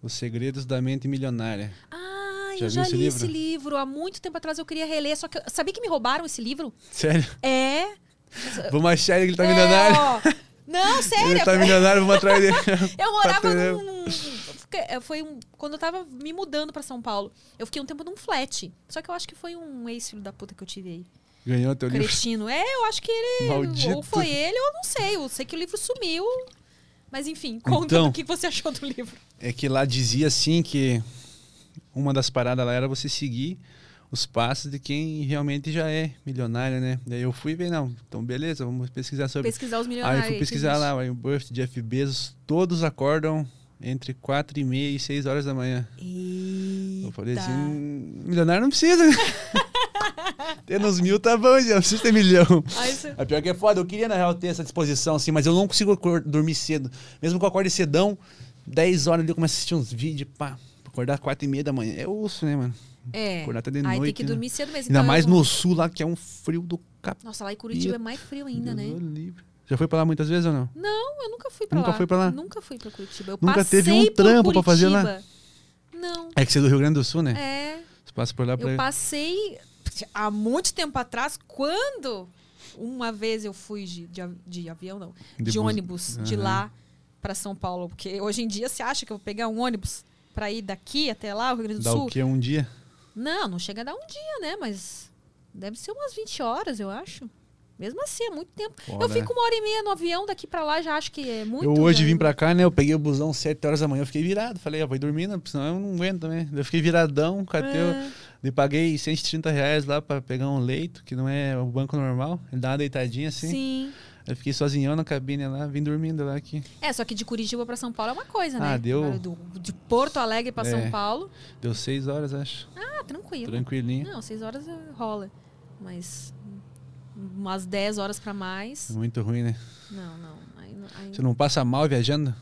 Os Segredos da Mente Milionária. Ah, Já eu já esse li livro? esse livro. Há muito tempo atrás eu queria reler, só que eu, sabia que me roubaram esse livro? Sério? É. Vamos achar ele que ele tá É, milionário. ó. Não, *laughs* sério. Ele tá milionário, vamos atrás dele. *laughs* Eu morava num. é, Foi um. Quando eu tava me mudando pra São Paulo, eu fiquei um tempo num flat. Só que eu acho que foi um ex-filho da puta que eu tive aí. Ganhou teu livro. Cretino. É, eu acho que ele. *laughs* Maldito. Ou foi ele, ou não sei. Eu sei que o livro sumiu. Mas enfim, conta Então. o que você achou do livro. É que lá dizia assim que uma das paradas lá era você seguir os passos de quem realmente já é milionário, né? Daí eu fui ver, não, então beleza, vamos pesquisar sobre. Pesquisar os Aí milionários. eu fui pesquisar lá, Warren Buffett, Jeff Bezos, todos acordam entre 4 e meia e 6 horas da manhã. Eu falei Eita. assim, milionário não precisa. *laughs* Tendo uns mil tá bom, já não precisa ter milhão. A pior que é foda, eu queria na real ter essa disposição assim, mas eu não consigo dormir cedo. Mesmo que eu acorde cedão, 10 horas ali eu começo a assistir uns vídeos, pá, acordar 4 e meia da manhã. É osso, né, mano? É. Acordar até de Aí tem noite, que né? dormir cedo mesmo. Ainda Então, mais eu- no sul lá, que é um frio do cap. Nossa, lá em Curitiba é mais frio ainda, né? Deus o livre. Já foi pra lá muitas vezes ou não? Não, eu nunca fui pra Nunca lá. foi pra lá? Nunca fui pra Curitiba. Eu Nunca passei teve um trampo pra fazer lá? Não. É que você é do Rio Grande do Sul, né? É. Você passa por lá pra. Eu passei há muito tempo atrás, quando uma vez eu fui de, de, de avião, não, De de, bus- ônibus, de Aham. lá pra São Paulo. Porque hoje em dia você acha que eu vou pegar um ônibus pra ir daqui até lá, o Rio Grande do Dá Sul? o quê? Um dia? Não, não chega a dar um dia, né? Mas deve ser umas 20 horas, eu acho. Mesmo assim, é muito tempo. Foda, eu fico né? uma hora e meia no avião, daqui pra lá já acho que é muito. eu hoje vim pra cá, né? Eu peguei o busão 7 horas da manhã, eu fiquei virado. Falei, ah, vou ir dormindo, senão eu não aguento, né? Eu fiquei viradão, catei. É. Eu paguei 130 reais lá pra pegar um leito, que não é o banco normal. Ele dá uma deitadinha assim. Sim. Eu fiquei sozinhão na cabine lá, vim dormindo lá aqui. É, só que de Curitiba pra São Paulo é uma coisa, né? Ah, deu- do- de Porto Alegre pra É. São Paulo. Deu 6 horas, acho. Ah, tranquilo. Tranquilinho. Não, seis horas eh, rola. Mas umas 10 horas pra mais. Muito ruim, né? Não, não. Aí, aí- Você não passa mal viajando?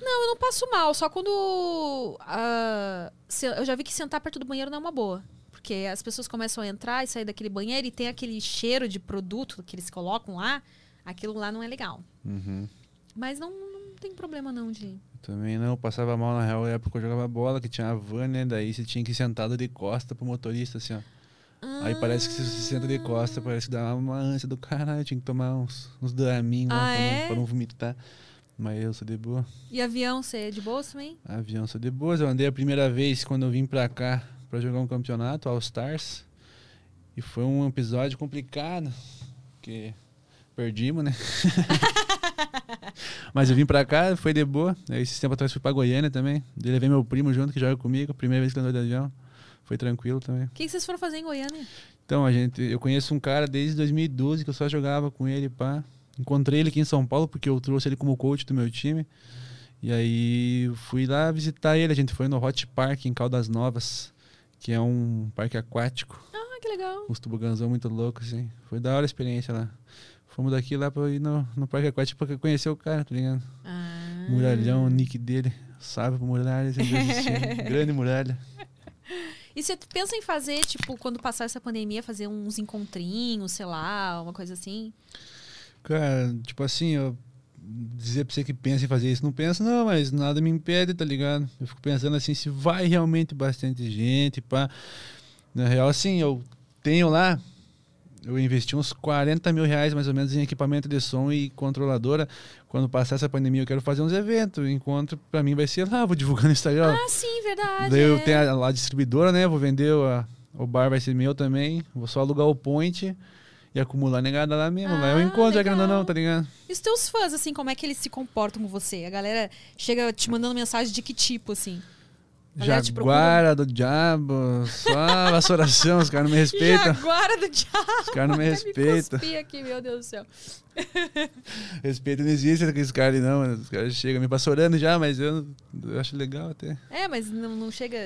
Não, eu não passo mal. Só quando. ah, se- eu já vi que sentar perto do banheiro não é uma boa. Porque as pessoas começam a entrar e sair daquele banheiro e tem aquele cheiro de produto que eles colocam lá. Aquilo lá não é legal. Uhum. Mas não, não tem problema não de. Também não, eu passava mal na real, na época eu jogava bola, que tinha a van, né? Daí você tinha que ir sentado de costa pro motorista, assim, ó. Aí parece que se você senta de costa, parece que dá uma ânsia do caralho, tinha que tomar uns, uns draminhos lá Ah, pra, é? não, pra não vomitar. Mas eu sou de boa. E avião, você é de boa também? Avião, sou de boas. Eu andei a primeira vez quando eu vim pra cá pra jogar um campeonato, All Stars. E foi um episódio complicado, porque perdimos, né? *laughs* Mas eu vim pra cá, foi de boa. Aí, esse tempo atrás fui pra Goiânia também. Daí levei meu primo junto, que joga comigo. Primeira vez que andou de avião. Foi tranquilo também. O que, que vocês foram fazer em Goiânia? Então, a gente, eu conheço um cara desde 2012 que eu só jogava com ele, pá. Encontrei ele aqui em São Paulo porque eu trouxe ele como coach do meu time. E aí fui lá visitar ele. A gente foi no Hot Park em Caldas Novas, que é um parque aquático. Ah, que legal. Uns tobogãzão muito louco, assim. Foi da hora a experiência lá. Fomos daqui lá pra ir no, no parque aquático pra conhecer o cara, tá ligado? Ah. Muralhão, o nick dele. Salve pro Muralha. *laughs* Grande Muralha. E você pensa em fazer, tipo, quando passar essa pandemia, fazer uns encontrinhos, sei lá, uma coisa assim? Cara, tipo assim, eu dizer pra você que pensa em fazer isso, não pensa, não, mas nada me impede, tá ligado? Eu fico pensando assim, se vai realmente bastante gente, pá. Na real, assim, eu tenho lá, eu investi uns 40 mil reais mais ou menos em equipamento de som e controladora. Quando passar essa pandemia, eu quero fazer uns eventos. O encontro, pra mim, vai ser lá, vou divulgar no *laughs* Instagram. Ah, sim, verdade. Daí eu é. tenho a, lá a distribuidora, né? Vou vender o, o bar, vai ser meu também. Vou só alugar o point e acumular negada lá mesmo. lá eu Ah, encontro, já legal. querendo ou não, tá ligado? E os teus fãs, assim, como é que eles se comportam com você? A galera chega te mandando mensagem de que tipo, assim? Jaguara do diabo, só *laughs* vassouração, os caras não me respeitam. Jaguara do diabo. Os caras não me respeitam. cuspi aqui, meu Deus do céu. *laughs* Respeito não existe aqueles caras ali, não. Os caras chegam me vassourando já, mas eu, eu acho legal até. É, mas não, não chega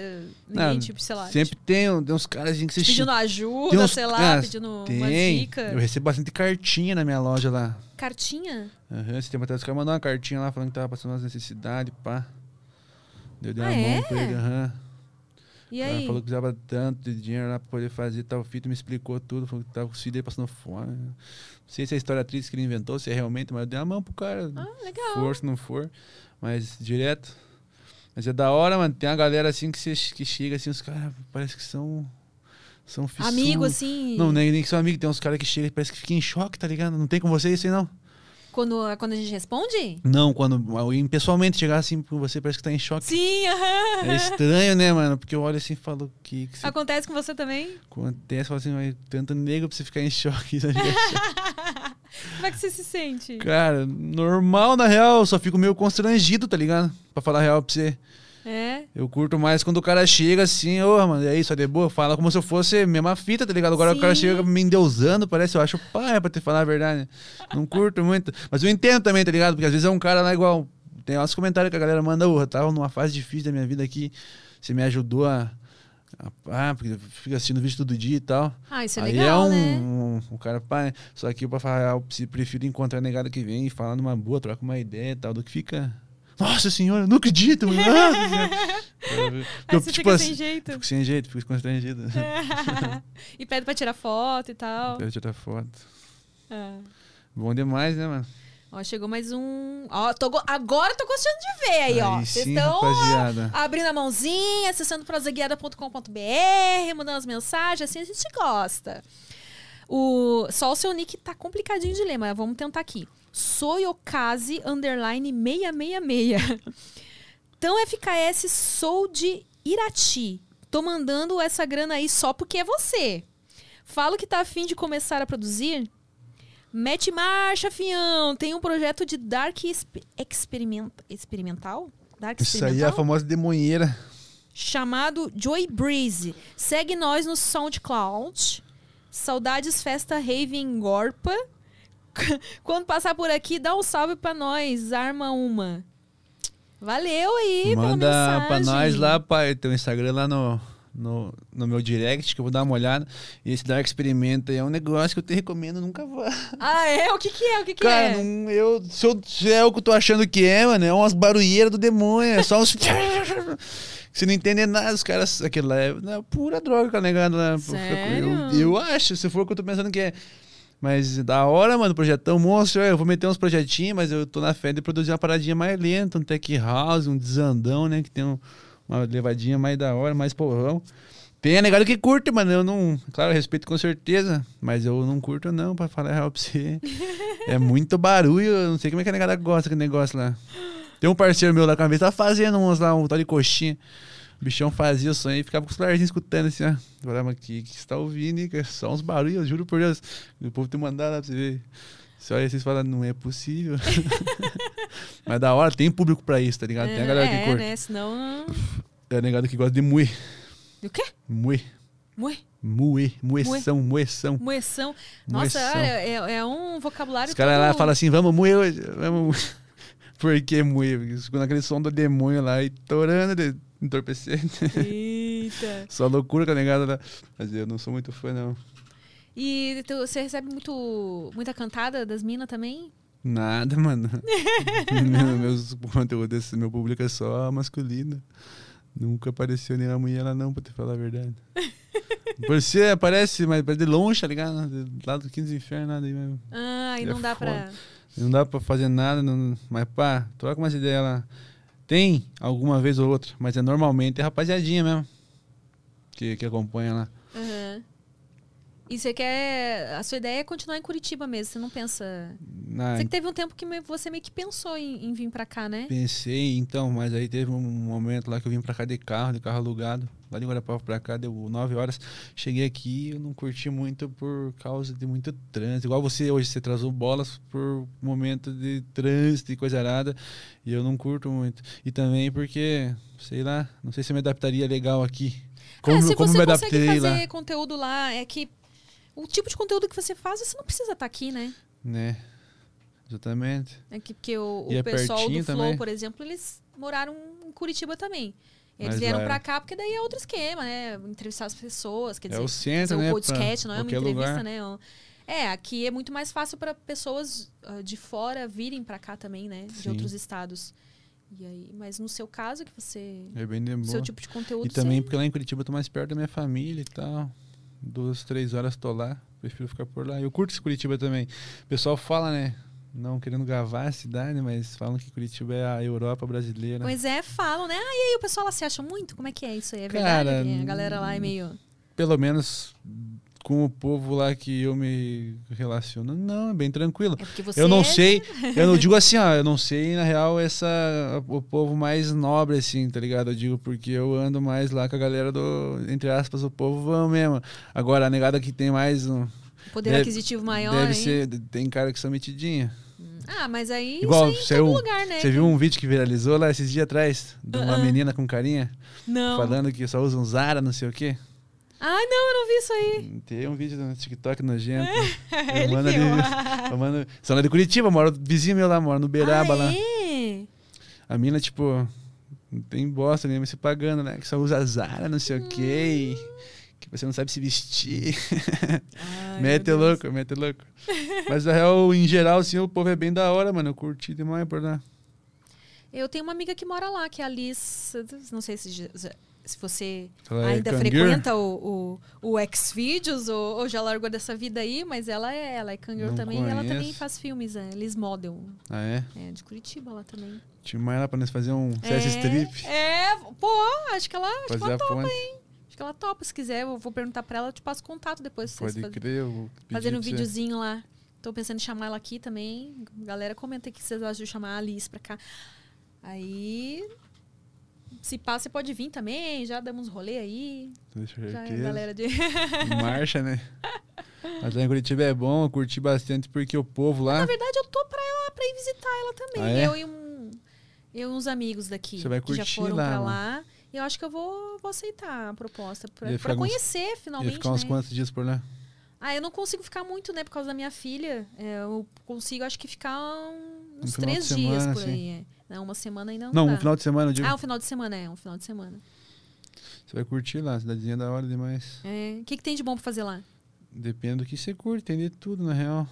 ninguém, Não, tipo, sei lá, Sempre tem, um- tem uns caras assim que você pedindo ajuda, tem uns- sei lá, ah, pedindo uma tem. dica. Eu recebo bastante cartinha na minha loja lá. Cartinha? Aham, esse tempo atrás os caras mandaram uma cartinha lá falando que tava passando umas necessidades, pá. Deu dei uma Ah, mão é? pra ele, aham. E Ela aí? falou que precisava tanto de dinheiro lá pra poder fazer tal fita, me explicou tudo, falou que tava com filhos aí passando fome. Não sei se é a história triste que ele inventou, se é realmente, mas eu dei a mão pro cara. Ah, legal. For, se não for. Mas direto. Mas é da hora, mano. Tem uma galera assim que, cê, que chega assim, os caras parece que são. São fissudos. Amigo, assim? Não, nem, nem que são amigos, tem uns caras que chegam e parece que ficam em choque, tá ligado? Não tem com você isso aí, não. Quando, quando a gente responde? Não, quando alguém pessoalmente chegar assim com você, parece que tá em choque. Sim, aham. É estranho, né, mano? Porque eu olho assim e falo que, que se Acontece com você também? acontece, falo assim, mas tanto nego pra você ficar em choque. tá? *laughs* Como é que você se sente? Cara, normal na real, eu só fico meio constrangido, tá ligado? Pra falar a real pra você. É? Eu curto mais quando o cara chega assim, ô, mano, é isso, é de boa, fala como se eu fosse mesma fita, tá ligado? Agora o cara Sim. chega me endeusando, parece, eu acho pai pra te falar a verdade. Não curto muito. Mas eu entendo também, tá ligado? Porque às vezes é um cara lá igual. Tem uns comentários que a galera manda, ô, eu tava numa fase difícil da minha vida aqui, você me ajudou a. ah, porque eu fico assistindo vídeo todo dia e tal. Ah, isso é Aí legal, é um, né? um, um cara, pá, né? Só que eu, pra falar, se- prefiro encontrar a negada que vem e falar numa boa, troca uma ideia e tal, do que fica. Nossa senhora, eu não acredito, mano. Nossa senhora." Aí Eu, tipo fica assim, sem jeito. Fico sem jeito, fico constrangido. *laughs* e pede pra tirar foto e tal. Quero tirar foto. É. Bom demais, né, mano? Ó, chegou mais um. Ó, tô go- agora tô gostando de ver aí, ó. Aí Vocês sim, estão abrindo a mãozinha, acessando prosaguiada.com.br, mandando as mensagens, assim a gente gosta. O, só o seu nick tá complicadinho de ler, mas vamos tentar aqui. Soyokaze underline 666. *laughs* Então, FKS, sou de Irati. Tô mandando essa grana aí só porque é você. Falo que tá afim de começar a produzir. Mete marcha, fião. Tem um projeto de Dark exp- experiment, Experimental? Dark Isso aí é a Experimental? famosa demonheira. chamado Joy Breeze. Segue nós no SoundCloud. Saudades Festa Rave em Gorpa. *laughs* Quando passar por aqui, dá um salve pra nós. Arma uma. Valeu aí pela Manda mensagem. pra nós lá, pai. Tem o Instagram lá no, no, no meu direct, que eu vou dar uma olhada. E esse Dark Experimenta é um negócio que eu te recomendo, nunca vá. Ah, é? O que que é? O que que Cara, é? não- eu, se, eu, se é o que eu tô achando que é, mano, é umas barulheiras do demônio, é só uns. *laughs* *laughs* Você não entende nada, os caras. Aquilo lá é, não, pura droga, cara, negado lá. Sério? Eu, eu acho, se for o que eu tô pensando que é. Mas da hora, mano, projetão monstro. Eu vou meter uns projetinhos, mas eu tô na fé de produzir uma paradinha mais lenta, um tech house, um desandão, né? Que tem um- uma levadinha mais da hora, mais porrão. Tem a negada que curte, mano. Eu não. Claro, eu respeito com certeza. Mas eu não curto, não, pra falar a real pra você. *laughs* É muito barulho, eu não sei como é que a negada gosta daquele negócio lá. Tem um parceiro meu lá que uma vez tava fazendo uns lá, um tal de coxinha. O bichão fazia o sonho e ficava com os celularzinhos escutando assim, ó. Falava, o que, que você tá ouvindo, hein? cara? Só uns barulhos, juro por Deus. O povo te mandar lá pra você ver. Você olha assim e fala, não é possível. *laughs* Mas da hora, tem público pra isso, tá ligado? Tem a galera que é, curte. né? Senão. É a negada que gosta de moer. O quê? Moer. Mue? Moer. Moeção, moeção. Moeção. Nossa, Moeção. olha, é, é um vocabulário. Os caras lá falam assim, vamos moer hoje. Vamos... *laughs* Por que moer? Escutando aquele som do demônio lá e torando, entorpecendo. Eita. *laughs* Só loucura com a negada. Mas eu não sou muito fã, não. E tu- você recebe muito, muita cantada das minas também? Nada, mano. *laughs* Meu- Meus conteúdos, esse meu público é só masculino. Nunca apareceu nenhuma mulher lá não, pra te falar a verdade. *laughs* Si aparece, mas de longe, tá ligado? Lá do 15 Inferno, nada aí mesmo. Ah, e É não dá pra. foda. Não dá pra fazer nada, não- mas pá, troca umas ideias lá. Tem alguma vez ou outra, mas é normalmente é rapaziadinha mesmo. Que, que acompanha lá. E você quer. A sua ideia é continuar em Curitiba mesmo, você não pensa. Na- Você que teve um tempo que você meio que pensou em, em vir pra cá, né? Pensei, então, mas aí teve um momento lá que eu vim pra cá de carro, de carro alugado. Lá de Guarapava pra cá, deu 9 horas. Cheguei aqui eu não curti muito por causa de muito trânsito. Igual você hoje, você trazou bolas por momento de trânsito e coisa arada. E eu não curto muito. E também porque, sei lá, não sei se eu me adaptaria legal aqui. Como, é, se como você me consegue adaptei fazer lá. conteúdo lá, é que o tipo de conteúdo que você faz, você não precisa estar aqui, né? Né? Exatamente. É que, porque o, o é pessoal do Flow, também. por exemplo, eles moraram em Curitiba também. Eles Mas vieram pra é- cá porque daí é outro esquema, né? Entrevistar as pessoas, quer É dizer, o centro, né, um podcast, não é uma entrevista, lugar. né? É, aqui é muito mais fácil para pessoas ah, de fora virem pra cá também, né? De Sim. outros estados. E aí, mas no seu caso, que você. É bem de o boa. seu tipo de conteúdo. E também você- porque lá em Curitiba eu tô mais perto da minha família e tal. Duas, três horas tô lá. Prefiro ficar por lá. Eu curto esse Curitiba também. O pessoal fala, né? Não querendo gavar a cidade, mas falam que Curitiba é a Europa brasileira. Pois é, falam, né? Ah, e aí o pessoal lá se acha muito? Como é que é isso aí? É Cara, verdade? A galera lá é meio. Pelo menos com o povo lá que eu me relaciono, não, é bem tranquilo. É eu não é- sei, eu não digo assim, ó, eu não sei, na real, essa o povo mais nobre, assim, tá ligado? Eu digo porque eu ando mais lá com a galera do, entre aspas, o povo vão mesmo. Agora, a negada que tem mais um. Poder deve- aquisitivo maior. Deve hein? ser, tem cara que são metidinha. Ah, mas aí. Igual, isso aí em todo lugar, né? você viu um vídeo que viralizou lá esses dias atrás, de uma Ah, ah. menina com carinha, Não. falando que só usa um Zara, não sei o quê. Ai, não, eu não vi isso aí. Tem um vídeo no TikTok nojento. Ele *laughs* eu mando ali, eu mando, são lá de Curitiba, mora vizinho meu lá, mora no Beraba ah, lá. É? A mina, tipo, não tem bosta nenhuma se pagando, né? Que só usa Zara, não sei o quê. e Que você não sabe se vestir. Ai, *laughs* mete louco, mete louco. Mas na real, em geral, assim, o povo é bem da hora, mano. Eu curti demais por lá. Eu tenho uma amiga que mora lá, que é a Liz. Não sei se, se você Ela é ainda cangueira? frequenta o, o, o Xvideos ou, ou já largou dessa vida aí, mas ela é, ela é cangueira Não também. E ela também faz filmes, é Liz Model. Ah, é? É, de Curitiba lá também. Mais lá pra nós fazer um CS Strip. É, pô, acho que ela, acho que ela topa, ponte. hein? Acho que ela topa. Se quiser, eu vou perguntar pra ela, eu te passo contato depois. se vocês Pode faz- crer, eu vou Fazendo um videozinho lá. Tô pensando em chamar ela aqui também. Galera, comenta aqui que vocês acham de chamar a Alice pra cá. Aí. Se passa, você pode vir também. Já damos rolê aí. Deixa eu ver Já é galera de. *laughs* Marcha, né? Mas lá em Curitiba é bom, eu curti bastante porque o povo lá. Na verdade, eu tô pra ela pra ir visitar ela também. Ah, é? Eu e um. Eu e uns amigos daqui. Você vai que já curtir foram lá, pra lá. E eu acho que eu vou, vou aceitar a proposta. Pra, pra alguns- conhecer, finalmente. Ia ficar uns né? quantos dias por lá? Ah, eu não consigo ficar muito, né? Por causa da minha filha. É, eu consigo, acho que, ficar um- uns Um três dias semana, por assim. aí. é. Não, uma semana ainda não Não, dá. um final de semana, eu digo. Ah, um final de semana, é. Um final de semana. Você vai curtir lá, cidadezinha é da hora demais. É. O que, que tem de bom pra fazer lá? Depende do que você curte, tem de tudo, na real.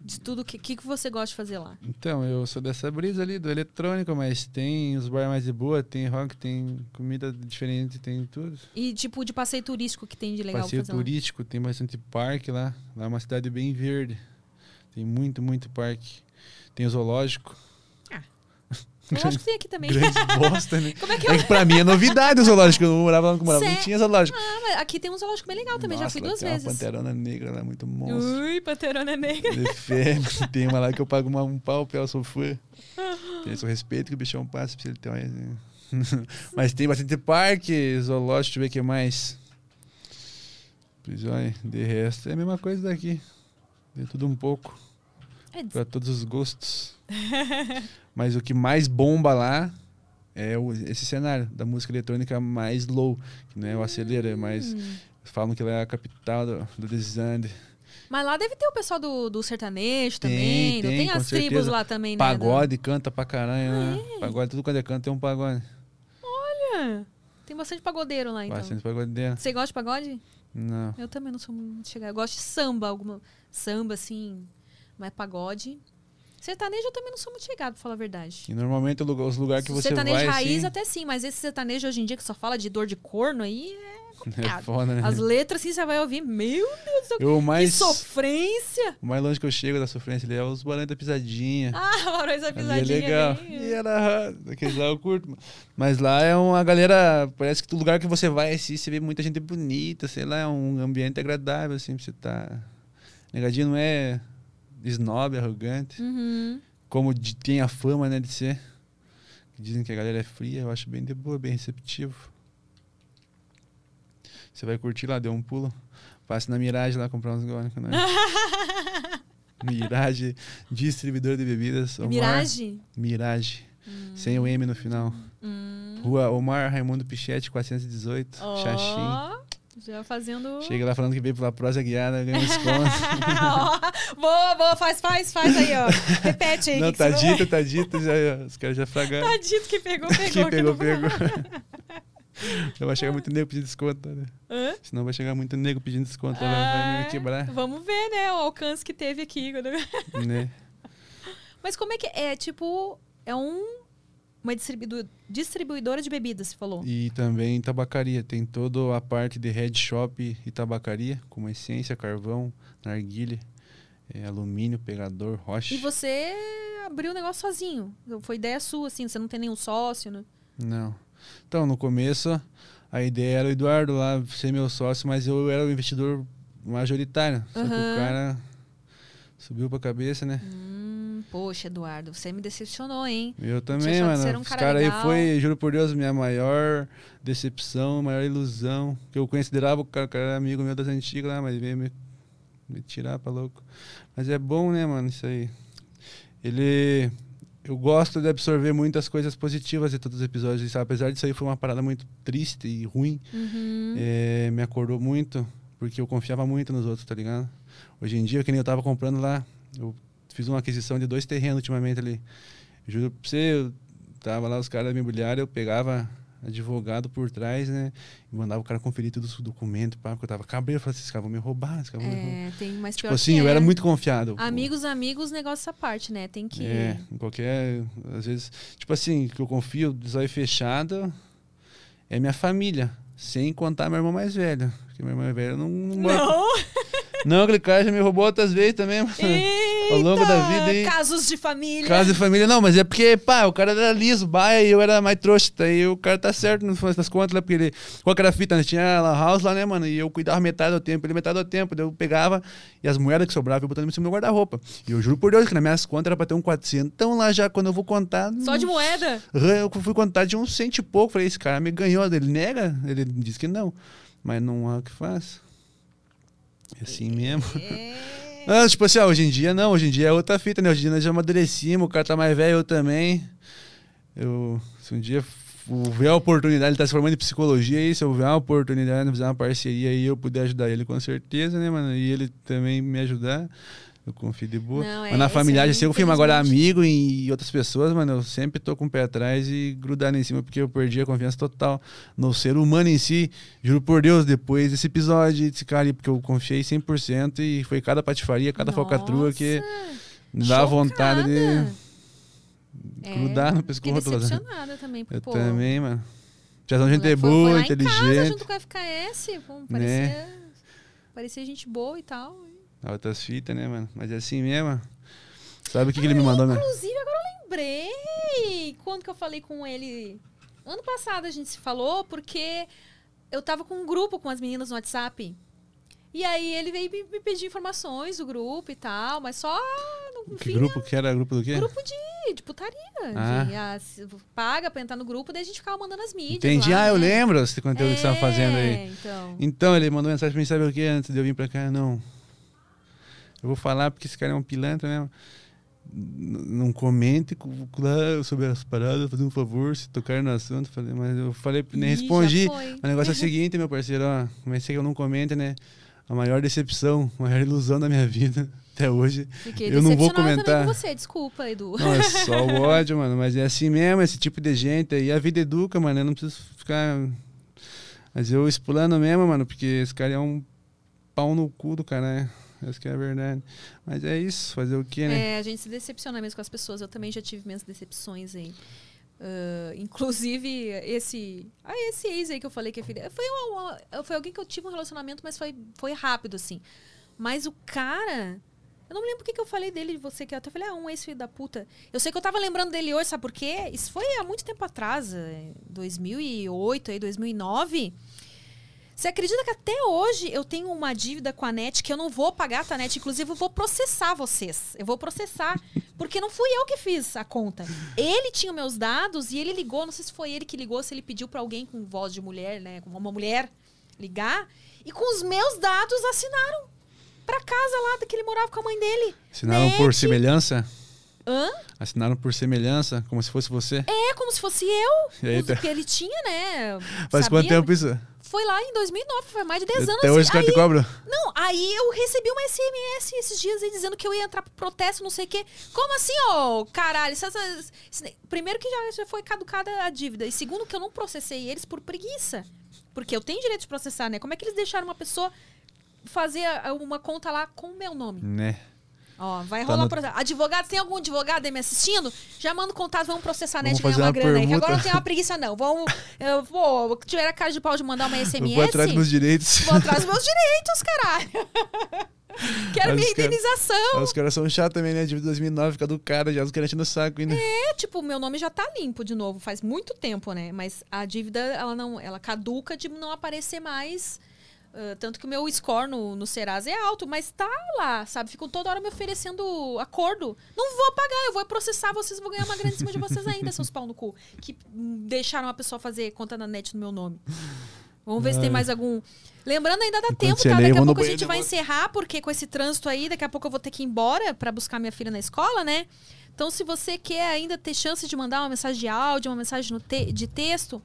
De tudo, o que, que, que você gosta de fazer lá? Então, eu sou dessa brisa ali, do eletrônico, mas tem os bar mais de boa, tem rock, tem comida diferente, tem tudo. E tipo de passeio turístico que tem de legal Passeio turístico, tem bastante parque lá. Lá é uma cidade bem verde. Tem muito, muito parque. Tem o zoológico. Ah. Zoológico tem aqui também. Grande bosta, né? Como é que É eu... que pra mim é novidade o zoológico. Eu não morava lá que eu morava, não tinha zoológico. Ah, mas aqui tem um zoológico bem legal também, já Nossa, fui lá duas tem vezes. uma panterona negra lá, muito monstro. Ui, panterona negra. De. *laughs* Tem uma lá que eu pago uma- um pau pela sou fã. Tem esse respeito que o bichão passa pra ele ter uma... *laughs* Mas tem bastante parque, zoológico, deixa eu ver o que mais. Prisões, de resto, é a mesma coisa daqui. Tem tudo um pouco. É, Pra todos os gostos. *laughs* Mas o que mais bomba lá é o- esse cenário da música eletrônica mais low, que não é o acelera, é mais. Hum. Falam que ela é a capital do, do desande. Mas lá deve ter o pessoal do, do sertanejo também. não tem com as tribos certeza. lá também, né? Pagode, canta pra caralho, Ah, né? Pagode, tudo quando é canto tem um pagode. Olha, tem bastante pagodeiro lá, então. Bastante pagodeiro. Você gosta de pagode? Não. Eu também não sou muito chegada. Eu gosto de samba, alguma samba assim, mas pagode. Sertanejo eu também não sou muito chegada, pra falar a verdade. E normalmente o os lugares que você sertanejo vai. raiz assim, até sim, mas esse sertanejo hoje em dia que só fala de dor de corno aí é *laughs* é foda, né? As letras assim você vai ouvir, meu Deus do céu, Eu mais, que sofrência! o mais longe que eu chego da sofrência ali é os Barões da Pisadinha. Ah, *laughs* Barões da Ali é Pisadinha. legal. bem- E era aqueles lá eu curto. Mas lá é uma galera. Parece que todo lugar que você vai assim, você vê muita gente bonita, sei lá, é um ambiente agradável, assim, pra você tá. Negadinho não é snob, arrogante. Uhum. Como de- tem a fama, né, de ser. Dizem que a galera é fria, eu acho bem de boa, bem receptivo. Você vai curtir lá, deu um pulo. Passe na Mirage lá comprar uns goles. Né? *laughs* Mirage, distribuidor de bebidas. Omar. Mirage? Mirage. Sem o M no final. Hum. Rua Omar Raimundo Pichetti, 418, Ó, Xaxim. Já fazendo. Chega lá falando que veio pela prosa guiada, ganha um desconto. *laughs* Boa, boa, faz, faz, faz aí, ó. Repete aí. Não, que tá que dito, tá dito. Já, os caras já fragaram. Tá dito que pegou, *laughs* pegou. Que pegou, não- pegou. *laughs* Não vai chegar muito nego pedindo desconto, né? Hã? Senão vai chegar muito nego pedindo desconto, ela vai Ah, me quebrar, Vamos ver, né, o alcance que teve aqui. quando- né? Mas como é que é? Tipo, é um uma distribuido- distribuidora de bebidas, você falou. E também tabacaria, tem toda a parte de head shop e tabacaria, como essência, carvão, narguilha, é, alumínio, pegador, rocha. E você abriu o negócio sozinho. Foi ideia sua, assim, você não tem nenhum sócio, né? Não. Então, no começo, a ideia era o Eduardo lá ser meu sócio, mas eu era o investidor majoritário. Só que o cara subiu pra cabeça, né? Hum, poxa, Eduardo, você me decepcionou, hein? Eu também, mano. um Os cara aí foi, juro por Deus, minha maior decepção, maior ilusão. Que eu considerava o cara, o cara era amigo meu das antigas lá, mas veio me, me tirar pra louco. Mas é bom, né, mano, isso aí. Ele. Eu gosto de absorver muitas coisas positivas de todos os episódios, sabe? Apesar disso aí foi uma parada muito triste e ruim. Uhum. É, me acordou muito, porque eu confiava muito nos outros, tá ligado? Hoje em dia, que nem eu tava comprando lá, eu fiz uma aquisição de dois terrenos ultimamente ali. Juro pra você, eu tava lá, os caras me imobiliária, eu pegava advogado por trás, né? E mandava o cara conferir todos os documentos, pá, porque eu tava cabreiro, eu falei assim, esses caras vão me roubar, esses caras vão me roubar. É, tem mais Tipo assim, que eu é. era muito confiado. Amigos, amigos, negócio essa parte, né? Tem que. É, em qualquer. Às vezes. Tipo assim, que eu confio, de olho fechado, é minha família. Sem contar meu irmão mais velho. Porque meu irmão mais velho não. Não, Não! não aquele cara já me roubou outras vezes também, *laughs* mano. Ao longo da vida aí. Casos de família. Casa de família, não, mas é porque, pá, o cara era liso, baia, e eu era mais trouxa. Daí o cara tá certo no final das contas, lá, porque ele. Qual que era a fita? Nós tinha la house lá, né, mano? E eu cuidava metade do tempo, ele metade do tempo. Daí eu pegava e as moedas que sobravam eu botava em cima do guarda-roupa. E eu juro por Deus que nas minhas contas era pra ter um 400. Então lá já, quando eu vou contar. Só de moeda? Eu fui contar de um cento e pouco. Falei, esse cara me ganhou. Ele nega? Ele disse que não. Mas não há o que faz. É assim mesmo. Ah, tipo assim, hoje em dia não, hoje em dia é outra fita, né? Hoje em dia nós já amadurecimos, o cara tá mais velho, eu também. Eu, se um dia houver a oportunidade, ele tá se formando em psicologia aí, se houver uma oportunidade, fizer uma parceria aí, eu puder ajudar ele com certeza, né, mano? E ele também me ajudar. Eu confio de boa. Não, é, Mas na familiaridade, aí, assim, eu mas agora amigo e outras pessoas, mano, eu sempre tô com o pé atrás e grudado em cima, porque eu perdi a confiança total no ser humano em si. Juro por Deus, depois desse episódio, desse cara aí, porque eu confiei 100% e foi cada patifaria, cada falcatrua que me dá vontade de É, grudar no Fiquei pescoço. toda. decepcionada também. Eu pô, também, mano. Já são gente foi- foi boa, lá em casa inteligente. junto com a FKS, pô, Né? parecia, parecia gente boa e tal. Altas fitas, né, mano? Mas é assim mesmo. Sabe o que, que ele me mandou, né? Inclusive, agora eu lembrei! Quando que eu falei com ele? Ano passado a gente se falou porque eu tava com um grupo com as meninas no WhatsApp. E aí ele veio me, pedir informações do grupo e tal, mas só no Que grupo que era? Grupo do quê? grupo de, de putaria. Ah. de, ah, se- paga pra entrar no grupo, daí a gente ficava mandando as mídias. Entendi. lá, ah, eu né? lembro esse conteúdo que você estava fazendo É, aí. Então. Então, ele mandou mensagem pra mim, sabe o que? Antes de eu vir pra cá, não. Eu vou falar porque esse cara é um pilantra mesmo. Não comente sobre as paradas, fazer um favor, se tocar no assunto. Falei, mas eu falei, nem respondi. O negócio é o *laughs* seguinte, meu parceiro, ó. Comecei que eu não comente, né? A maior decepção, a maior ilusão da minha vida *laughs* até hoje. Fiquei eu não vou comentar. com você, desculpa, Edu. Não, é só o *laughs* ódio, mano. Mas é assim mesmo, esse tipo de gente. E a vida educa, mano. Eu não preciso ficar. Mas eu expulando mesmo, mano, porque esse cara é um pau no cu do cara, né? Essa que é a verdade. Mas é isso, fazer o quê, né? É, a gente se decepciona mesmo com as pessoas. Eu também já tive minhas decepções aí. Ah, inclusive, esse. Ah, esse ex aí que eu falei que é filha. Foi, uma- uma- foi alguém que eu tive um relacionamento, mas foi, foi rápido, assim. Mas o cara. Eu não me lembro o que, que eu falei dele de você, que eu até falei, ah, um ex-filho da puta. Eu sei que eu tava lembrando dele hoje, sabe por quê? Isso foi há muito tempo atrás, eh, 2008, aí, 2009. Você acredita que até hoje eu tenho uma dívida com a NET que eu não vou pagar, tá, NET? Inclusive, eu vou processar vocês. Eu vou processar. Porque não fui eu que fiz a conta. Ele tinha meus dados e ele ligou. Não sei se foi ele que ligou, se ele pediu pra alguém com voz de mulher, né? Com uma mulher ligar. E com os meus dados assinaram pra casa lá que ele morava com a mãe dele. Assinaram por NET. semelhança? Hã? Assinaram por semelhança, como se fosse você? É, como se fosse eu. E aí, Os- tá- ele tinha, né? Faz sabia? quanto tempo isso? Foi lá em 2009, foi mais de 10 anos. Até hoje os caras te Aí- cobram? Não, aí eu recebi uma SMS esses dias aí dizendo que eu ia entrar pro protesto, não sei o quê. Como assim, ô caralho? Essas- esse- primeiro que já, já foi caducada a dívida. E segundo que eu não processei eles por preguiça. Porque eu tenho direito de processar, né? Como é que eles deixaram uma pessoa fazer uma conta lá com o meu nome? Né? Ó, vai Tá rolar no- processo. Advogado, tem algum advogado aí me assistindo? Já manda o contato, vamos processar a net e ganhar uma grana aí. Que permuta. agora não tem uma preguiça, não. Vamos. Eu vou. Tiver a cara de pau de mandar uma Eu SMS. vou atrás dos meus direitos. Vou atrás dos meus direitos, caralho. *laughs* Quero minha cara- indenização. Os caras são chatos também, né? Dívida 2009, caducada, já os caras enchendo o saco ainda. É, tipo, meu nome já tá limpo de novo, faz muito tempo, né? Mas a dívida, ela não, ela caduca de não aparecer mais. Ah, tanto que o meu score no, no Serasa é alto, mas tá lá, sabe? Ficam toda hora me oferecendo acordo. Não vou pagar, eu vou processar vocês, vou ganhar uma grana em cima de vocês ainda, seus pau no cu. Que deixaram a pessoa fazer conta na net no meu nome. Vamos ver se tem Ai. mais algum. Lembrando, ainda dá Enquanto tempo, tá? Daqui a pouco a gente vai encerrar, porque com esse trânsito aí, daqui a pouco eu vou ter que ir embora pra buscar minha filha na escola, né? Então, se você quer ainda ter chance de mandar uma mensagem de áudio, uma mensagem te- de texto,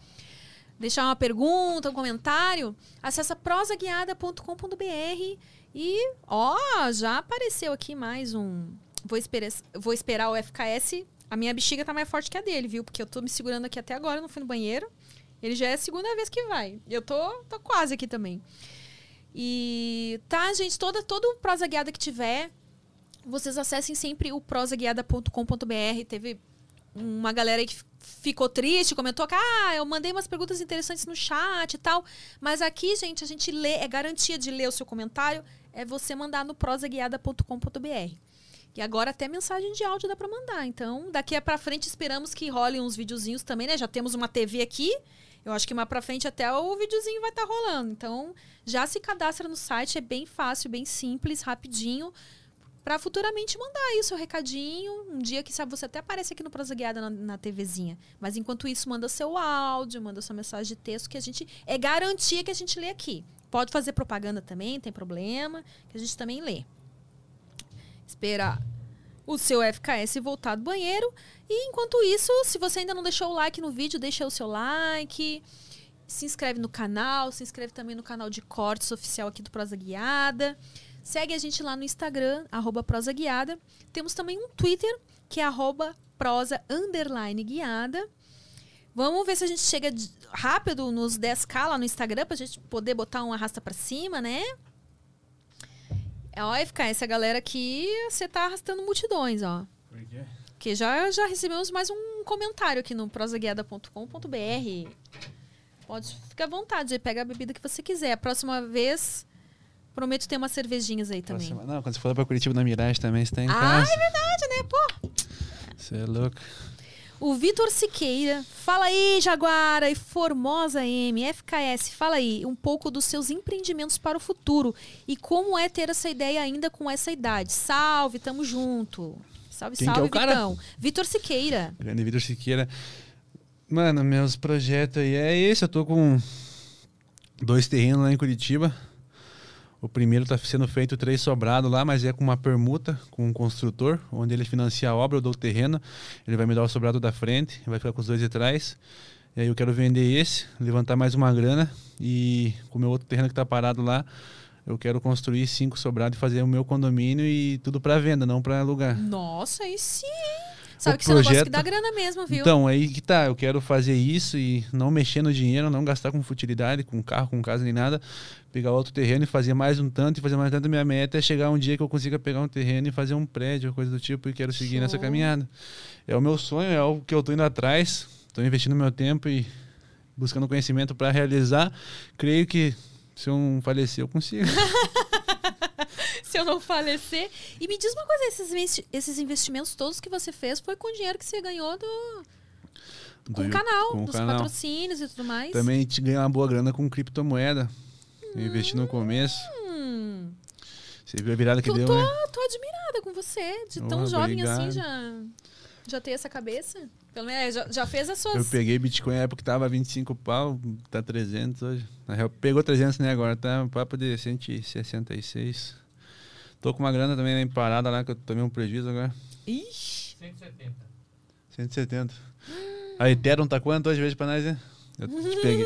deixar uma pergunta, um comentário, acessa prosaguiada.com.br e, ó, já apareceu aqui mais um. Vou, esperar vou esperar o FKS. A minha bexiga tá mais forte que a dele, viu? Porque eu tô me segurando aqui até agora, não fui no banheiro. Ele já é a segunda vez que vai. Eu tô, tô quase aqui também. E tá, gente, toda, todo prosa guiada que tiver, vocês acessem sempre o prosaguiada.com.br. Teve uma galera que ficou triste, comentou que ah, eu mandei umas perguntas interessantes no chat e tal. Mas aqui, gente, a gente lê, é garantia de ler o seu comentário, é você mandar no prosaguiada.com.br. E agora até mensagem de áudio dá pra mandar. Então, daqui pra frente esperamos que rolem uns videozinhos também, né? Já temos uma TV aqui. Eu acho que mais pra frente até o videozinho vai estar rolando. Então, já se cadastra no site, é bem fácil, bem simples, rapidinho, Pra futuramente mandar aí o seu recadinho. Um dia que sabe você até aparece aqui no Prosa Guiada na, na TVzinha. Mas enquanto isso, manda seu áudio, manda sua mensagem de texto que a gente é garantia que a gente lê aqui. Pode fazer propaganda também, tem problema, que a gente também lê. Esperar o seu FKS voltar do banheiro. E enquanto isso, se você ainda não deixou o like no vídeo, deixa o seu like. Se inscreve no canal, se inscreve também no canal de cortes oficial aqui do Prosa Guiada. Segue a gente lá no Instagram, arroba Prosa Guiada. Temos também um Twitter, que é arroba prosa underline guiada. Vamos ver se a gente chega rápido nos 10k lá no Instagram, pra gente poder botar um arrasta pra cima, né? Ó, FK, essa galera aqui, você tá arrastando multidões, ó. Que já, já recebemos mais um comentário aqui no prosaguiada.com.br. Pode ficar à vontade, pega a bebida que você quiser. A próxima vez, prometo ter umas cervejinhas aí também. Não, quando você for pra Curitiba na Mirage também, você tá em Ah, casa. é verdade, né? Pô, Você é louco. O Vitor Siqueira, fala aí, Jaguara e Formosa M, FKS, fala aí um pouco dos seus empreendimentos para o futuro e como é ter essa ideia ainda com essa idade. Salve, tamo junto. Salve, Quem que é salve, o cara? Vitão. Vitor Siqueira. Grande Vitor Siqueira. Mano, meus projetos aí é esse. Eu tô com dois terrenos lá em Curitiba. O primeiro tá sendo feito três sobrado lá, mas é com uma permuta com um construtor, onde ele financia a obra, eu dou o terreno, ele vai me dar o sobrado da frente, vai ficar com os dois de trás. E aí eu quero vender esse, levantar mais uma grana e com o meu outro terreno que tá parado lá, eu quero construir cinco sobrados e fazer o meu condomínio e tudo para venda, não para alugar. Nossa, aí sim. Sabe O que você não gosta que projeto- dá grana mesmo, viu? Então, aí que tá. Eu quero fazer isso e não mexer no dinheiro, não gastar com futilidade, com carro, com casa nem nada. Pegar outro terreno e fazer mais um tanto e fazer mais um tanto. Minha meta é chegar um dia que eu consiga pegar um terreno e fazer um prédio, coisa do tipo, e quero seguir nessa Show. caminhada. É o meu sonho, é o que eu tô indo atrás. Tô investindo meu tempo e buscando conhecimento para realizar. Creio que se eu não falecer, eu consigo. *laughs* Se eu não falecer. E me diz uma coisa, esses, esses investimentos todos que você fez foi com o dinheiro que você ganhou do, com o Do- canal, com o dos canal. patrocínios e tudo mais. Também te ganhar uma boa grana com criptomoeda. Eu investi no começo. Hum, Você viu a virada que tô, deu, tô, né? tô admirada com você, de tão Oh, jovem assim já, já ter essa cabeça. Pelo menos é, já, já fez as Eu suas. peguei Bitcoin na época que tava 25 pau, tá 300 hoje. Na real, pegou 300, né? Agora tá um papo de 166. Tô com uma grana também né, parada lá, que eu tomei um prejuízo agora. Ixi, 170. 170. A Ethereum tá quanto hoje? Veja pra nós, né? Eu te peguei.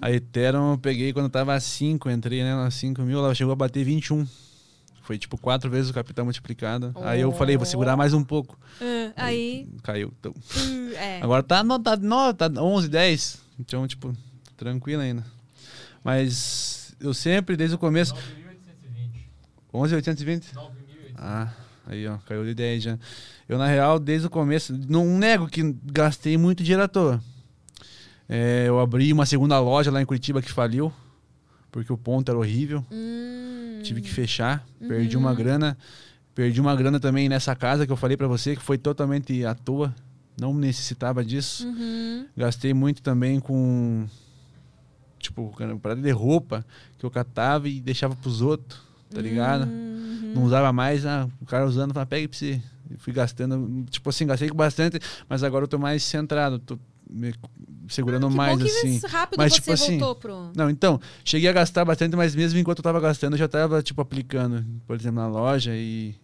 A Ethereum eu peguei quando tava a 5, entrei né, nas 5 mil, ela chegou a bater 21. Foi tipo quatro vezes o capital multiplicado. Aí eu falei, vou segurar mais um pouco. ah, aí. Caiu. Então. uh, é. Agora tá, no, tá, no, tá 11, 10. Então, tipo, tranquilo ainda. Mas eu sempre, desde o começo. 9.820. 11,820? 9.820. Ah, aí ó, caiu de 10 já. Eu, na real, desde o começo, não nego que gastei muito dinheiro à toa. É, eu abri uma segunda loja lá em Curitiba que faliu, porque o ponto era horrível. Hum, Tive que fechar, perdi uma grana. Perdi uma grana também nessa casa que eu falei pra você, que foi totalmente à toa. Não necessitava disso. uhum. Gastei muito também com. Tipo, parada de roupa que eu catava e deixava pros outros, tá ligado? Uhum. Não usava mais, ah, o cara usando, falava, pega pra você. Fui gastando, tipo assim, gastei bastante, mas agora eu tô mais centrado, tô me segurando Ah, que mais bom que assim. rápido Mas, você tipo assim, voltou pro. Não, então, cheguei a gastar bastante, mas mesmo enquanto eu tava gastando, eu já tava, tipo, aplicando, por exemplo, na loja e.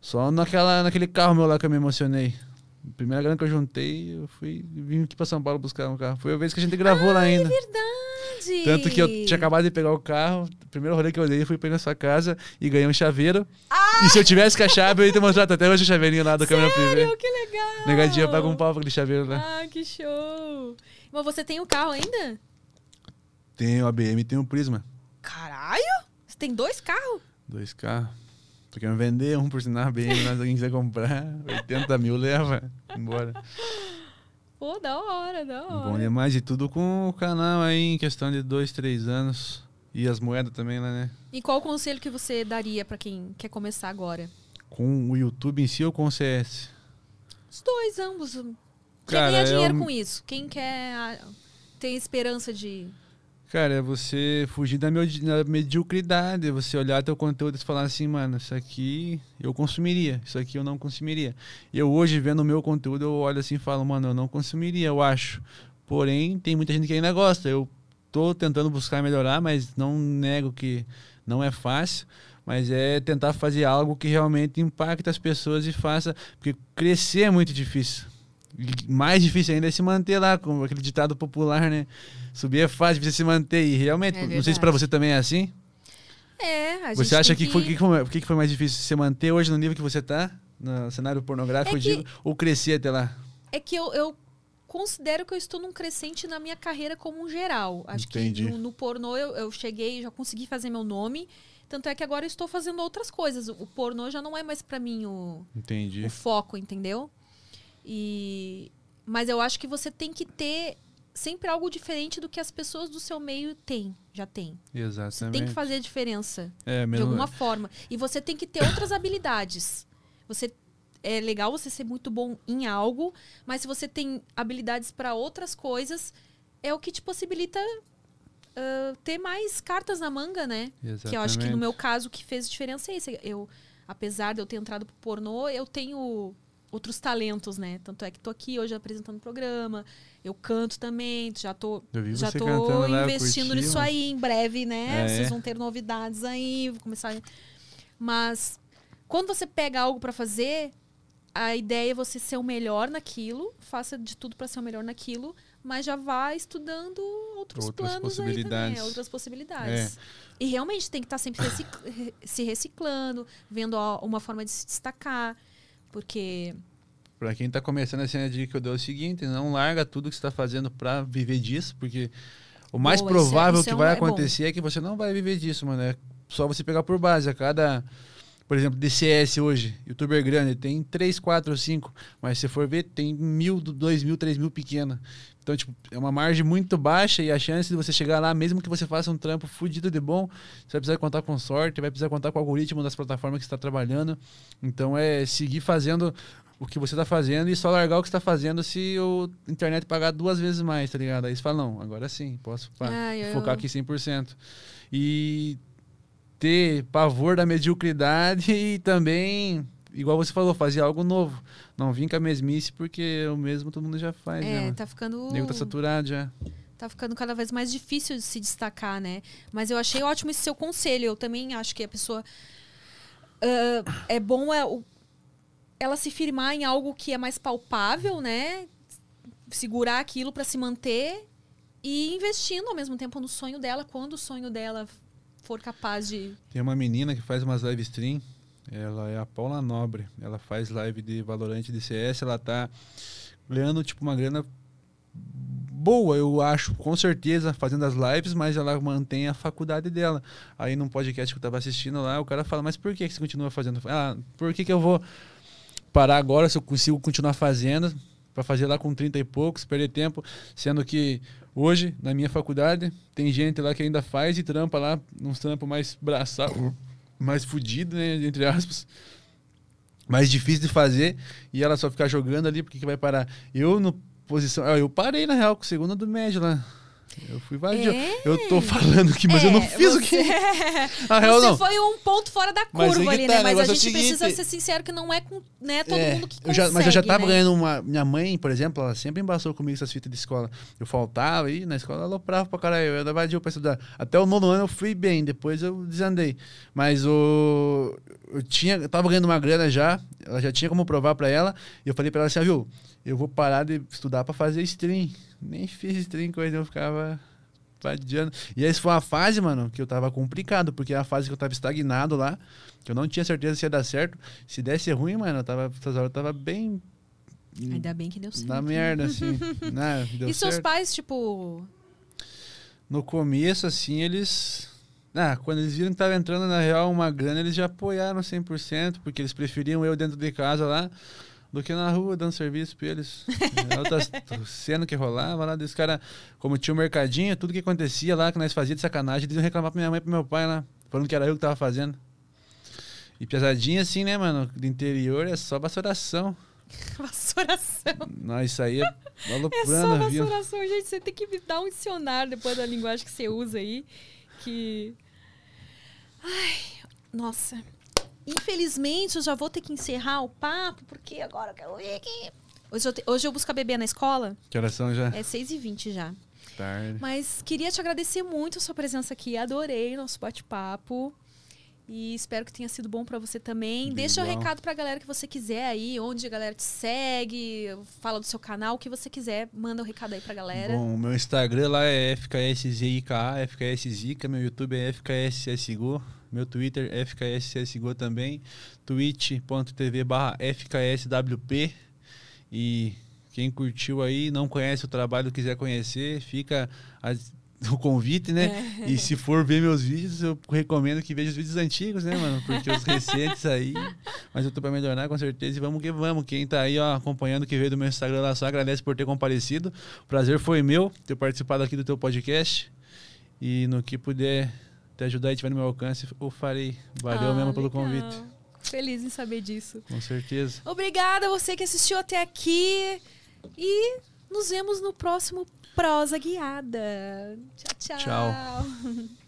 Só naquela, naquele carro meu lá que eu me emocionei. Primeira grana que eu juntei, eu fui vim aqui pra São Paulo buscar um carro. Foi a vez que a gente gravou lá ainda. Verdade! Tanto que eu tinha acabado de pegar o carro, o primeiro rolê que eu dei, fui pegar sua casa e ganhei um chaveiro. E se eu tivesse com a chave, eu ia ter mostrado até hoje o chaveirinho lá da câmera privê. Sério, que legal! Negadinha paga um pau pra aquele chaveiro lá. Ah, que show! Mas você tem o carro ainda? Tem o ABM e tem o Prisma. Caralho! Você tem dois carros? Dois carros. Tô querendo vender um por sinal ABM, mas alguém quiser comprar, *laughs* 80 mil leva. Embora. Pô, da hora, da hora. Bom demais. E tudo com o canal aí em questão de dois, três anos. E as moedas também lá, né? E qual o conselho que você daria pra quem quer começar agora? Com o YouTube em si ou com o CS? Os dois, ambos. Quer Cara, ganhar é dinheiro um- com isso? Quem quer ah, tem esperança de. Cara, é você fugir da, mediocridade, você olhar teu conteúdo e falar assim, mano, isso aqui eu consumiria, isso aqui eu não consumiria. Eu hoje, vendo o meu conteúdo, eu olho assim e falo, mano, eu não consumiria, eu acho. Porém, tem muita gente que ainda gosta. Eu tô tentando buscar melhorar, mas não nego que não é fácil. Mas é tentar fazer algo que realmente impacte as pessoas e faça. Porque crescer é muito difícil. Mais difícil ainda é se manter lá, como aquele ditado popular, né? Subir é fácil, precisa se manter. E realmente, É não sei se pra você também é assim. É, a Você acha tem que, foi, que, foi, que que foi mais difícil? Se manter hoje no nível que você tá? No cenário pornográfico, É que- digo, ou crescer até lá? É que eu, eu considero que eu estou num crescente na minha carreira como um geral. Acho Entendi. que no, no pornô eu, eu cheguei, já consegui fazer meu nome. Tanto é que agora eu estou fazendo outras coisas. O pornô já não é mais pra mim o, Entendi. o foco, entendeu? E mas eu acho que você tem que ter sempre algo diferente do que as pessoas do seu meio têm, já têm. Você Exatamente. tem que fazer a diferença É, de alguma forma. E você tem que ter outras habilidades. Você é legal você ser muito bom em algo, mas se você tem habilidades para outras coisas, é o que te possibilita ah, ter mais cartas na manga, né? Que eu acho que no Exatamente. meu caso o que fez diferença é esse. Eu, apesar de eu ter entrado pro pornô, eu tenho outros talentos, né? Tanto é que tô aqui hoje apresentando o programa, eu canto também, já tô, já tô cantando lá, investindo curti, nisso aí em breve, né? É. Vocês vão ter novidades aí, vou começar. Mas quando você pega algo pra fazer, a ideia é você ser o melhor naquilo, faça de tudo pra ser o melhor naquilo, mas já vá estudando outros Outras planos aí possibilidades. também, outras possibilidades. E realmente tem que estar sempre recic- re- se reciclando, vendo uma forma de se destacar, porque Pra quem tá começando assim, a dica que eu dou é o seguinte: não larga tudo que você tá fazendo pra viver disso, porque o mais Boa, isso é- provável isso que é um- vai é bom. acontecer é que você não vai viver disso, mano. É só você pegar por base. A cada, por exemplo, DCS hoje, youtuber grande, tem 3, 4, 5. Mas se for ver, tem mil, dois mil, três mil pequena. Então, tipo, é uma margem muito baixa e a chance de você chegar lá, mesmo que você faça um trampo fudido de bom, você vai precisar contar com sorte, vai precisar contar com o algoritmo das plataformas que você está trabalhando. Então, é seguir fazendo o que você está fazendo e só largar o que você está fazendo se o internet pagar duas vezes mais, tá ligado? Aí você fala, não, agora sim, posso Ah, eu- focar aqui 100%. E ter pavor da mediocridade e também, igual você falou, fazer algo novo. Não vir com a mesmice, porque o mesmo todo mundo já faz, né? é, mano? tá ficando O nego tá saturado já. tá ficando cada vez mais difícil de se destacar, né? Mas eu achei ótimo esse seu conselho. Eu também acho que a pessoa ah, é bom é, ela se firmar em algo que é mais palpável, né? Segurar aquilo para se manter e investindo ao mesmo tempo no sonho dela, quando o sonho dela for capaz de Tem uma menina que faz umas live stream. Ela é a Paula Nobre. Ela faz live de Valorant de CS. Ela tá ganhando, tipo, uma grana boa, eu acho, com certeza, fazendo as lives, mas ela mantém a faculdade dela. Aí num podcast que eu tava assistindo lá, o cara fala, mas por que você continua fazendo? Ah, por que que eu vou parar agora se eu consigo continuar fazendo? Pra fazer lá com 30 e poucos, perder tempo, sendo que hoje, na minha faculdade, tem gente lá que ainda faz e trampa lá, uns trampos mais braçal, mais fudido, né, entre aspas mais difícil de fazer e ela só ficar jogando ali porque que vai parar. Eu no posição, ah, eu parei na real com o segundo do médio lá. Eu fui vadio. É? Eu tô falando aqui, mas eu não É, fiz o você- que. *laughs* Na real Você não. foi um ponto fora da curva que ali, tá, né? o Mas a é o gente precisa seguinte- ser sincero que não é com né, todo É, mundo que eu consegue, já, mas eu já tava né? ganhando uma. Minha mãe, por exemplo, ela sempre embaçou comigo essas fitas de escola. Eu faltava e na escola ela aloprava pra caralho. Eu dava dia pra estudar. Até o nono ano eu fui bem, depois eu desandei. Mas o. Eu tinha. Eu tava ganhando uma grana já, ela já tinha como provar pra ela. E eu falei pra ela assim, ah, viu? Eu vou parar de estudar pra fazer stream. Nem fiz stream, coisa, eu ficava. vadiando. E essa foi uma fase, mano, que eu tava complicado, porque é a fase que eu tava estagnado lá, que eu não tinha certeza se ia dar certo. Se desse ruim, mano, eu tava, essas horas eu tava bem Ainda bem que deu certo. na merda, assim. *laughs* né? Deu e seus certo. pais, tipo, No começo, assim, eles. Ah, quando eles viram que tava entrando na real uma grana, eles já apoiaram 100%, porque eles preferiam eu dentro de casa lá do que na rua dando serviço pra eles. É outra cena que rolava lá, desse cara, como tinha o mercadinho, tudo que acontecia lá, que nós fazíamos de sacanagem, eles iam reclamar pra minha mãe e pro meu pai lá, falando que era eu que tava fazendo. E pesadinha assim, né, mano? Do interior é só vassouração. vassouração. *laughs* Nós *laughs* saía É só aloprando, viu? vassouração, gente. Você tem que me dar um dicionário depois da linguagem que você usa aí. Que. Ai, nossa. Infelizmente, eu já vou ter que encerrar o papo, porque agora eu quero ver aqui. Hoje eu, te- hoje eu busco a bebê na escola. Que oração já? É 6h20 já. Tarde. Mas queria te agradecer muito a sua presença aqui. Adorei nosso bate-papo. E espero que tenha sido bom pra você também. Deixa o Igual. recado pra galera que você quiser aí, onde a galera te segue, fala do seu canal, o que você quiser, manda o recado aí pra galera. Bom, meu Instagram lá é FKSZIKA, FKSZIKA, meu YouTube é FKSSGO, meu Twitter é FKSSGO também, twitch.tv barra FKSWP e quem curtiu aí, não conhece o trabalho, quiser conhecer, fica *laughs* o convite, né? É. E se for ver meus vídeos, eu recomendo que veja os vídeos antigos, né, mano? Porque os recentes aí, mas eu tô pra melhorar com certeza e vamos que vamos. Quem tá aí, ó, acompanhando que veio do meu Instagram lá, só agradece por ter comparecido. O prazer foi meu ter participado aqui do teu podcast. E no que puder te ajudar e tiver no meu alcance, eu farei. Valeu Ah, mesmo pelo legal. convite. feliz em saber disso. Com certeza. Obrigada a você que assistiu até aqui. E nos vemos no próximo Prosa Guiada. Tchau, tchau. Tchau. *laughs*